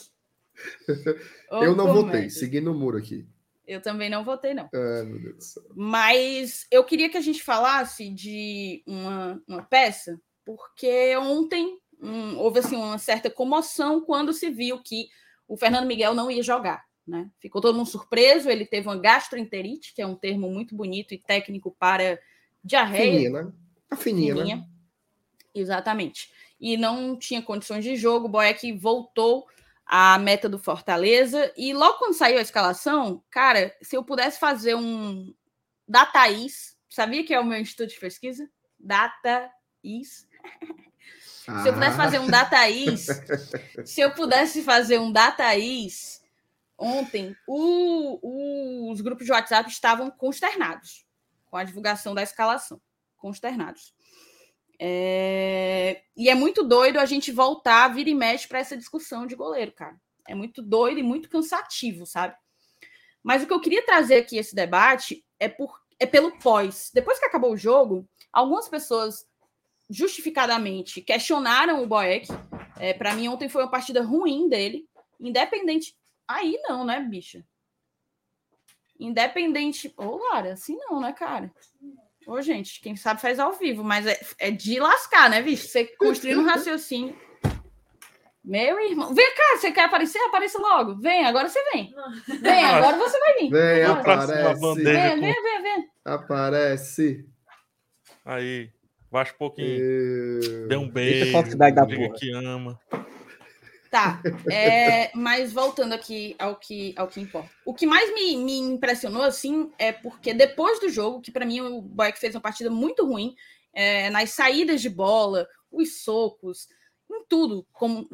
eu não votei, segui no muro aqui. Eu também não votei, não. Ai, meu Deus do céu. Mas eu queria que a gente falasse de uma, uma peça, porque ontem um, houve assim, uma certa comoção quando se viu que o Fernando Miguel não ia jogar. Né? Ficou todo mundo surpreso, ele teve uma gastroenterite, que é um termo muito bonito e técnico para diarreia. Né? A fininha, fininha. Exatamente. E não tinha condições de jogo. O Boeck voltou à meta do Fortaleza. E logo quando saiu a escalação, cara, se eu pudesse fazer um da Thaís, sabia que é o meu instituto de pesquisa? Data Is. Se eu pudesse fazer um Dataís, se eu pudesse fazer um Dataís, ontem o, os grupos de WhatsApp estavam consternados com a divulgação da escalação. Consternados. É... E é muito doido a gente voltar, vir e mexe para essa discussão de goleiro, cara. É muito doido e muito cansativo, sabe? Mas o que eu queria trazer aqui esse debate é, por, é pelo pós. Depois que acabou o jogo, algumas pessoas justificadamente questionaram o Boeck. É, para mim, ontem foi uma partida ruim dele. Independente. Aí não, né, bicha? Independente. Ô, Lara, assim não, né, cara? Ô, gente, quem sabe faz ao vivo, mas é, é de lascar, né, bicho? Você construir um raciocínio. Meu irmão. Vem cá, você quer aparecer? Apareça logo. Vem, agora você vem. Vem, agora você vai vir. Vem, aparece. Vem, vem, vem, vem. Aparece. Aí. Um pouquinho. Eu... Dê um beijo. da diga que ama. Tá, é, mas voltando aqui ao que, ao que importa. O que mais me, me impressionou, assim, é porque depois do jogo, que para mim o Boeck fez uma partida muito ruim, é, nas saídas de bola, os socos, em tudo. Como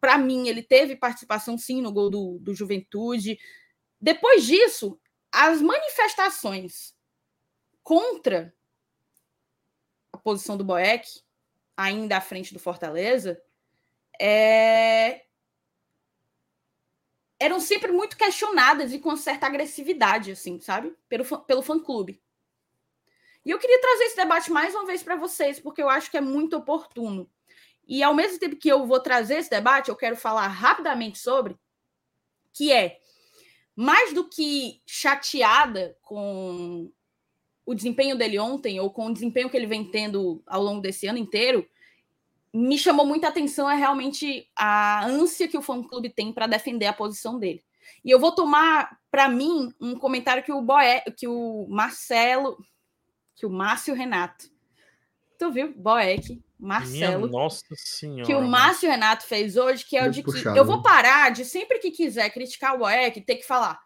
para mim, ele teve participação sim no gol do, do Juventude. Depois disso, as manifestações contra a posição do Boeck, ainda à frente do Fortaleza, é... eram sempre muito questionadas e com certa agressividade, assim, sabe? Pelo, pelo fã-clube. E eu queria trazer esse debate mais uma vez para vocês, porque eu acho que é muito oportuno. E ao mesmo tempo que eu vou trazer esse debate, eu quero falar rapidamente sobre, que é mais do que chateada com o desempenho dele ontem, ou com o desempenho que ele vem tendo ao longo desse ano inteiro, me chamou muita atenção é realmente a ânsia que o fã-clube tem para defender a posição dele. E eu vou tomar para mim um comentário que o Boé, que o Marcelo, que o Márcio Renato, tu viu? Boeck, Marcelo. Minha nossa senhora. Que o Márcio Renato fez hoje, que é o de puxado, que eu vou parar de sempre que quiser criticar o Boeck, ter que falar.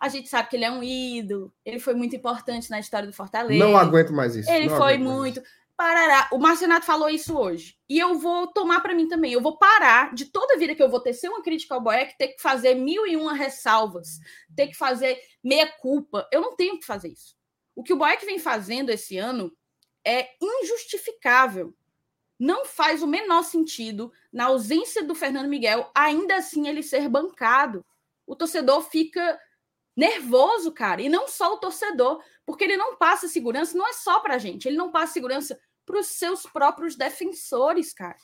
A gente sabe que ele é um ídolo, ele foi muito importante na história do Fortaleza. Não aguento mais isso. Ele foi muito parará. O Marcenato falou isso hoje. E eu vou tomar para mim também. Eu vou parar de toda vida que eu vou tecer uma crítica ao Boeck, ter que fazer mil e uma ressalvas, ter que fazer meia culpa. Eu não tenho que fazer isso. O que o Boeck vem fazendo esse ano é injustificável. Não faz o menor sentido, na ausência do Fernando Miguel, ainda assim ele ser bancado. O torcedor fica nervoso, cara. E não só o torcedor, porque ele não passa segurança, não é só para gente, ele não passa segurança para os seus próprios defensores, cara.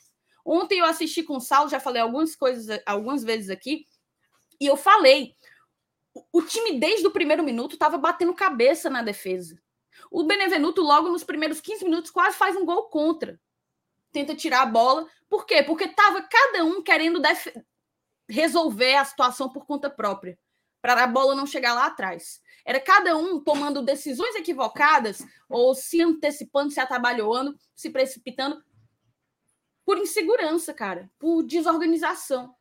Ontem eu assisti com o Saulo, já falei algumas coisas algumas vezes aqui, e eu falei, o time desde o primeiro minuto estava batendo cabeça na defesa. O Benevenuto, logo nos primeiros 15 minutos, quase faz um gol contra. Tenta tirar a bola. Por quê? Porque estava cada um querendo resolver a situação por conta própria, para a bola não chegar lá atrás. Era cada um tomando decisões equivocadas ou se antecipando, se atabalhoando, se precipitando por insegurança, cara, por desorganização.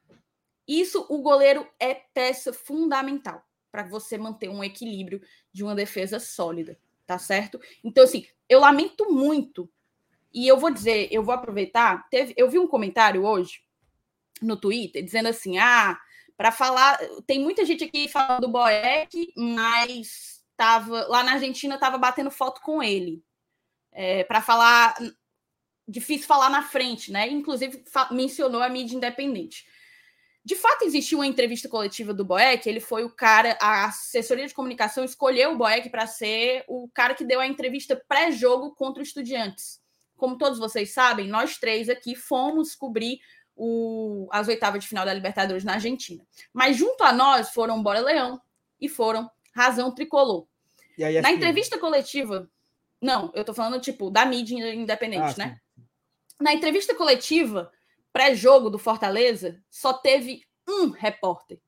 Isso o goleiro é peça fundamental para você manter um equilíbrio de uma defesa sólida, tá certo? Então assim, eu lamento muito. E eu vou dizer, eu vou aproveitar, teve, eu vi um comentário hoje no Twitter dizendo assim: "Ah, para falar. Tem muita gente aqui falando do Boeck, mas tava, lá na Argentina estava batendo foto com ele. É, para falar. Difícil falar na frente, né? Inclusive mencionou a mídia independente. De fato, existiu uma entrevista coletiva do Boeck. Ele foi o cara, a assessoria de comunicação escolheu o Boeck para ser o cara que deu a entrevista pré-jogo contra os Estudiantes. Como todos vocês sabem, nós três aqui fomos cobrir o, as oitavas de final da Libertadores na Argentina. Mas junto a nós foram Bora Leão e foram Razão Tricolor. na entrevista coletiva, não, eu tô falando tipo da mídia independente, ah, né? Na entrevista coletiva pré-jogo do Fortaleza, só teve um repórter.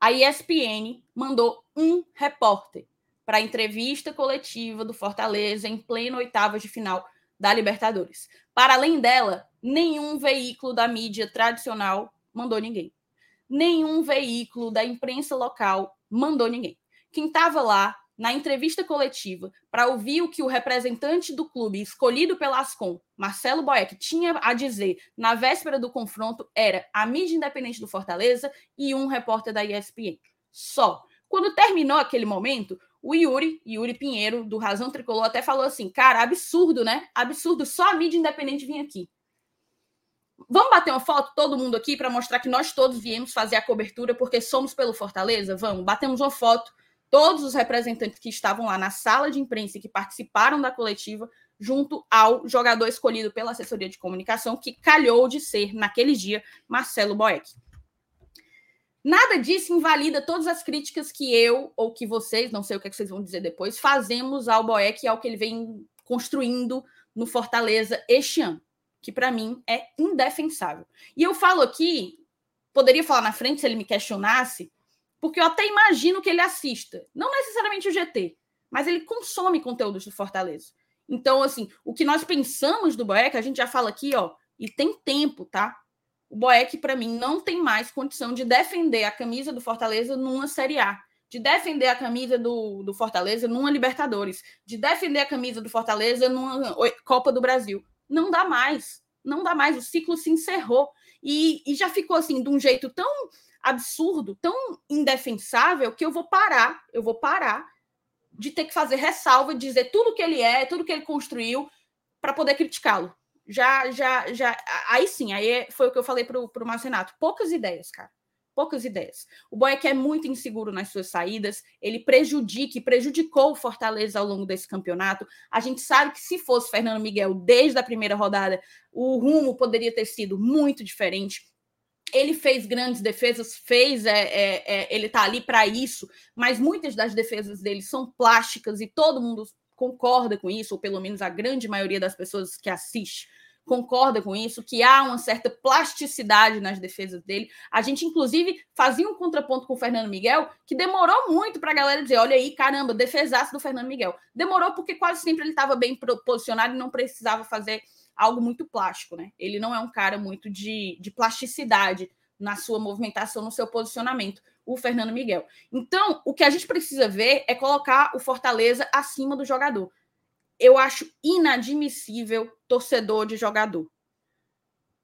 A ESPN mandou um repórter para a entrevista coletiva do Fortaleza em pleno oitavas de final da Libertadores. Para além dela, nenhum veículo da mídia tradicional mandou ninguém. Nenhum veículo da imprensa local mandou ninguém. Quem estava lá na entrevista coletiva para ouvir o que o representante do clube, escolhido pela Ascom, Marcelo Boeck, tinha a dizer na véspera do confronto, era a mídia independente do Fortaleza e um repórter da ESPN. Só. Quando terminou aquele momento, o Yuri, Yuri Pinheiro, do Razão Tricolor, até falou assim: cara, absurdo, né? Absurdo, só a mídia independente vinha aqui. Vamos bater uma foto, todo mundo aqui, para mostrar que nós todos viemos fazer a cobertura porque somos pelo Fortaleza? Vamos, batemos uma foto todos os representantes que estavam lá na sala de imprensa e que participaram da coletiva, junto ao jogador escolhido pela assessoria de comunicação, que calhou de ser, naquele dia, Marcelo Boeck. Nada disso invalida todas as críticas que eu ou que vocês, não sei o que, é que vocês vão dizer depois, fazemos ao Boeck e ao que ele vem construindo no Fortaleza este ano, que para mim é indefensável. E eu falo aqui, poderia falar na frente se ele me questionasse, porque eu até imagino que ele assista, não necessariamente o GT, mas ele consome conteúdos do Fortaleza. Então, assim, o que nós pensamos do Boeck, a gente já fala aqui, ó, e tem tempo, tá? O Boeck, para mim, não tem mais condição de defender a camisa do Fortaleza numa Série A, de defender a camisa do, do Fortaleza numa Libertadores, de defender a camisa do Fortaleza numa Copa do Brasil. Não dá mais, não dá mais, o ciclo se encerrou. E, e já ficou assim, de um jeito tão absurdo, tão indefensável, que eu vou parar, eu vou parar de ter que fazer ressalva, dizer tudo que ele é, tudo que ele construiu, para poder criticá-lo. Já, já, já. Aí sim, aí foi o que eu falei para o Marcenato. Poucas ideias, cara. Poucas ideias. O Boeck é muito inseguro nas suas saídas, ele prejudica e prejudicou o Fortaleza ao longo desse campeonato. A gente sabe que se fosse Fernando Miguel desde a primeira rodada, o rumo poderia ter sido muito diferente. Ele fez grandes defesas, fez, é, é, é ele está ali para isso, mas muitas das defesas dele são plásticas e todo mundo concorda com isso, ou pelo menos a grande maioria das pessoas que assiste concorda com isso, que há uma certa plasticidade nas defesas dele. A gente, inclusive, fazia um contraponto com o Fernando Miguel, que demorou muito para a galera dizer: olha aí, caramba, defesaço do Fernando Miguel. Demorou porque quase sempre ele estava bem posicionado e não precisava fazer algo muito plástico, né? Ele não é um cara muito de, de plasticidade na sua movimentação, no seu posicionamento, o Fernando Miguel. Então, o que a gente precisa ver é colocar o Fortaleza acima do jogador. Eu acho inadmissível torcedor de jogador.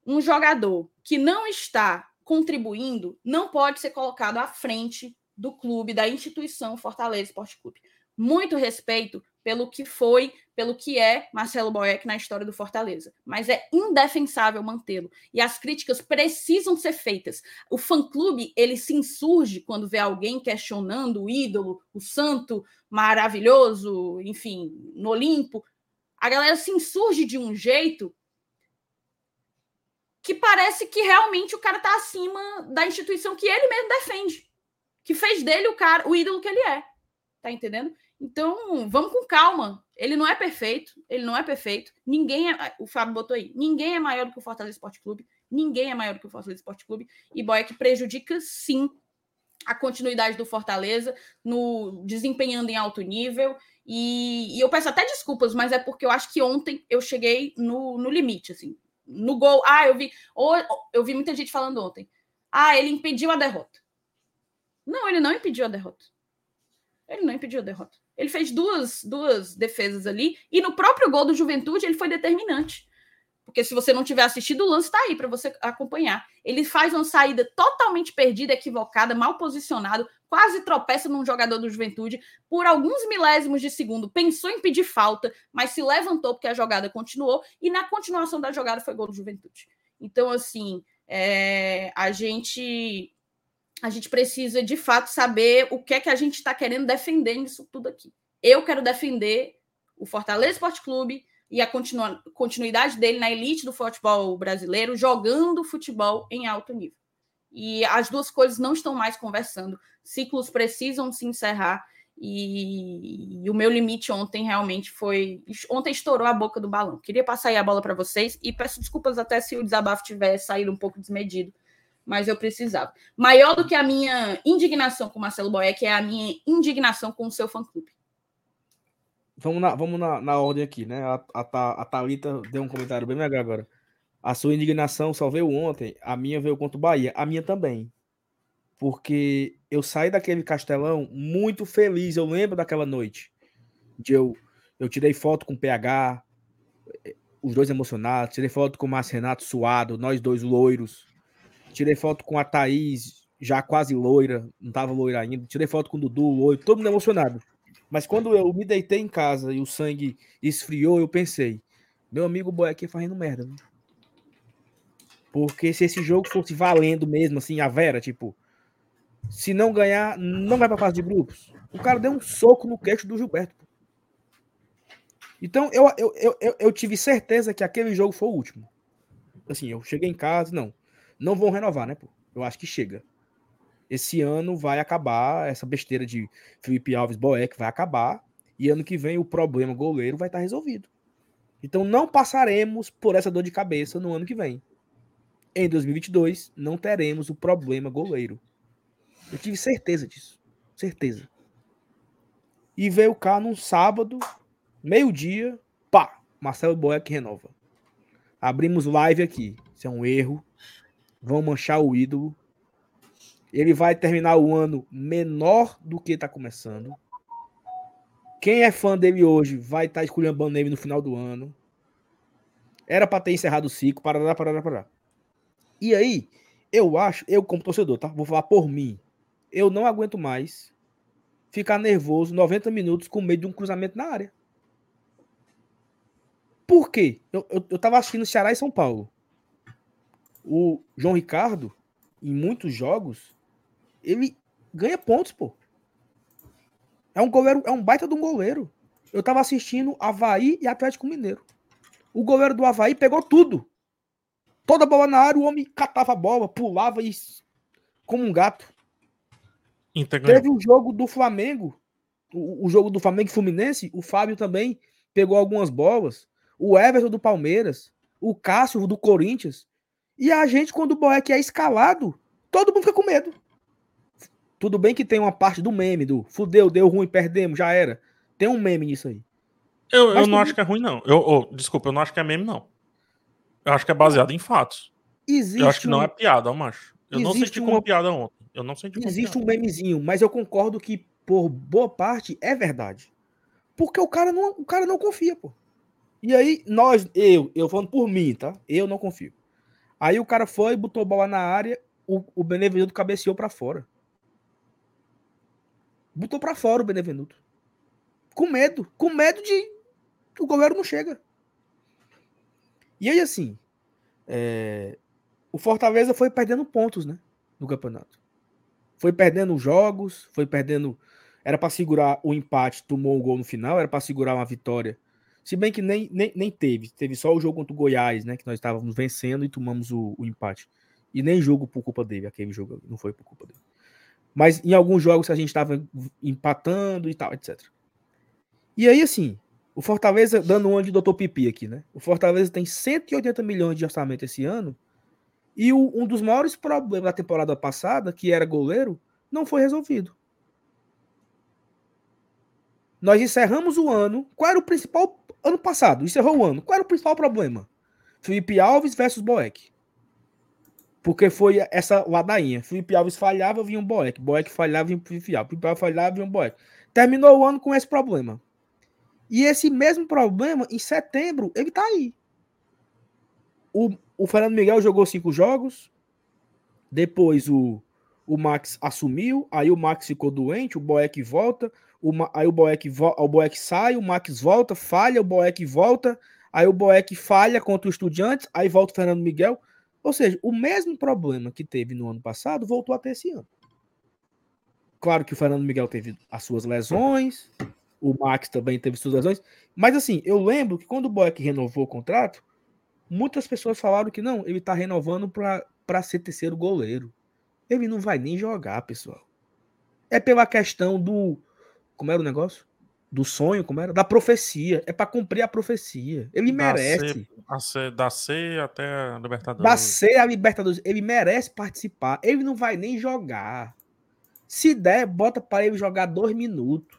Um jogador que não está contribuindo não pode ser colocado à frente do clube, da instituição Fortaleza Esporte Clube. Muito respeito pelo que foi, pelo que é Marcelo Boeck na história do Fortaleza. Mas é indefensável mantê-lo. E as críticas precisam ser feitas. O fã-clube, ele se insurge quando vê alguém questionando o ídolo, o santo maravilhoso, enfim, no Olimpo. A galera se insurge de um jeito que parece que realmente o cara está acima da instituição que ele mesmo defende, que fez dele o cara, o ídolo que ele é. Tá entendendo? Então, vamos com calma. Ele não é perfeito, ele não é perfeito. Ninguém é, o Fábio botou aí, ninguém é maior do que o Fortaleza Esporte Clube, ninguém é maior do que o Fortaleza Esporte Clube, e Boeck prejudica sim a continuidade do Fortaleza no desempenhando em alto nível. E, e, eu peço até desculpas, mas é porque eu acho que ontem eu cheguei no, no limite, assim. No gol. Ah, eu vi. Ou, eu vi muita gente falando ontem. Ah, ele impediu a derrota. Não, ele não impediu a derrota. Ele não impediu a derrota. Ele fez duas, duas defesas ali, e no próprio gol do Juventude ele foi determinante. Porque se você não tiver assistido, o lance está aí para você acompanhar. Ele faz uma saída totalmente perdida, equivocada, mal posicionado, quase tropeça num jogador do Juventude por alguns milésimos de segundo. Pensou em pedir falta, mas se levantou porque a jogada continuou, e na continuação da jogada foi gol do Juventude. Então, assim, é, a gente a gente precisa de fato saber o que é que a gente está querendo defender nisso tudo aqui. Eu quero defender o Fortaleza Esporte Clube e a continu continuidade dele na elite do futebol brasileiro, jogando futebol em alto nível. E as duas coisas não estão mais conversando. Ciclos precisam se encerrar. E, e, o meu limite ontem realmente foi. Ontem estourou a boca do balão. Queria passar aí a bola para vocês e peço desculpas até se o desabafo tiver saído um pouco desmedido mas eu precisava. Maior do que a minha indignação com o Marcelo Boeck é a minha indignação com o seu fã-clube. Vamos, na, vamos na, na ordem aqui, né? A, a, a Thalita deu um comentário bem legal agora. A sua indignação só veio ontem, a minha veio contra o Bahia, a minha também. Porque eu saí daquele castelão muito feliz. Eu lembro daquela noite. De eu, eu tirei foto com o PH, os dois emocionados. Tirei foto com o Márcio Renato suado, nós dois loiros. Tirei foto com a Thaís, já quase loira, não tava loira ainda. Tirei foto com o Dudu, loiro, todo mundo emocionado. Mas quando eu me deitei em casa e o sangue esfriou, eu pensei, meu amigo boy aqui fazendo merda. Porque se esse jogo fosse valendo mesmo, assim, a Vera, tipo, se não ganhar, não vai pra fase de grupos. O cara deu um soco no queixo do Gilberto. Então, eu, eu, eu, eu, tive certeza que aquele jogo foi o último. Assim, eu cheguei em casa, não. Não vão renovar, né, pô? Eu acho que chega. Esse ano vai acabar essa besteira de Felipe Alves Boeck vai acabar. E ano que vem o problema goleiro vai estar resolvido. Então não passaremos por essa dor de cabeça no ano que vem. Em 2022 não teremos o problema goleiro. Eu tive certeza disso. Certeza. E veio cá num sábado, meio-dia, pá, Marcelo Boeck renova. Abrimos live aqui. Isso é um erro. Vão manchar o ídolo. Ele vai terminar o ano menor do que está começando. Quem é fã dele hoje vai estar tá esculhambando ele no final do ano. Era para ter encerrado o ciclo. Parará, parará, parará. E aí, eu acho, eu como torcedor, tá? Vou falar por mim. Eu não aguento mais ficar nervoso 90 minutos com medo de um cruzamento na área. Por quê? Eu, eu, eu tava assistindo Ceará e São Paulo. O João Ricardo, em muitos jogos, ele ganha pontos, pô. É um goleiro, é um baita de um goleiro. Eu tava assistindo Havaí e Atlético Mineiro. O goleiro do Havaí pegou tudo. Toda bola na área, o homem catava a bola, pulava e como um gato. Teve o um jogo do Flamengo, o, o, jogo do Flamengo e Fluminense, o Fábio também pegou algumas bolas, o Everton do Palmeiras, o Cássio do Corinthians. E a gente, quando o Boeck é escalado, todo mundo fica com medo. Tudo bem que tem uma parte do meme, do fudeu, deu ruim, perdemos, já era. Tem um meme nisso aí. Eu, eu não acho que é ruim, não. Eu, oh, desculpa, eu não acho que é meme, não. Eu acho que é baseado em fatos. Existe eu acho que não é piada, macho. Eu não senti como uma... piada ontem. Eu não senti como Existe piada. um memezinho, mas eu concordo que, por boa parte, é verdade. Porque o cara não, o cara não confia, pô. E aí, nós, eu, eu falando por mim, tá? Eu não confio. Aí o cara foi, botou a bola na área, o, o Benevenuto cabeceou para fora. Botou para fora o Benevenuto. Com medo. Com medo de o governo não chega. E aí, assim, é... o Fortaleza foi perdendo pontos, né? No campeonato. Foi perdendo jogos, foi perdendo. Era para segurar o empate, tomou um gol no final, era para segurar uma vitória. Se bem que nem, nem, nem teve. Teve só o jogo contra o Goiás, né? Que nós estávamos vencendo e tomamos o, o empate. E nem jogo por culpa dele, aquele jogo não foi por culpa dele. Mas em alguns jogos a gente estava empatando e tal, etc. E aí, assim, o Fortaleza, dando um de Dr. Pipi aqui, né? O Fortaleza tem 180 milhões de orçamento esse ano. E o, um dos maiores problemas da temporada passada, que era goleiro, não foi resolvido. Nós encerramos o ano. Qual era o principal. Ano passado, encerrou o ano. Qual era o principal problema? Felipe Alves versus Boeck. Porque foi essa ladainha. Felipe Alves falhava, vinha um Boeck. Boeck falhava, vinha um Felipe Alves. Felipe Alves falhava, vinha um Boeck. Terminou o ano com esse problema. E esse mesmo problema, em setembro, ele tá aí. O, o Fernando Miguel jogou cinco jogos. Depois o, o Max assumiu. Aí o Max ficou doente. O Boeck volta. O, aí o Boeck, o Boeck sai. O Max volta, falha. O Boeck volta. Aí o Boeck falha contra o Estudiantes. Aí volta o Fernando Miguel. Ou seja, o mesmo problema que teve no ano passado voltou a ter esse ano. Claro que o Fernando Miguel teve as suas lesões, o Max também teve suas lesões, mas assim, eu lembro que quando o Boeck renovou o contrato, muitas pessoas falaram que não, ele tá renovando para ser terceiro goleiro. Ele não vai nem jogar, pessoal. É pela questão do. Como era o negócio? do sonho, como era? Da profecia. É para cumprir a profecia. Ele da merece. C, da C até a Libertadores. Da C a Libertadores. Ele merece participar. Ele não vai nem jogar. Se der, bota para ele jogar dois minutos.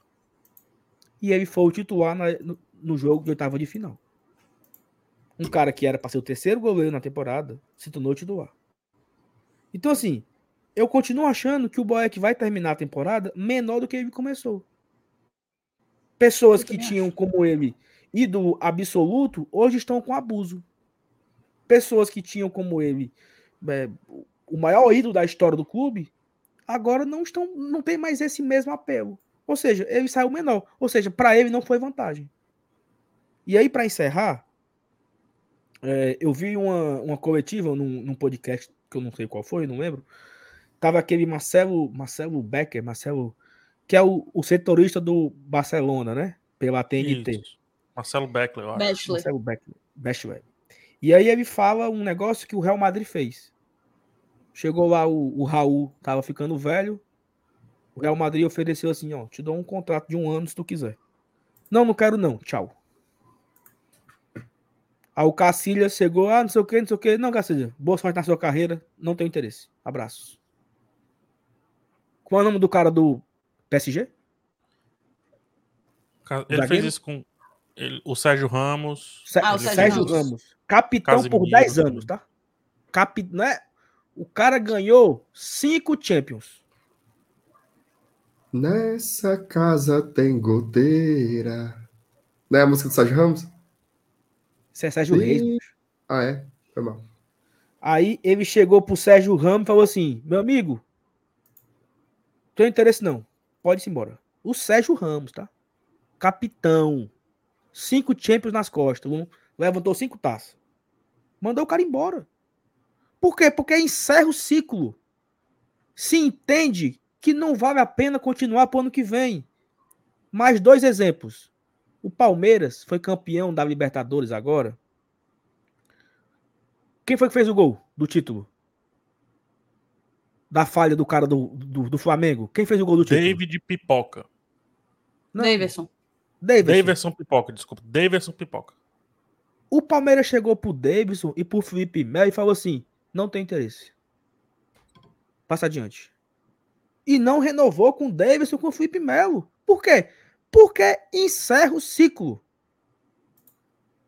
E ele foi o titular na, no, no, jogo de oitava de final. Um cara que era para ser o terceiro goleiro na temporada se tornou titular. Então, assim, eu continuo achando que o Boeck vai terminar a temporada menor do que ele começou. Pessoas que tinham como ele ídolo absoluto hoje estão com abuso. Pessoas que tinham como ele é, o maior ídolo da história do clube agora não estão, não tem mais esse mesmo apelo. Ou seja, ele saiu menor. Ou seja, para ele não foi vantagem. E aí, para encerrar, é, eu vi uma, uma coletiva num, num, podcast que eu não sei qual foi, não lembro. Tava aquele Marcelo, Marcelo Becker, Marcelo, que é o, o setorista do Barcelona, né? Pela TNT. Isso. Marcelo Beckler, eu acho. Bachelor. Marcelo Beckler, Bachelor. E aí ele fala um negócio que o Real Madrid fez. Chegou lá o, o Raul, tava ficando velho. O Real Madrid ofereceu assim, ó, te dou um contrato de um ano se tu quiser. Não, não quero não, tchau. Aí o Cacilha chegou, ah, não sei o que, não sei o que. Não, Cacilha, boa sorte na sua carreira, não tenho interesse. Abraços. Qual é o nome do cara do PSG? Ele fez isso com ele, o Sérgio Ramos. Ah, o Sérgio, Sérgio Ramos. Ramos. Capitão Casimiro. por 10 anos, tá? Capi... Não é o cara ganhou cinco Champions. Nessa casa tem goteira. Não é a música do Sérgio Ramos? Isso é Sérgio Reis. Ah, é? Foi mal. Aí ele chegou pro Sérgio Ramos e falou assim: Meu amigo, tem interesse não. Pode ir embora. O Sérgio Ramos, tá? Capitão. Cinco Champions nas costas. Um, levantou cinco taças. Mandou o cara embora. Por quê? Porque encerra o ciclo. Se entende que não vale a pena continuar para o ano que vem. Mais dois exemplos. O Palmeiras foi campeão da Libertadores agora. Quem foi que fez o gol do título? Da falha do cara do, do, do Flamengo? Quem fez o gol do título? David Pipoca. Não. Davidson. Davidson. Davidson Pipoca, desculpa. Davidson Pipoca. O Palmeiras chegou pro Davidson e pro Felipe Melo e falou assim: não tem interesse. Passa adiante. E não renovou com o Davidson com o Felipe Melo. Por quê? Porque encerra o ciclo.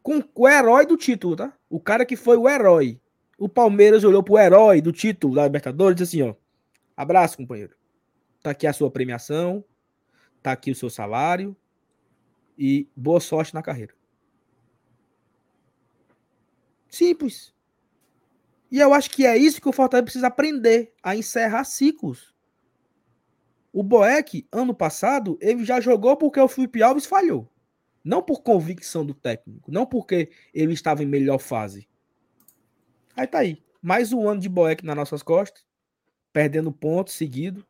Com o herói do título, tá? O cara que foi o herói. O Palmeiras olhou pro herói do título da Libertadores e disse assim, ó. Abraço, companheiro. Tá aqui a sua premiação. Tá aqui o seu salário. E boa sorte na carreira. Simples. E eu acho que é isso que o Fortaleza precisa aprender, a encerrar ciclos. O Boeck, ano passado, ele já jogou porque o Felipe Alves falhou. Não por convicção do técnico, não porque ele estava em melhor fase. Aí tá aí. Mais um ano de Boeck nas nossas costas, perdendo pontos seguido,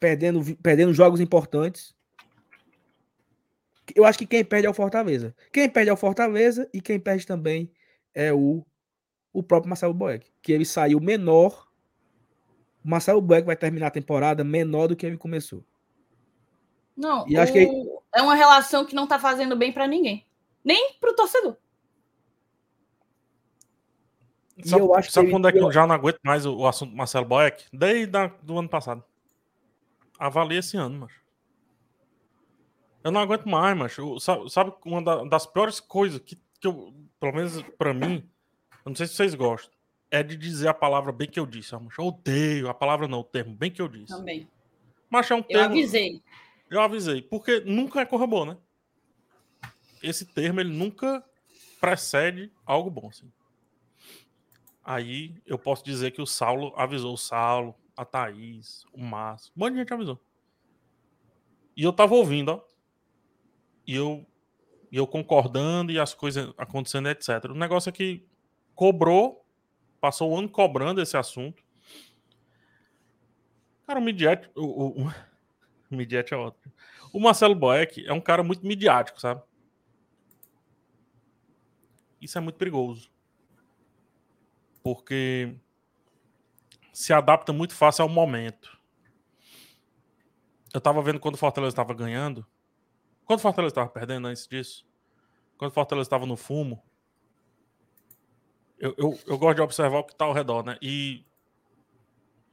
perdendo, perdendo jogos importantes. Eu acho que quem perde é o Fortaleza. Quem perde é o Fortaleza e quem perde também é o o próprio Marcelo Boeck, que ele saiu menor. O Marcelo Boeck vai terminar a temporada menor do que ele começou. Não, e acho que é uma relação que não tá fazendo bem para ninguém, nem pro torcedor. E sabe, eu acho sabe que quando é que eu já não aguento mais o, o assunto Marcelo Boeck? Desde a, do ano passado. Avalia esse ano, mas Eu não aguento mais, mas sabe, sabe uma das piores coisas que, que eu, pelo menos para mim, eu não sei se vocês gostam. É de dizer a palavra bem que eu disse. Eu odeio a palavra, não, o termo bem que eu disse. Também. Mas é um termo. Eu avisei. Eu avisei. Porque nunca é corra boa, né? Esse termo, ele nunca precede algo bom, assim. Aí eu posso dizer que o Saulo avisou o Saulo, a Thaís, o Márcio. Um monte de gente avisou. E eu tava ouvindo, ó. E eu, e eu concordando e as coisas acontecendo, etc. O negócio é que cobrou, passou o ano cobrando esse assunto. Cara, o Midiat, o, o, o é ótimo. O Marcelo Boeck é um cara muito midiático, sabe? Isso é muito perigoso. Porque se adapta muito fácil ao momento. Eu tava vendo quando o Fortaleza estava ganhando. Quando o Fortaleza estava perdendo antes disso. Quando o Fortaleza estava no fumo eu, eu, eu, gosto de observar o que está ao redor, né? E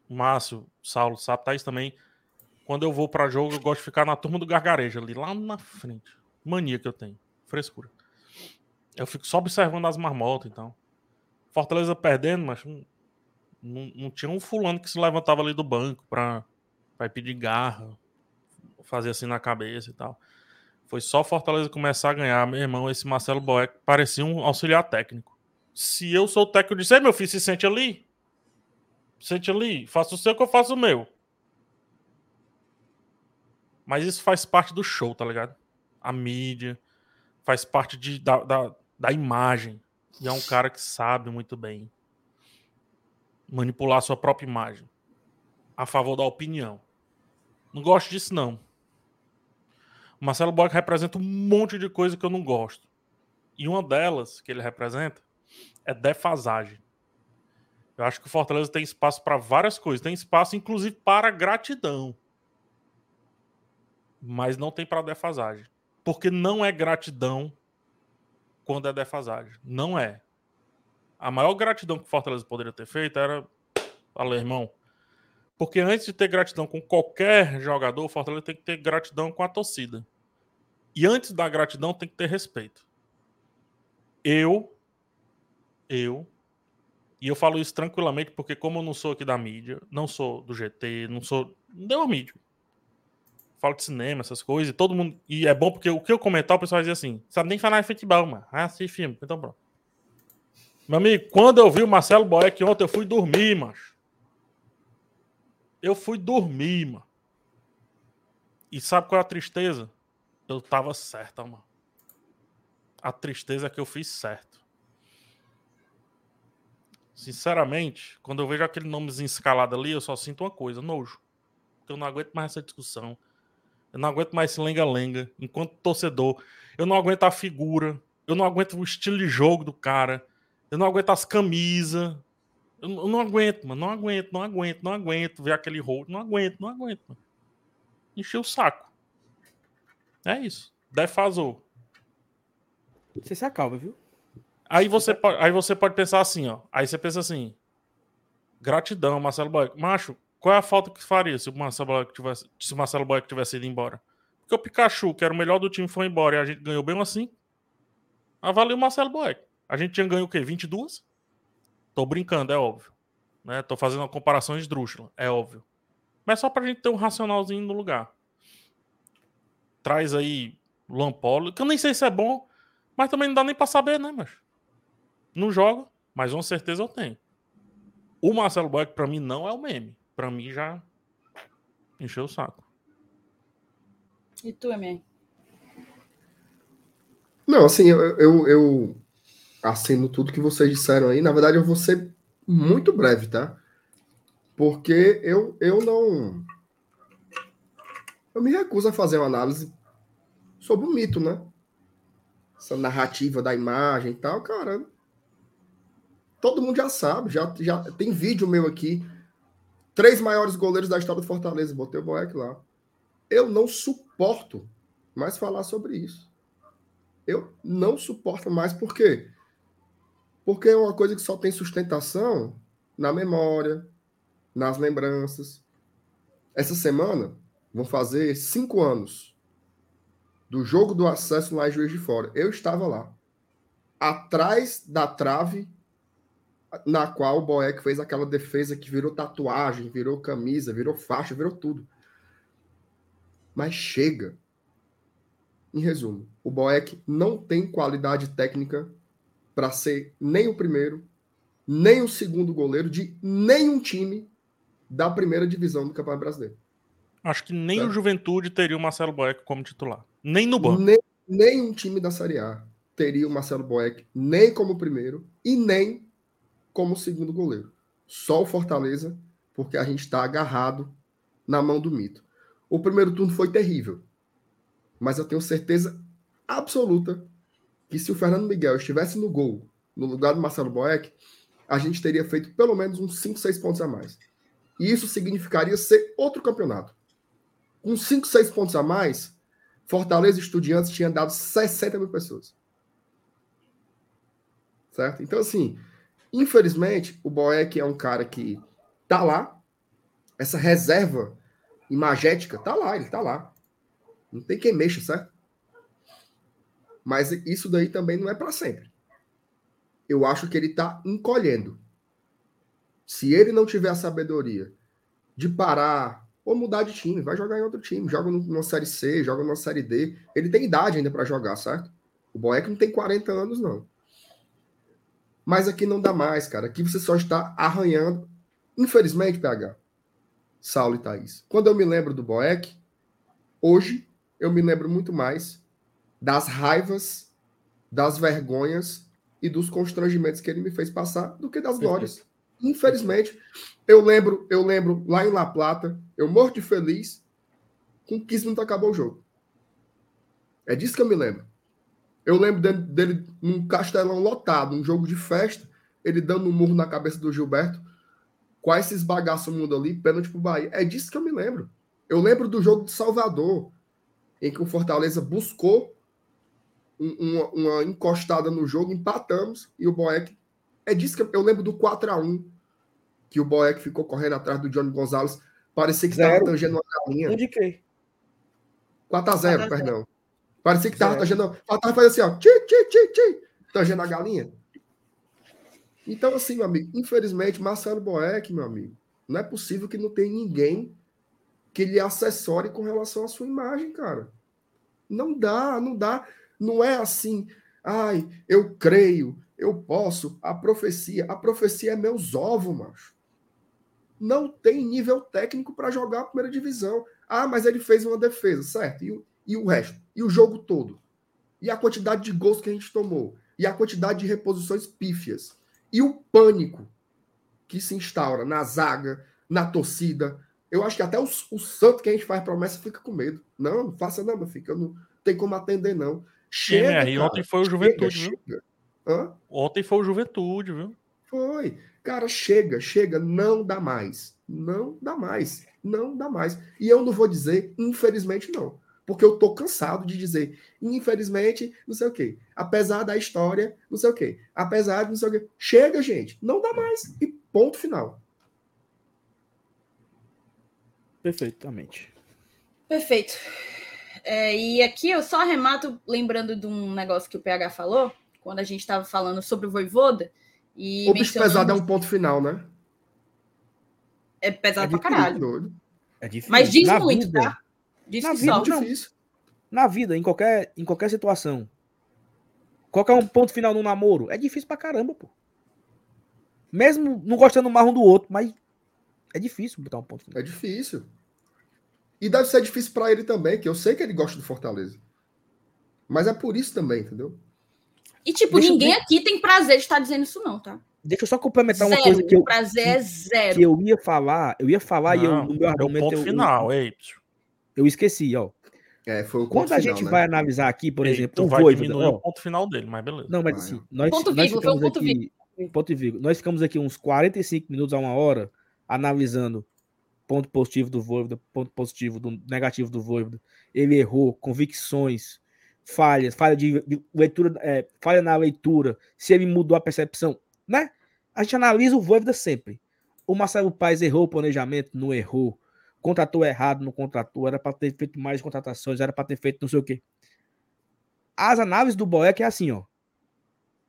Márcio, Saulo, sabe, também. Quando eu vou para jogo, eu gosto de ficar na turma do gargarejo ali, lá na frente. Mania que eu tenho. Frescura. Eu fico só observando as marmotas, então. Fortaleza perdendo, mas Não, não tinha um fulano que se levantava ali do banco pra pedir garra, fazer assim na cabeça e tal. Foi só Fortaleza começar a ganhar, meu irmão, esse Marcelo Boeck parecia um auxiliar técnico. Se eu sou o técnico, eu disse, meu filho, se sente ali. Sente ali, faça o seu que eu faço o meu. Mas isso faz parte do show, tá ligado? A mídia, faz parte de, da, da, da imagem. E é um cara que sabe muito bem manipular sua própria imagem a favor da opinião. Não gosto disso, não. O Marcelo Bock representa um monte de coisa que eu não gosto. E uma delas que ele representa é defasagem. Eu acho que o Fortaleza tem espaço para várias coisas. Tem espaço, inclusive, para gratidão. Mas não tem para defasagem. Porque não é gratidão quando é defasagem. Não é. A maior gratidão que o Fortaleza poderia ter feito era. Falei, irmão. Porque antes de ter gratidão com qualquer jogador, o Fortaleza tem que ter gratidão com a torcida. E antes da gratidão, tem que ter respeito. Eu. Eu. E eu falo isso tranquilamente porque, como eu não sou aqui da mídia, não sou do GT, não sou. Não deu a mídia falo de cinema, essas coisas, e todo mundo. E é bom porque o que eu comentar, o pessoal dizer assim: sabe nem falar de futebol, mano. Ah, assiste filme. Então pronto. Meu amigo, quando eu vi o Marcelo Boeck ontem, eu fui dormir, macho. Eu fui dormir, mano. E sabe qual é a tristeza? Eu tava certo, mano. A tristeza é que eu fiz certo. Sinceramente, quando eu vejo aquele nomezinho escalado ali, eu só sinto uma coisa, nojo. Porque eu não aguento mais essa discussão. Eu não aguento mais esse lenga-lenga enquanto torcedor. Eu não aguento a figura. Eu não aguento o estilo de jogo do cara. Eu não aguento as camisas. Eu, não aguento, mano. Não aguento, não aguento, não aguento ver aquele rolo. Não aguento, não aguento, mano. Encheu o saco. É isso. Defasou. Você se acalma, viu? Aí você, pode, aí você pode pensar assim, ó. Aí você pensa assim. Gratidão, Marcelo Boy. Macho, qual é a falta que faria se o Marcelo Boeck tivesse, se o Marcelo Boeck tivesse ido embora? Porque o Pikachu, que era o melhor do time, foi embora e a gente ganhou bem assim. Avalia o Marcelo Boeck. A gente tinha ganho o quê? 22? Tô brincando, é óbvio. Né? Tô fazendo uma comparação esdrúxula, é óbvio. Mas só pra gente ter um racionalzinho no lugar. Traz aí Lampolo, que eu nem sei se é bom, mas também não dá nem pra saber, né, mas Não joga, mas com certeza eu tenho. O Marcelo Boeck, pra mim, não é o meme para mim já encheu o saco. E tu, Emê? Não, assim, eu, eu, eu assino tudo que vocês disseram aí. Na verdade, eu vou ser muito breve, tá? Porque eu, eu não. Eu me recuso a fazer uma análise sobre o mito, né? Essa narrativa da imagem e tal, cara. Todo mundo já sabe, já, já tem vídeo meu aqui Três maiores goleiros da história do Fortaleza. Botei o Boeck lá. Eu não suporto mais falar sobre isso. Eu não suporto mais. Por quê? Porque é uma coisa que só tem sustentação na memória, nas lembranças. Essa semana vão fazer cinco anos do jogo do acesso lá em Juiz de Fora. Eu estava lá. Atrás da trave na qual o Boeck fez aquela defesa que virou tatuagem, virou camisa, virou faixa, virou tudo. Mas chega. Em resumo, o Boeck não tem qualidade técnica para ser nem o primeiro, nem o segundo goleiro de nenhum time da primeira divisão do Campeonato Brasileiro. Acho que nem o Juventude teria o Marcelo Boeck como titular. Nem no banco. Nem, nem um time da Série A teria o Marcelo Boeck nem como primeiro e nem como segundo goleiro. Só o Fortaleza, porque a gente está agarrado na mão do mito. O primeiro turno foi terrível, mas eu tenho certeza absoluta que se o Fernando Miguel estivesse no gol, no lugar do Marcelo Boeck, a gente teria feito pelo menos uns 5, 6 pontos a mais. E isso significaria ser outro campeonato. Com 5, 6 pontos a mais, Fortaleza Estudiantes tinham dado 60 mil pessoas. Certo? Então, assim, Infelizmente, o Boeck é um cara que tá lá, essa reserva imagética tá lá, ele tá lá. Não tem quem mexa, certo? Mas isso daí também não é para sempre. Eu acho que ele tá encolhendo. Se ele não tiver a sabedoria de parar ou mudar de time, vai jogar em outro time, joga numa série C, joga numa série D. Ele tem idade ainda para jogar, certo? O Boeck não tem 40 anos, não. Mas aqui não dá mais, cara. Aqui você só está arranhando. Infelizmente, PH, Saulo e Thaís. Quando eu me lembro do Boeck, hoje eu me lembro muito mais das raivas, das vergonhas e dos constrangimentos que ele me fez passar do que das glórias. Infelizmente, eu lembro, eu lembro lá em La Plata, eu morto de feliz, com 15 minutos acabou o jogo. É disso que eu me lembro. Eu lembro dele, dele num castelão lotado, um jogo de festa, ele dando um murro na cabeça do Gilberto, com esses bagaços mundo ali, pênalti pro Bahia. É disso que eu me lembro. Eu lembro do jogo de Salvador, em que o Fortaleza buscou uma, uma, encostada no jogo, empatamos e o Boeck. É disso que eu, eu lembro do 4 a 1 que o Boeck ficou correndo atrás do Johnny Gonzalez. Parecia que estava tangendo uma galinha. Onde que? 4 a 0 perdão. Parecia que estava tangendo. Faltava fazer assim, ó. Tchi, tchi, tchi, tchi, tangendo a galinha. Então, assim, meu amigo, infelizmente, Marcelo Boeck, meu amigo, não é possível que não tenha ninguém que lhe assessore com relação à sua imagem, cara. Não dá, não dá. Não é assim, ai, eu creio, eu posso, a profecia. A profecia é meus ovos, macho. Não tem nível técnico para jogar a primeira divisão. Ah, mas ele fez uma defesa, certo? E e o resto? E o jogo todo? E a quantidade de gols que a gente tomou? E a quantidade de reposições pífias? E o pânico que se instaura na zaga, na torcida. Eu acho que até o, o santo que a gente faz promessa fica com medo. Não, não faça não, meu filho. Eu não tem como atender, não. Chega, MR, ontem foi o Juventude, chega, viu? Chega. Ontem foi o Juventude, viu? Foi. Cara, chega, chega, não dá mais. Não dá mais. Não dá mais. E eu não vou dizer, infelizmente, não. Porque eu tô cansado de dizer, infelizmente, não sei o quê. Apesar da história, não sei o quê. Apesar de não sei o quê. Chega, gente. Não dá mais. E ponto final. Perfeitamente. Perfeito. É, e aqui eu só arremato lembrando de um negócio que o PH falou, quando a gente estava falando sobre o Voivoda. E o bicho pesado é um ponto final, né? É pesado é pra caralho. É difícil. Mas diz Na muito, vida, tá? Diz Na vida, não. difícil. Na vida, em qualquer, em qualquer situação. Qualquer um ponto final no namoro, é difícil pra caramba, pô. Mesmo não gostando mais um do outro, mas é difícil botar um ponto final. É difícil. E deve ser difícil para ele também, que eu sei que ele gosta do Fortaleza. Mas é por isso também, entendeu? E, tipo, Deixa ninguém eu... aqui tem prazer de estar dizendo isso, não, tá? Deixa eu só complementar zero, uma coisa que eu. prazer é zero. Que eu ia falar, eu ia falar não, e eu, no meu argumento. É o ponto eu, final, eu, eu esqueci, ó. É, foi o Quando a final, gente né? vai analisar aqui, por Ei, exemplo, o vai Voivoda, o ponto final dele, mas beleza. Não, mas assim, nós, ponto nós vírgula, ficamos aqui, vírgula. ponto vírgula. Nós ficamos aqui uns 45 minutos a uma hora analisando ponto positivo do Voivoda, ponto positivo do negativo do Voivoda. Ele errou, convicções, falhas, falha de leitura, é, falha na leitura, se ele mudou a percepção, né? A gente analisa o Voivoda sempre. O Marcelo Paes errou o planejamento, não errou. Contratou errado, não contratou. Era para ter feito mais contratações, era para ter feito não sei o quê. As análises do Boeck é assim, ó.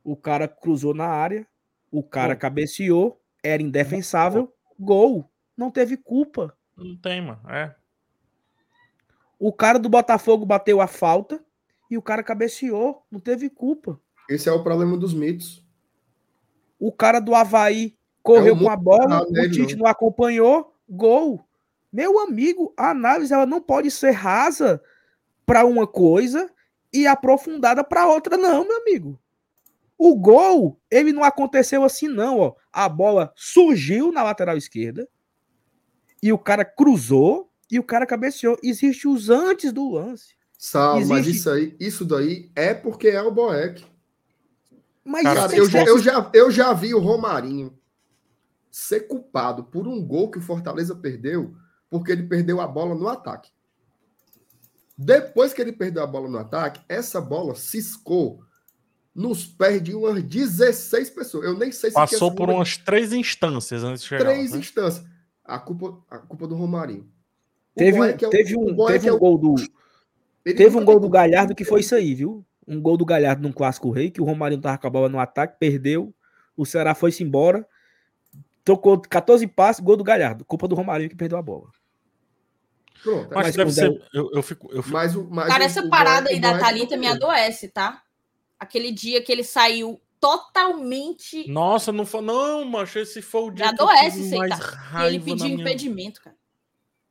O cara cruzou na área, o cara cabeceou, era indefensável, gol não teve culpa. Não tem, mano. É. O cara do Botafogo bateu a falta e o cara cabeceou. Não teve culpa. Esse é o problema dos mitos. O cara do Havaí correu é com a bola, o Tite não. não acompanhou, gol. Meu amigo, a análise ela não pode ser rasa para uma coisa e aprofundada para outra, não, meu amigo. O gol, ele não aconteceu assim, não. Ó. A bola surgiu na lateral esquerda, e o cara cruzou e o cara cabeceou. Existe os antes do lance. Sal, Existe... mas isso aí, isso daí é porque é o Boeck. Mas cara, eu, já, eu, já, eu já vi o Romarinho ser culpado por um gol que o Fortaleza perdeu, porque ele perdeu a bola no ataque. Depois que ele perdeu a bola no ataque, essa bola ciscou nos pés de umas 16 pessoas. Eu nem sei se passou por umas três instâncias antes de chegar. Três né? instâncias a culpa, a culpa do Romarinho. teve um, é teve um, teve um gol do. Teve um gol do Galhardo que foi isso aí, viu? Um gol do Galhardo num clássico rei, que o Romarinho tava com a bola no ataque, perdeu. O Ceará foi-se embora. Tocou 14 passes, gol do Galhardo. Culpa do Romarinho que perdeu a bola. Pronto. Mas, Mas deve ser. Eu, eu fico. Eu fico Mas mas Cara, essa o parada Boeck- aí da Thalita me adoece, tá? Aquele dia que ele saiu totalmente. Nossa, não foi. Não, macho, esse foi o dia eu adoece aí, mais tá? Ele pediu minha... impedimento, cara.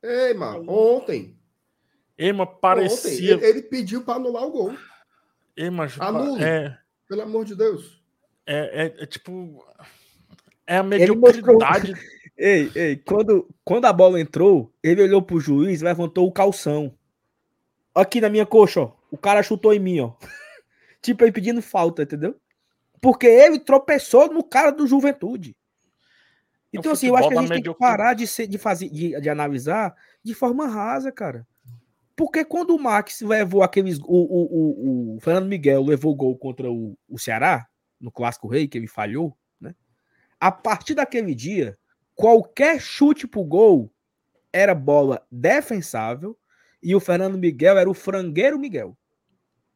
Ei, mano, ontem. Ei, mas Ontem, parecia. ele, ele pediu para anular o gol. Ei, mas, Anule. é, Pelo amor de Deus. é, é, é tipo. É a Ele mostrou- mediocridade. Ei, ei, quando, quando a bola entrou, ele olhou pro juiz e levantou o calção. Aqui na minha coxa, ó. O cara chutou em mim, ó. tipo, ele pedindo falta, entendeu? Porque ele tropeçou no cara do Juventude. É Então, assim, eu acho que a gente tem que parar de, ser, de, fazer, de, de analisar de forma rasa, cara. Porque quando o Max levou aqueles. O, o, o, o Fernando Miguel levou o gol contra o, o Ceará, no Clássico Rei, que ele falhou, né? A partir daquele dia, qualquer chute pro gol era bola defensável e o Fernando Miguel era o frangueiro Miguel.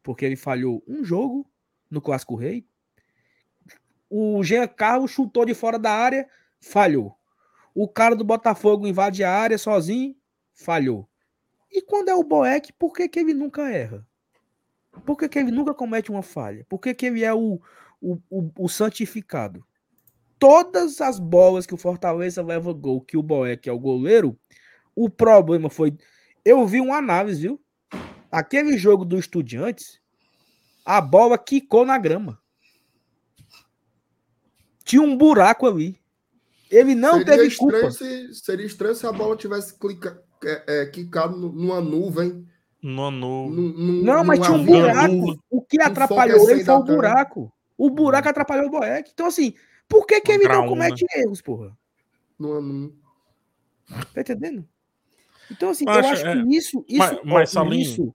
Porque ele falhou um jogo no Clássico Rei. O Jean Carlos chutou de fora da área, falhou. O cara do Botafogo invade a área sozinho, falhou. E quando é o Boeck, por que, que ele nunca erra? Por que, que ele nunca comete uma falha? Por que, que ele é o, o, o, o santificado? Todas as bolas que o Fortaleza leva gol, que o Boeck é o goleiro, o problema foi. Eu vi uma análise, viu? Aquele jogo do Estudiantes, a bola quicou na grama. Tinha um buraco ali. Ele não seria teve culpa. Se, seria estranho se a bola tivesse clica, é, é, quicado nu- numa nuvem. No, no... num- num- Não, mas tinha um buraco. O que atrapalhou ele foi o buraco. O buraco atrapalhou o Boeck. Então, assim, por que, ele não comete erros, porra? numa- num- Tá entendendo? Então, assim, Mas, eu acho é, que isso, isso, mas- mas, Salim- isso,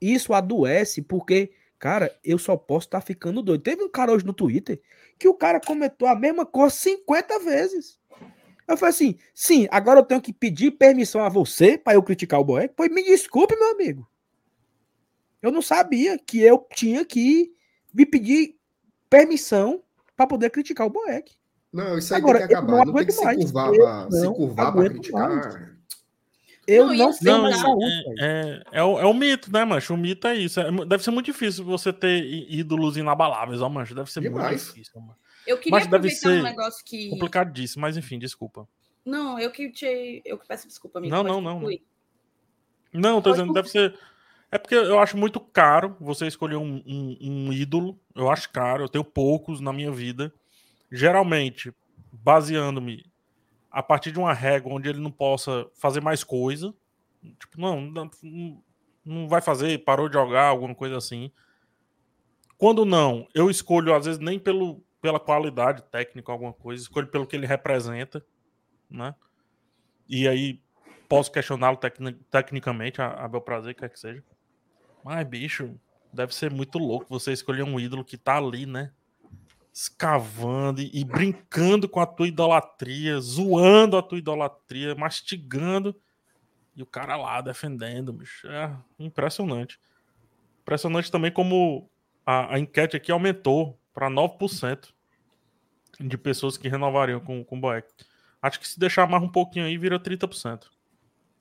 isso adoece porque, cara, eu só posso estar ficando doido. Teve um cara hoje no Twitter que o cara comentou a mesma coisa 50 vezes. Eu falei assim, sim, agora eu tenho que pedir permissão a você para eu criticar o Boeck? Pois me desculpe, meu amigo. Eu não sabia que eu tinha que me pedir permissão para poder criticar o Boeck. Não, isso aí Agora, tem que acabar. não Não, tem que aguento se mais. curvar Eu para se não curvar para aguento criticar. Eu Não, não, tenho assim, mais saúde. velho. É, é, o, é o mito, né, mancho? O mito é isso. É deve ser muito difícil você ter ídolos inabaláveis, ó, mancho. Deve ser muito difícil, mano. Eu queria Mas deve aproveitar um negócio que. Complicadíssimo, mas enfim, desculpa. Não, eu que te. Eu que peço desculpa, amigo. Não, não, não, concluir. Não, tô Pode dizendo, deve ser. É porque eu acho muito caro você escolher um, um- um ídolo. Eu acho caro, eu tenho poucos na minha vida. Geralmente, baseando-me a partir de uma régua onde ele não possa fazer mais coisa. Tipo, não, não, vai fazer, parou de jogar, alguma coisa assim. Quando não, eu escolho, às vezes, nem pelo, pela qualidade técnica, alguma coisa, escolho pelo que ele representa, né? E aí posso questioná-lo tecni- tecnicamente, a, a meu prazer, quer que seja. Mas, bicho, deve ser muito louco você escolher um ídolo que tá ali, né? Escavando e, brincando com a tua idolatria, zoando a tua idolatria, mastigando. E o cara lá defendendo, bicho. É impressionante. Impressionante também como a, a enquete aqui aumentou para 9% de pessoas que renovariam com, com o Boeck. Acho que se deixar mais um pouquinho aí, vira 30%.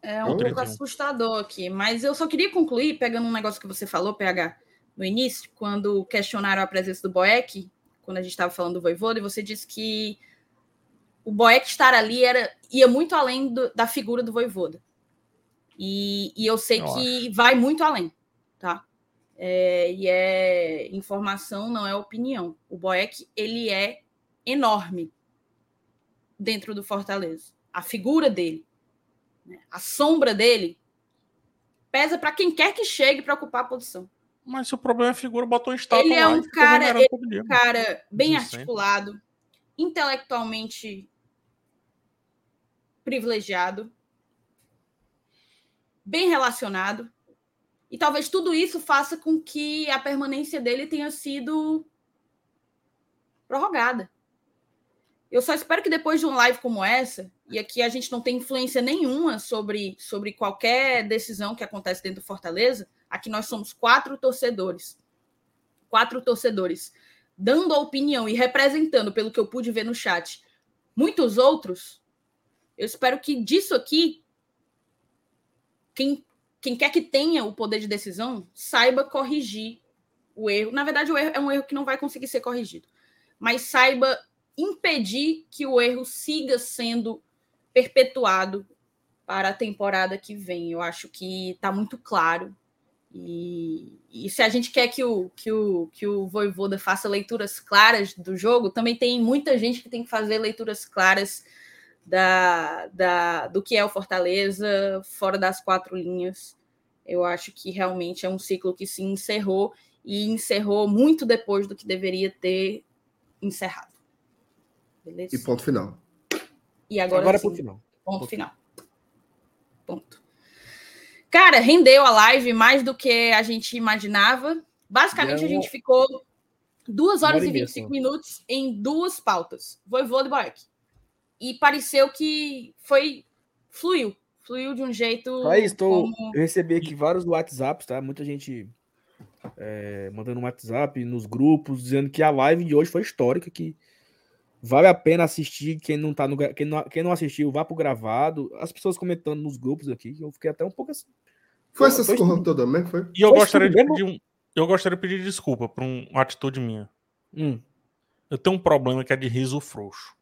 É um Ou pouco 31. assustador aqui, mas eu só queria concluir pegando um negócio que você falou, PH, no início, quando questionaram a presença do Boeck, quando a gente estava falando do Voivoda, e você disse que o Boeck estar ali era, ia muito além do- da figura do Voivoda. E, e eu sei que vai muito além, tá? É, e é informação, não é opinião. O Boeck, ele é enorme dentro do Fortaleza. A figura dele a sombra dele pesa para quem quer que chegue para ocupar a posição. Mas se o problema é a figura, botou um estátua Ele é um cara- todo dia, Um cara bem sim. articulado, intelectualmente privilegiado, bem relacionado. E talvez tudo isso faça com que a permanência dele tenha sido prorrogada. Eu só espero que depois de uma live como essa, e aqui a gente não tem influência nenhuma sobre, sobre qualquer decisão que acontece dentro do Fortaleza, aqui nós somos quatro torcedores. Quatro torcedores dando a opinião e representando, pelo que eu pude ver no chat, muitos outros, eu espero que disso aqui, quem, quem quer que tenha o poder de decisão, saiba corrigir o erro. Na verdade, o erro é um erro que não vai conseguir ser corrigido, mas saiba impedir que o erro siga sendo perpetuado para a temporada que vem. Eu acho que está muito claro. E, e, se a gente quer que o, que, o, que o Voivoda faça leituras claras do jogo, também tem muita gente que tem que fazer leituras claras da, da, do que é o Fortaleza, fora das quatro linhas. Eu acho que realmente é um ciclo que se encerrou e encerrou muito depois do que deveria ter encerrado. Beleza? E ponto final. E agora, agora sim, ponto final. Ponto, ponto final. Ponto. Cara, rendeu a live mais do que a gente imaginava. Basicamente, a gente ficou duas horas e 25 minutos em duas pautas. Voivô de Boeck. E pareceu que foi. fluiu. Fluiu de um jeito. Aí, estou. Como... Eu recebi aqui vários WhatsApps, tá? Muita gente é, mandando um WhatsApp nos grupos, dizendo que a live de hoje foi histórica, que vale a pena assistir. Quem não tá no, quem não, quem não assistiu, vá pro gravado. As pessoas comentando nos grupos aqui, eu fiquei até um pouco assim. Foi essas coisas todas mesmo, foi? E eu foi gostaria de pedir um, eu gostaria de pedir desculpa por um, uma atitude minha. Hum. Eu tenho um problema que é de riso frouxo.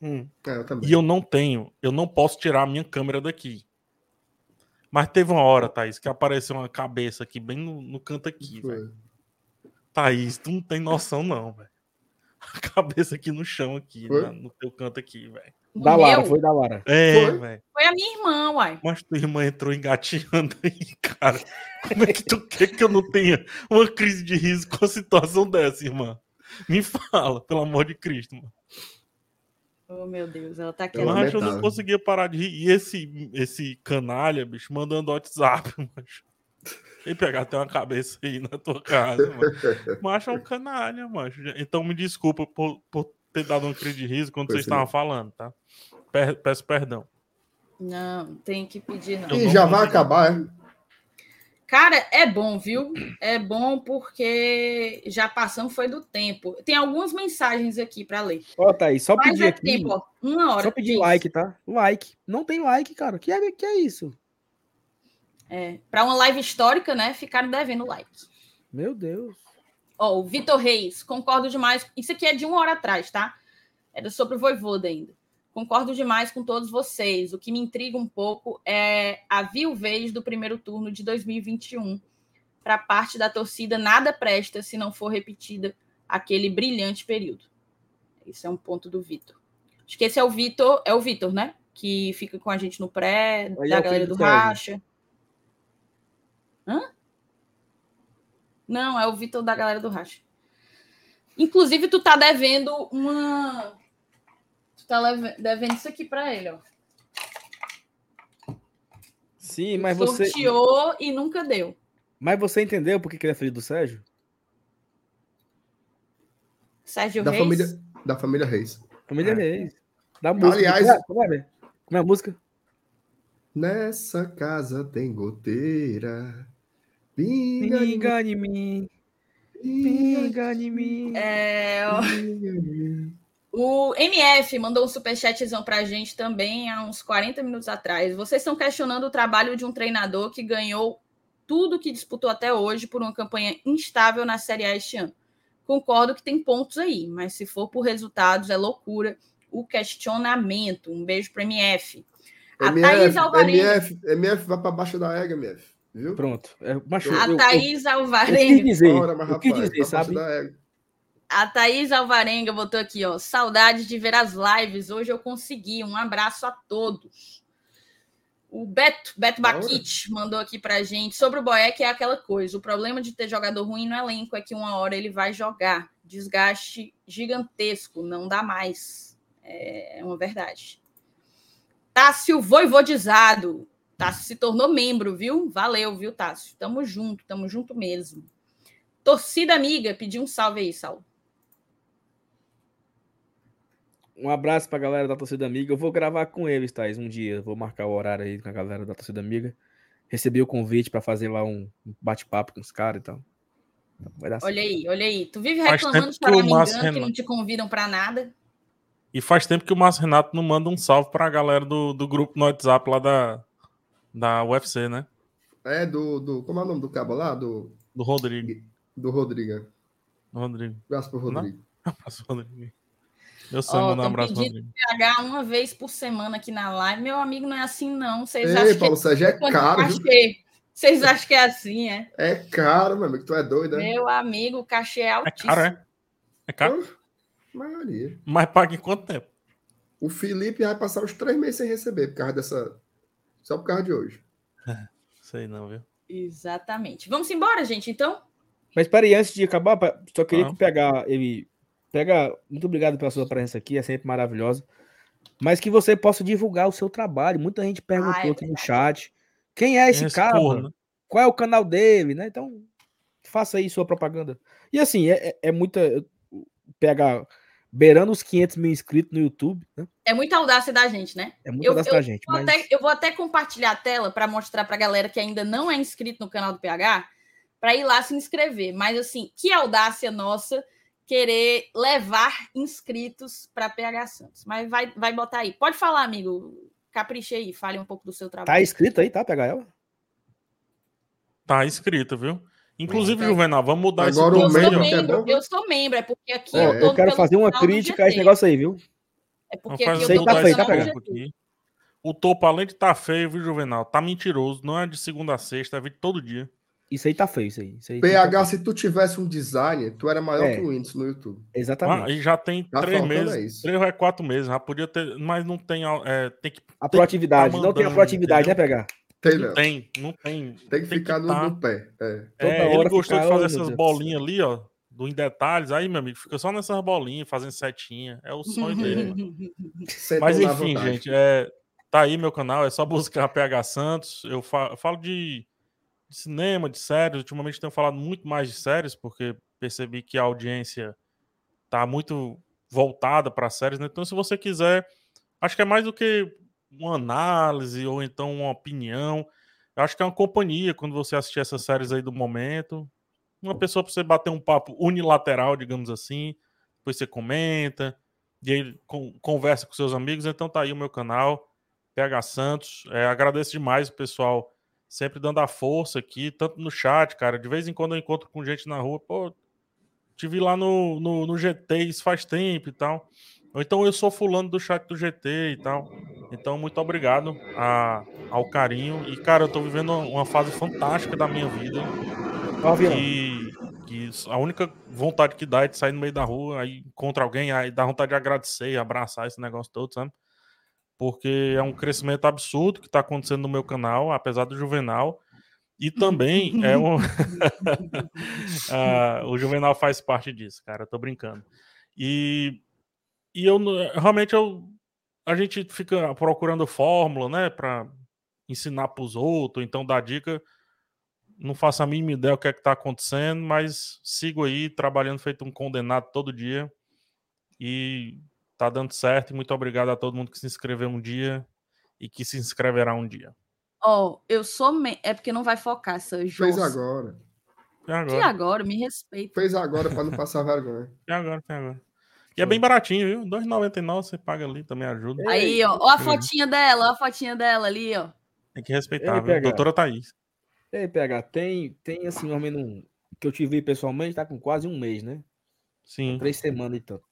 Hum. É, eu e eu não tenho, eu não posso tirar a minha câmera daqui. Mas teve uma hora, Thaís, que apareceu uma cabeça aqui, bem no, no canto aqui, velho. Thaís, tu não tem noção, não, velho. A cabeça aqui no chão, aqui, na, no teu canto aqui, velho. Da Lara, foi da Lara. É, velho. Foi a minha irmã, uai. Mas tua irmã entrou engatinhando aí, cara. Como é que tu quer que eu não tenha uma crise de riso com a situação dessa, irmã? Me fala, pelo amor de Cristo, mano. Oh, meu Deus, ela tá aqui. Mas eu não conseguia parar de rir. E esse, esse canalha, bicho, mandando WhatsApp, macho. E pegar até uma cabeça aí na tua casa, mano. Macho é um canalha, macho. Então me desculpa por, por ter dado um crise de riso quando vocês estavam falando, tá? Peço perdão. Não, tem que pedir, não. E já vai acabar, é? Cara, é bom, viu? É bom porque já passamos foi do tempo. Tem algumas mensagens aqui para ler. Ó, tá aí, só pedir é aqui. Tempo, ó, uma hora. Só pedir like, tá? Like. Não tem like, cara. Que é, que é isso? É, para uma live histórica, né? Ficaram devendo like. Meu Deus. Ó, o Vitor Reis, concordo demais. Isso aqui é de uma hora atrás, tá? Era sobre o Voivoda ainda. Concordo demais com todos vocês. O que me intriga um pouco é a viuvez do primeiro turno de 2021. Para parte da torcida, nada presta se não for repetida aquele brilhante período. Esse é um ponto do Vitor. Acho que esse é o Vitor, é o Vitor, né? Que fica com a gente no pré, Aí da é galera do Racha. Hã? Não, é o Vitor da galera do Racha. Inclusive, tu tá devendo uma Tu tá devendo isso aqui para ele, ó. Sim, mas você. Sorteou e nunca deu. Mas você entendeu por que ele é filho do Sérgio? Sérgio da Reis? Família, da família Reis. Família é. Reis. Da música. Aliás. Como é, como é a música? Nessa casa tem goteira. Pinga, Pinga em mim. Pinga em mim. É. Mim. O MF mandou um superchatzão para a gente também há uns 40 minutos atrás. Vocês estão questionando o trabalho de um treinador que ganhou tudo que disputou até hoje por uma campanha instável na Série A este ano. Concordo que tem pontos aí, mas se for por resultados é loucura o questionamento. Um beijo para MF. A MF, Thaís Alvarenga. MF, MF vai para baixo da ega, MF. Viu? Pronto. É, macho, a eu, Thaís eu, Alvarenga. O que dizer, Ora, mas, rapaz, o que dizer sabe? A Thaís Alvarenga botou aqui, ó. Saudade de ver as lives. Hoje eu consegui. Um abraço a todos. O Beto, Beto Baquite mandou aqui pra gente. Sobre o Boeck é aquela coisa. O problema de ter jogador ruim no elenco é que uma hora ele vai jogar. Desgaste gigantesco. Não dá mais. É uma verdade. Tássio voivodizado. Tássio se tornou membro, viu? Valeu, viu, Tássio? Tamo junto, tamo junto mesmo. Torcida amiga, pediu um salve aí, Saulo. Um abraço pra galera da torcida amiga. Eu vou gravar com eles, Thais, um dia. Vou marcar o horário aí com a galera da torcida amiga. Recebi o convite para fazer lá um bate-papo com os caras e tal. Olha certo. aí, olha aí. Tu vive reclamando de Paramingan que não te convidam para nada. E faz tempo que o Márcio Renato não manda um salve pra galera do, do grupo no WhatsApp lá da, da UFC, né? É, do, do. Como é o nome do cabo lá? Do, Do Rodrigo. do Rodrigo. Do Rodrigo. Abraço pro Rodrigo. Abraço, Rodrigo. Eu sou, Ó, mando um abraço pro pedindo Rodrigo. PH uma vez por semana aqui na live. Meu amigo, não é assim, não. Vocês Ei, acham Paulo que Sérgio, é quanto caro? Vocês acham que é assim, é? É caro, meu amigo. Tu é doido, né? Meu amigo, o cachê é É altíssimo. caro, é? É caro? Maria. Mas paga em quanto tempo? O Felipe vai passar os três meses sem receber por causa dessa. Só por causa de hoje. Sei não, viu? Exatamente. Vamos embora, gente, então? Mas peraí, antes de acabar, só queria Ah. que pegar ele. Pega. Muito obrigado pela sua presença aqui, é sempre maravilhosa. Mas que você possa divulgar o seu trabalho. Muita gente perguntou Ah, é aqui no chat. Quem é esse Esse cara? corno, né? Qual é o canal dele, né? Então, faça aí sua propaganda. E assim, é, é- é muita. Pega beirando os 500 mil inscritos no YouTube, né? É muita audácia da gente, né? É muita Eu- das eu da gente. Vou Mas... até- eu vou até compartilhar a tela para mostrar para a galera que ainda não é inscrito no canal do PH, para ir lá se inscrever. Mas assim, que audácia nossa querer levar inscritos para PH Santos. Mas vai, vai botar aí. Pode falar, amigo. Capriche aí, fale um pouco do seu Tá trabalho. escrito aí, tá? Ela? Tá escrito, viu? Inclusive, Tá. Juvenal, vamos mudar Agora esse o eu sou membro é eu sou membro, é porque aqui Ó, eu tô eu quero fazer uma crítica a esse negócio aí, viu? É porque aqui fazer, eu tô tá feio, esse tá, PH? aqui. O topo, além de estar feio, viu, Juvenal? Tá mentiroso. Não é de segunda a sexta, é vídeo todo dia. Isso aí tá feio, isso aí. Isso aí PH, se tu tivesse um designer, tu era maior É. que o Whindersson no YouTube. Ah, Exatamente. e já tem Tá três meses, é isso. três ou é quatro meses. Já podia ter, mas não tem. É, tem que. a proatividade. tá não tem a mandando, proatividade, né, entendeu? Tem, Não não. tem, não tem. Tem que ficar no, tá. no pé. É. Toda É, ele gostou de fazer essas do bolinhas ali, ó. Do em detalhes. Aí, meu amigo, fica só nessas bolinhas, fazendo setinha. É o sonho dele. Mas enfim, gente, é, tá aí meu canal, é só buscar PH Santos. Eu fa- eu falo de, de cinema, de séries. Ultimamente tenho falado muito mais de séries, porque percebi que a audiência tá muito voltada para séries. Né? Então, se você quiser, acho que é mais do que uma análise ou então uma opinião. Eu acho que é uma companhia quando você assistir essas séries aí do momento. Uma pessoa para você bater um papo unilateral, digamos assim. Depois você comenta e aí con- conversa com seus amigos. Então tá aí o meu canal, PH Santos. É, agradeço demais o pessoal sempre dando a força aqui, tanto no chat, cara. De vez em quando eu encontro com gente na rua, pô, te vi lá no, no, no GT, isso faz tempo e tal. Ou então eu sou fulano do chat do GT e tal. Então, muito obrigado a- ao carinho. E, cara, eu tô vivendo uma- fase fantástica da minha vida avião. que, a única vontade que dá é de sair no meio da rua, aí encontra alguém, aí dá vontade de agradecer e abraçar esse negócio todo, sabe? Porque é um crescimento absurdo que está acontecendo no meu canal, apesar do Juvenal. E também é um. Ah, o Juvenal faz parte disso, cara. Eu tô brincando. E, e eu não- realmente eu, a gente fica procurando fórmula, né, para ensinar para os outros, então dar dica não faço a mínima ideia o que é que tá acontecendo, mas sigo aí trabalhando feito um condenado todo dia e tá dando certo. E muito obrigado a todo mundo que se inscreveu um dia e que se inscreverá um dia. Ó, eu sou. Me... É porque não vai focar essa Fez Jossa. agora. Que agora? agora, me respeita. Fez agora para não passar vergonha. E agora? E agora? E é bem baratinho, viu? R$ 2,99 você paga ali, também ajuda. Aí, ó, ó a fotinha dela, ó a fotinha dela ali, ó. Tem que respeitar, Ei, viu? Doutora Thaís. Ei, PH, tem, tem assim, ou menos um, que eu te vi pessoalmente, tá com quase um mês, né? Sim. Três semanas e tanto.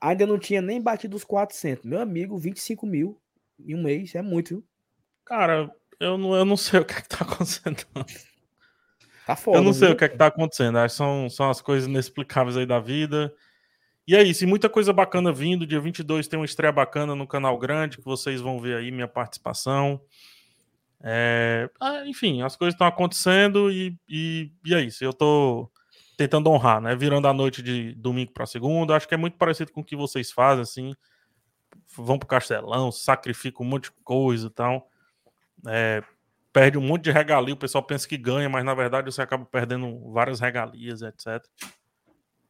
Ainda não tinha nem batido os 400. Meu amigo, 25 mil em um mês, é muito, viu? Cara, eu não, eu não sei o que é que tá acontecendo. Tá foda. Eu não sei viu? o que é que tá acontecendo. São, são as coisas inexplicáveis aí da vida. E é isso, e muita coisa bacana vindo. Dia 22 tem uma estreia bacana no canal grande, que vocês vão ver aí minha participação. É, ah, enfim, as coisas estão acontecendo e, e, e é isso. Eu tô tentando honrar, né? Virando a noite de domingo para segunda. Acho que é muito parecido com o que vocês fazem, assim. Vão pro castelão, sacrificam um monte de coisa e tal. É, perde um monte de regalia. O pessoal pensa que ganha, mas na verdade você acaba perdendo várias regalias, etc.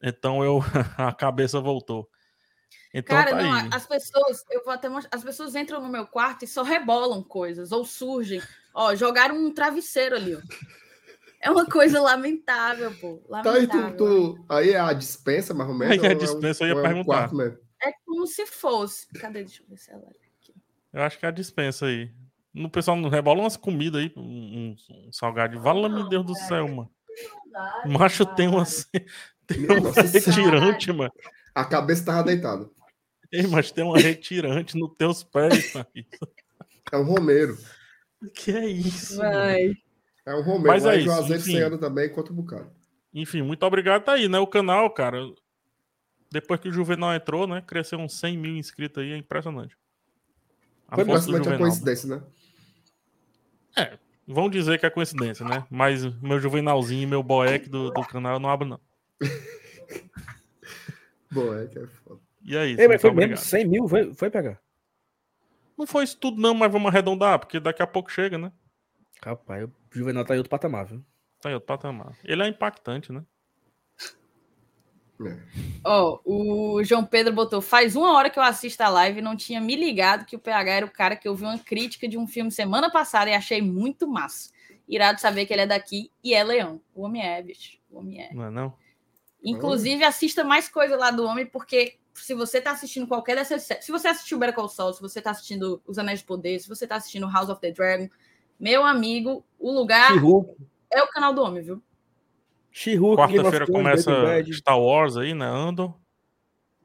Então eu a cabeça voltou. Então Cara, tá não, aí. as pessoas, eu vou até mostrar, as pessoas entram no meu quarto e só rebolam coisas, ou surgem. Ó, jogaram um travesseiro ali, ó. É uma coisa lamentável, pô. Tá aí, Lamentável. tu, tu- aí é a dispensa, mais ou menos? Aí é a ou um- dispensa, eu ia é um perguntar. quarto mesmo? É como se fosse. Cadê? Deixa eu ver se ela. Aqui. Eu acho que é a dispensa aí. No pessoal não rebola umas comidas aí, um, um, um salgado. Vala, meu Deus do céu, mano. Macho tem umas. Tem um Nossa retirante, mano. A cabeça tava deitada. Ei, mas tem uma retirante nos teus pés, Thaís. É um Romero. Que é isso? Vai. É um Romero. Mas é isso, Juazeiro enfim. sem ano também, contra o bocado. Enfim, muito obrigado. Tá aí, né? O canal, cara. Depois que o Juvenal entrou, né? Cresceu uns 100 mil inscritos aí, é impressionante. A Foi basicamente uma coincidência, né? né? Vão dizer que é coincidência, né? Mas meu Juvenalzinho e meu boeck do, do canal eu não abro, não. Bom, é que é foda. E é. Ei, muito mas foi obrigado. mesmo 100 mil? Foi, foi pegar. Não foi isso tudo, não, mas vamos arredondar, porque daqui a pouco chega, né? Rapaz, o Juvenal tá em outro patamar, viu? Tá aí, outro patamar. Ele é impactante, né? É. Ó, o João Pedro botou: faz uma hora que eu assisto a live e não tinha me ligado que o PH era o cara que eu vi uma crítica de um filme semana passada e achei muito massa. Irado saber que ele é daqui e é leão. O homem é, bicho. O homem é. Não é não? Inclusive, assista mais coisa lá do homem, porque se você tá assistindo qualquer dessas séries, se você assistiu Better Call Saul, se você tá assistindo Os Anéis de Poder, se você tá assistindo House of the Dragon, meu amigo, o lugar é o canal do homem, viu? Quarta-feira começa. Star Wars aí, né? Andor.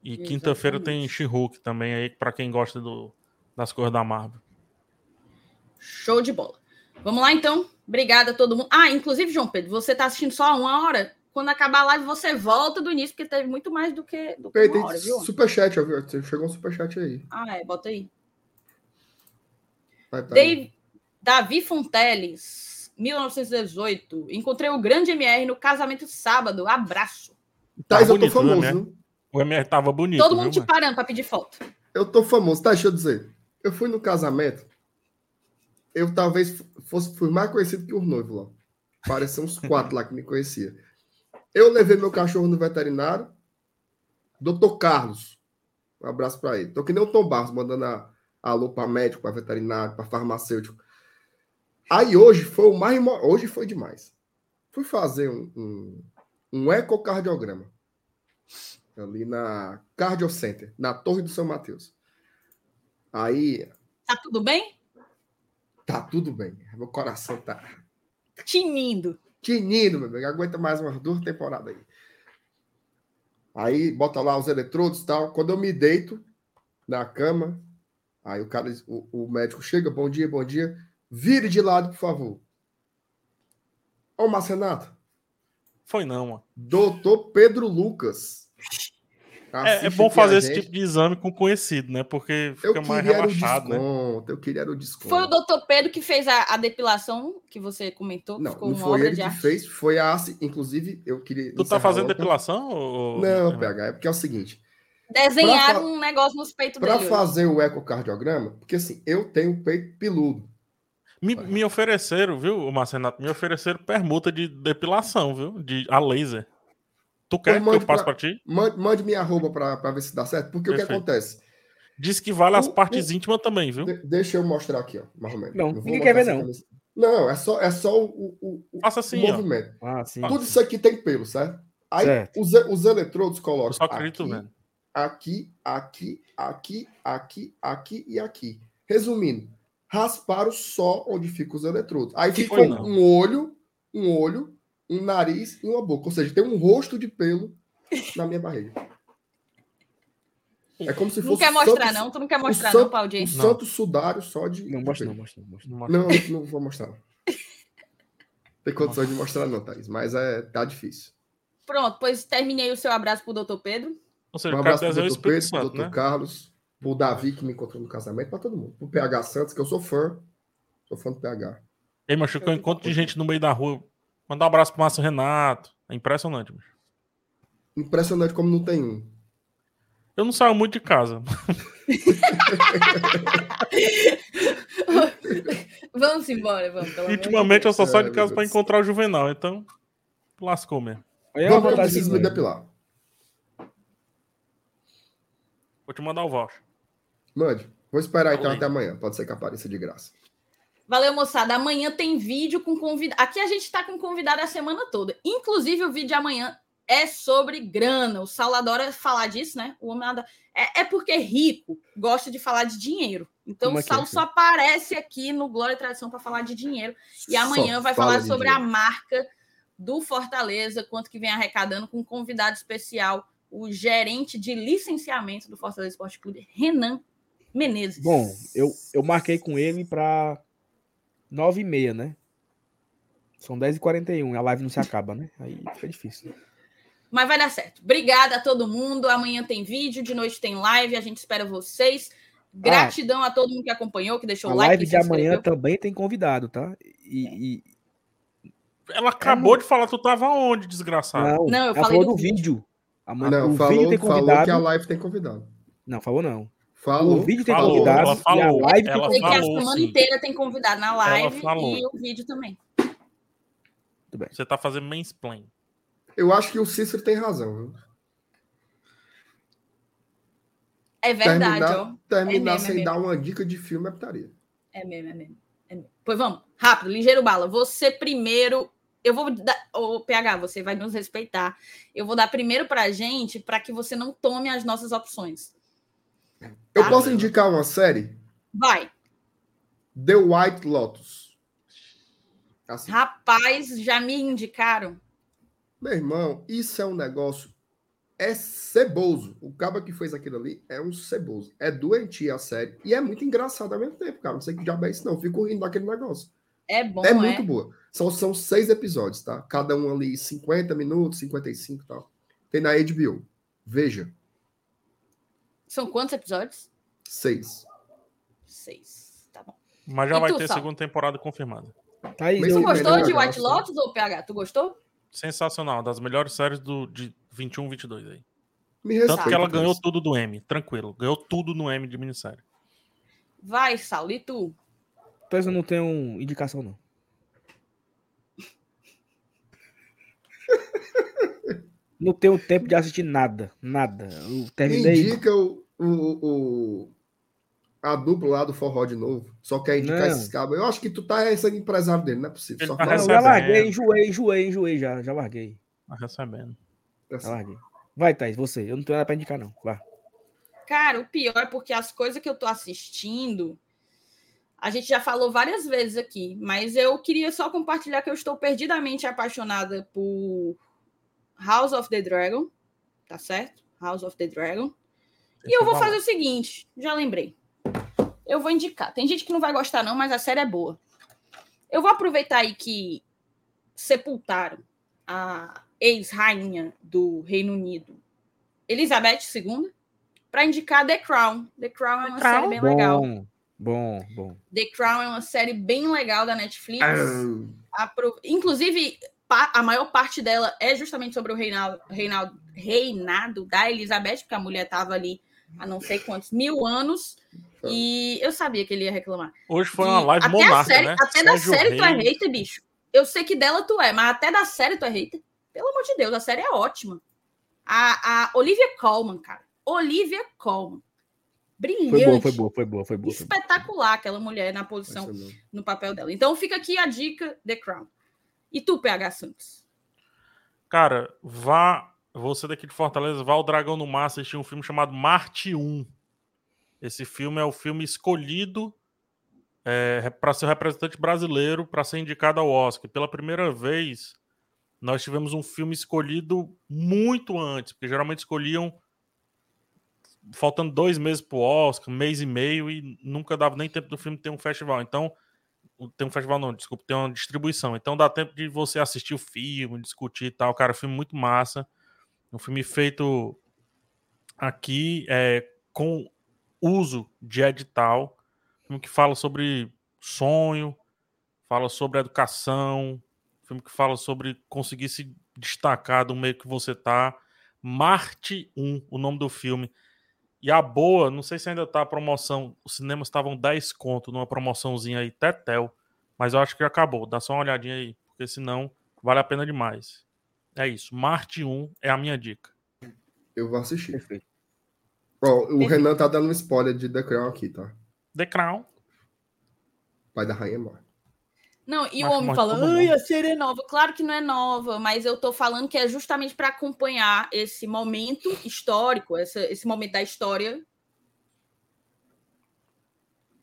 E quinta-feira tem. She-Hulk também aí, pra quem gosta do, das coisas da Marvel. Show de bola. Vamos lá, então. Obrigada a todo mundo. Ah, inclusive, João Pedro, você tá assistindo só uma hora? Quando acabar a live, você volta do início, porque teve muito mais do que, do que Tem, uma tem hora, viu? superchat, ó, viu? Chegou um superchat aí. Ah, é, bota aí. Vai, tá aí. Davi Fonteles, 1918. Encontrei o grande MR no casamento sábado. Abraço. Thais, eu tô bonito, famoso, né, viu? O MR tava bonito, Todo viu, mundo te mano? parando para pedir foto. Eu tô famoso. Tá, deixa eu dizer. Eu fui no casamento. Eu talvez fosse fui mais conhecido que os noivos lá. Parecia uns quatro lá que me conhecia. Eu levei meu cachorro no veterinário. Doutor Carlos. Um abraço pra ele. Tô que nem o Tom Barros, mandando a, alô pra médico, pra veterinário, pra farmacêutico. Aí hoje foi o mais. Hoje foi demais. Fui fazer um, um, um ecocardiograma. Ali na Cardio Center, na Torre do São Mateus. Aí, Tá tudo bem? tá tudo bem. Meu coração tá Tinindo. Tinindo, meu amigo. Aguenta mais umas duas temporadas aí. Aí, bota lá os eletrodos e tal. Quando eu me deito na cama, aí o cara, o, o médico chega, bom dia, bom dia. Vire de lado, por favor. Ô, Marcenato, Foi não, mano. doutor Pedro Lucas. É, é bom fazer esse gente. tipo de exame com conhecido, né? Porque fica mais relaxado, né? desconto, eu queria era o desconto. Foi o doutor Pedro que fez a, a depilação que você comentou, que Não, ficou não uma foi obra ele de que arte. fez, foi a ACE. Inclusive, eu queria. Tu tá fazendo depilação? Ou... Não, PH, é porque é o seguinte: Desenharam Pra fa- um negócio nos peitos para dele. hoje. fazer o ecocardiograma, porque assim, eu tenho o peito peludo. Me, me ofereceram, viu, Marcenato? Me ofereceram permuta de depilação, viu? De, a laser. Tu quer que mande eu passe pra- pra ti? Mande, mande minha arroba para ver se dá certo, porque o que Perfeito. acontece? Diz que vale as O- partes íntimas também, viu? De- deixa eu mostrar aqui, ó, mais ou menos. Não, vou ninguém quer ver, não. Não, é só, é só o, o, o- Faça o assim, ó. movimento. Ah, sim. Tudo isso aqui tem pelo, certo? Aí Certo. os, os eletrodos colocam Eu só acredito aqui, vendo. aqui, aqui, aqui, aqui, aqui e aqui. Resumindo, rasparam só onde ficam os eletrodos. Aí Que não. um olho, um olho, um nariz e uma boca. Ou seja, tem um rosto de pelo na minha barriga. É como se Não fosse quer o mostrar, santo- não? Tu não quer o mostrar, santo- não, pra audiência? santo sudário só de. Não, mostra não, mostra não. Mostra. Não Não, não vou mostrar. não. Tem condições de mostrar, não, Thaís, mas é, tá difícil. Pronto, pois terminei o seu abraço pro doutor Pedro. Ou seja, Um abraço pro Dr. Espírito Pedro, pro Santo, Dr. né? Carlos, pro Davi, que me encontrou no casamento, pra todo mundo. Pro PH Santos, que eu sou fã. Sou fã do PH. Ei, que eu encontro de gente no meio da rua. Mandar um abraço pro Márcio Renato. É impressionante, macho. Impressionante como não tem um. Eu não saio muito de casa. Vamos embora, vamos. ultimamente eu só saio Ai, de casa pra Deus. encontrar o Juvenal. Então, lascou mesmo. Aí é Vamos, eu preciso me depilar. Vou te mandar o voucher. Mande. Vou esperar então até amanhã. Pode ser que apareça de graça. Valeu, moçada. Amanhã tem vídeo com convidado. Aqui a gente tá com convidado a semana toda. Inclusive, o vídeo de amanhã é sobre grana. O Saulo adora falar disso, né? O homem adora... é, é porque rico gosta de falar de dinheiro. Então Como o é é Saulo isso? só aparece aqui no Glória e Tradição para falar de dinheiro. E Só amanhã vai fala falar sobre dinheiro. a marca do Fortaleza, quanto que vem arrecadando com um convidado especial, o gerente de licenciamento do Fortaleza Esporte Clube, Renan Menezes. Bom, eu, eu marquei com ele pra 9h30, né? São 10h41, a live não se acaba, né? Aí fica difícil. Mas vai dar certo. Obrigada a todo mundo. Amanhã tem vídeo, de noite tem live. A gente espera vocês. Gratidão a todo mundo que acompanhou, que deixou A o like. live que de amanhã também tem convidado, tá? E, e- Ela acabou de falar, tu tava onde, desgraçado? não, Não, eu ela falei falou do do vídeo. Amanhã, Não, o falou, vídeo tem falou convidado. que a live tem convidado. Não, falou não. Falou. O vídeo tem Falou, convidado ela e falou, a live tem ela Sei que a falou, semana sim. inteira tem convidado na live falou. e o vídeo também. Você tá fazendo mansplain. Eu acho que o Cícero tem razão. viu? É verdade, terminar ó. terminar É mesmo, é sem mesmo. dar uma dica de filme é putaria. É mesmo, é mesmo. É mesmo. Pois vamos, rápido, ligeiro bala. Você primeiro. Eu vou dar. Ô, PH, você vai nos respeitar. Eu vou dar primeiro pra gente para que você não tome as nossas opções. Eu Tá. posso indicar uma série? Vai. The White Lotus. Assim, Rapaz, já me indicaram. meu irmão, isso é um negócio. É ceboso. O cabo que fez aquilo ali é um ceboso. É doentia a série. E é muito engraçado ao mesmo tempo, cara. Não sei que diabo é isso, não. Fico rindo daquele negócio. É bom, é é? muito boa. São, são seis episódios, tá? Cada um ali 50 minutos, 55 e tal. Tem na HBO. Veja. São quantos episódios? Seis. Seis. Tá bom. Mas já E vai tu, ter Sal? segunda temporada confirmada. Thaís, Mas Tu gostou melhor, de White. Lotus ou PH? Tu gostou? Sensacional, das melhores séries do, de 21, 22 aí. Me Tanto que ela ganhou tudo do M, tranquilo. Ganhou tudo no M de minissérie. Vai, Saulo, e tu? Thaís, eu não tenho indicação, não. Não tenho tempo de assistir nada. Nada. Eu terminei. Indica o, o, o- a dupla lá do forró de novo. Só quer indicar Não. esses cabos. Eu acho que tu tá sendo empresário dele, não é possível. Tá eu já larguei, enjoei, enjoei, enjoei já. Já larguei. Tá recebendo. Já assim. larguei. Vai, Thaís, você. Eu não tenho nada pra indicar, não. Vai. Cara, o pior é porque as coisas que eu tô assistindo, a gente já falou várias vezes aqui, mas eu queria só compartilhar que eu estou perdidamente apaixonada por House of the Dragon, tá certo? House of the Dragon. E eu vou fazer o seguinte, já lembrei. Eu vou indicar. Tem gente que não vai gostar não, mas a série é boa. Eu vou aproveitar aí que sepultaram a ex-rainha do Reino Unido, Elizabeth II, para indicar The Crown. The Crown é uma Crown? série bem legal. Bom, bom, bom. The Crown é uma série bem legal da Netflix. Ah, Apro- Inclusive, a maior parte dela é justamente sobre o reinado, reinado, reinado da Elizabeth, porque a mulher estava ali há não sei quantos mil anos. E eu sabia que ele ia reclamar. Hoje foi uma live até monarca, série, né? Até da Sérgio série tu é hater, bicho. Eu sei que dela tu é, mas até da série tu é hater. Pelo amor de Deus, a série é ótima. A, a Olivia Colman, cara. Olivia Colman. Brilhante. Foi boa, foi boa, foi boa, foi boa. Foi boa. Espetacular aquela mulher na posição, no papel dela. Então fica aqui a dica, The Crown. E tu, PH Santos? Cara, vá. Você daqui de Fortaleza, vá ao Dragão no Mar assistir um filme chamado Marte 1. Esse filme é o filme escolhido para ser representante brasileiro para ser indicado ao Oscar. Pela primeira vez, nós tivemos um filme escolhido muito antes, porque geralmente escolhiam faltando dois meses para o Oscar, mês e meio, e nunca dava nem tempo do filme ter um festival. Então, tem um festival não, desculpa, tem uma distribuição. Então dá tempo de você assistir o filme, discutir e tal. Cara, filme muito massa. Um filme feito aqui é, com uso de edital. Filme que fala sobre sonho, fala sobre educação, filme que fala sobre conseguir se destacar do meio que você tá. Marte 1, o nome do filme. E a boa, não sei se ainda tá a promoção. Os cinemas estavam 10 conto numa promoçãozinha aí, Tetel. Mas eu acho que acabou. Dá só uma olhadinha aí, porque senão vale a pena demais. É isso. Marte 1 é a minha dica. Eu vou assistir. Perfeito. Ó, o Perfeito. Renan tá dando um spoiler de The Crown aqui, tá? The Crown. Pai da Rainha morre. Não, e o homem muito fala, ai, a série é nova. Claro que não é nova, mas eu tô falando que é justamente para acompanhar esse momento histórico, essa- esse momento da história.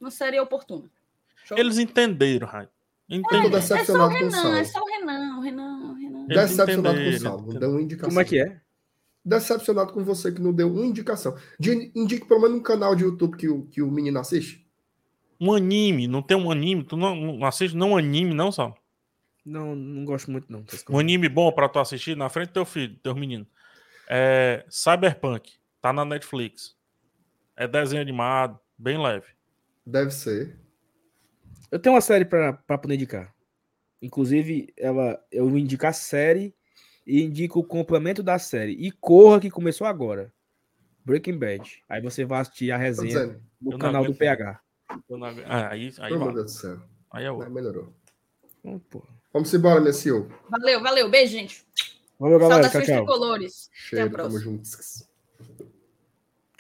Uma série oportuna. Show? Eles entenderam, Raio. Eu tô Entenderam. É só o Renan, é só o Renan, o Renan, o Renan. Eles Decepcionado com o entenderam. Deu uma indicação. Como é que é? Decepcionado com você que não deu uma indicação. De- Indique pelo menos um canal de YouTube que o, que o menino assiste. Um anime, não tem um anime? Tu não, não assiste não um anime, não, só? Não, não gosto muito, não. Um anime bom pra tu assistir na frente do teu filho, teu menino. É Cyberpunk, tá na Netflix. É desenho animado, bem leve. Deve ser. Eu tenho uma série pra, pra poder indicar. Inclusive, ela, eu vou indicar a série e indico o complemento da série. E Corra, que começou agora. Breaking Bad. Aí você vai assistir a resenha dizendo. no canal do. PH. Eu não agu- Ah, aí, aí, Oh, meu. Deus do céu. aí é outro. melhorou. Então, porra. Vamos embora, minha CEO. Valeu, valeu. Beijo, gente. Valeu, galera. Tchau, Saudações tchau. tricolores. Cheiro, próxima. tamo juntos.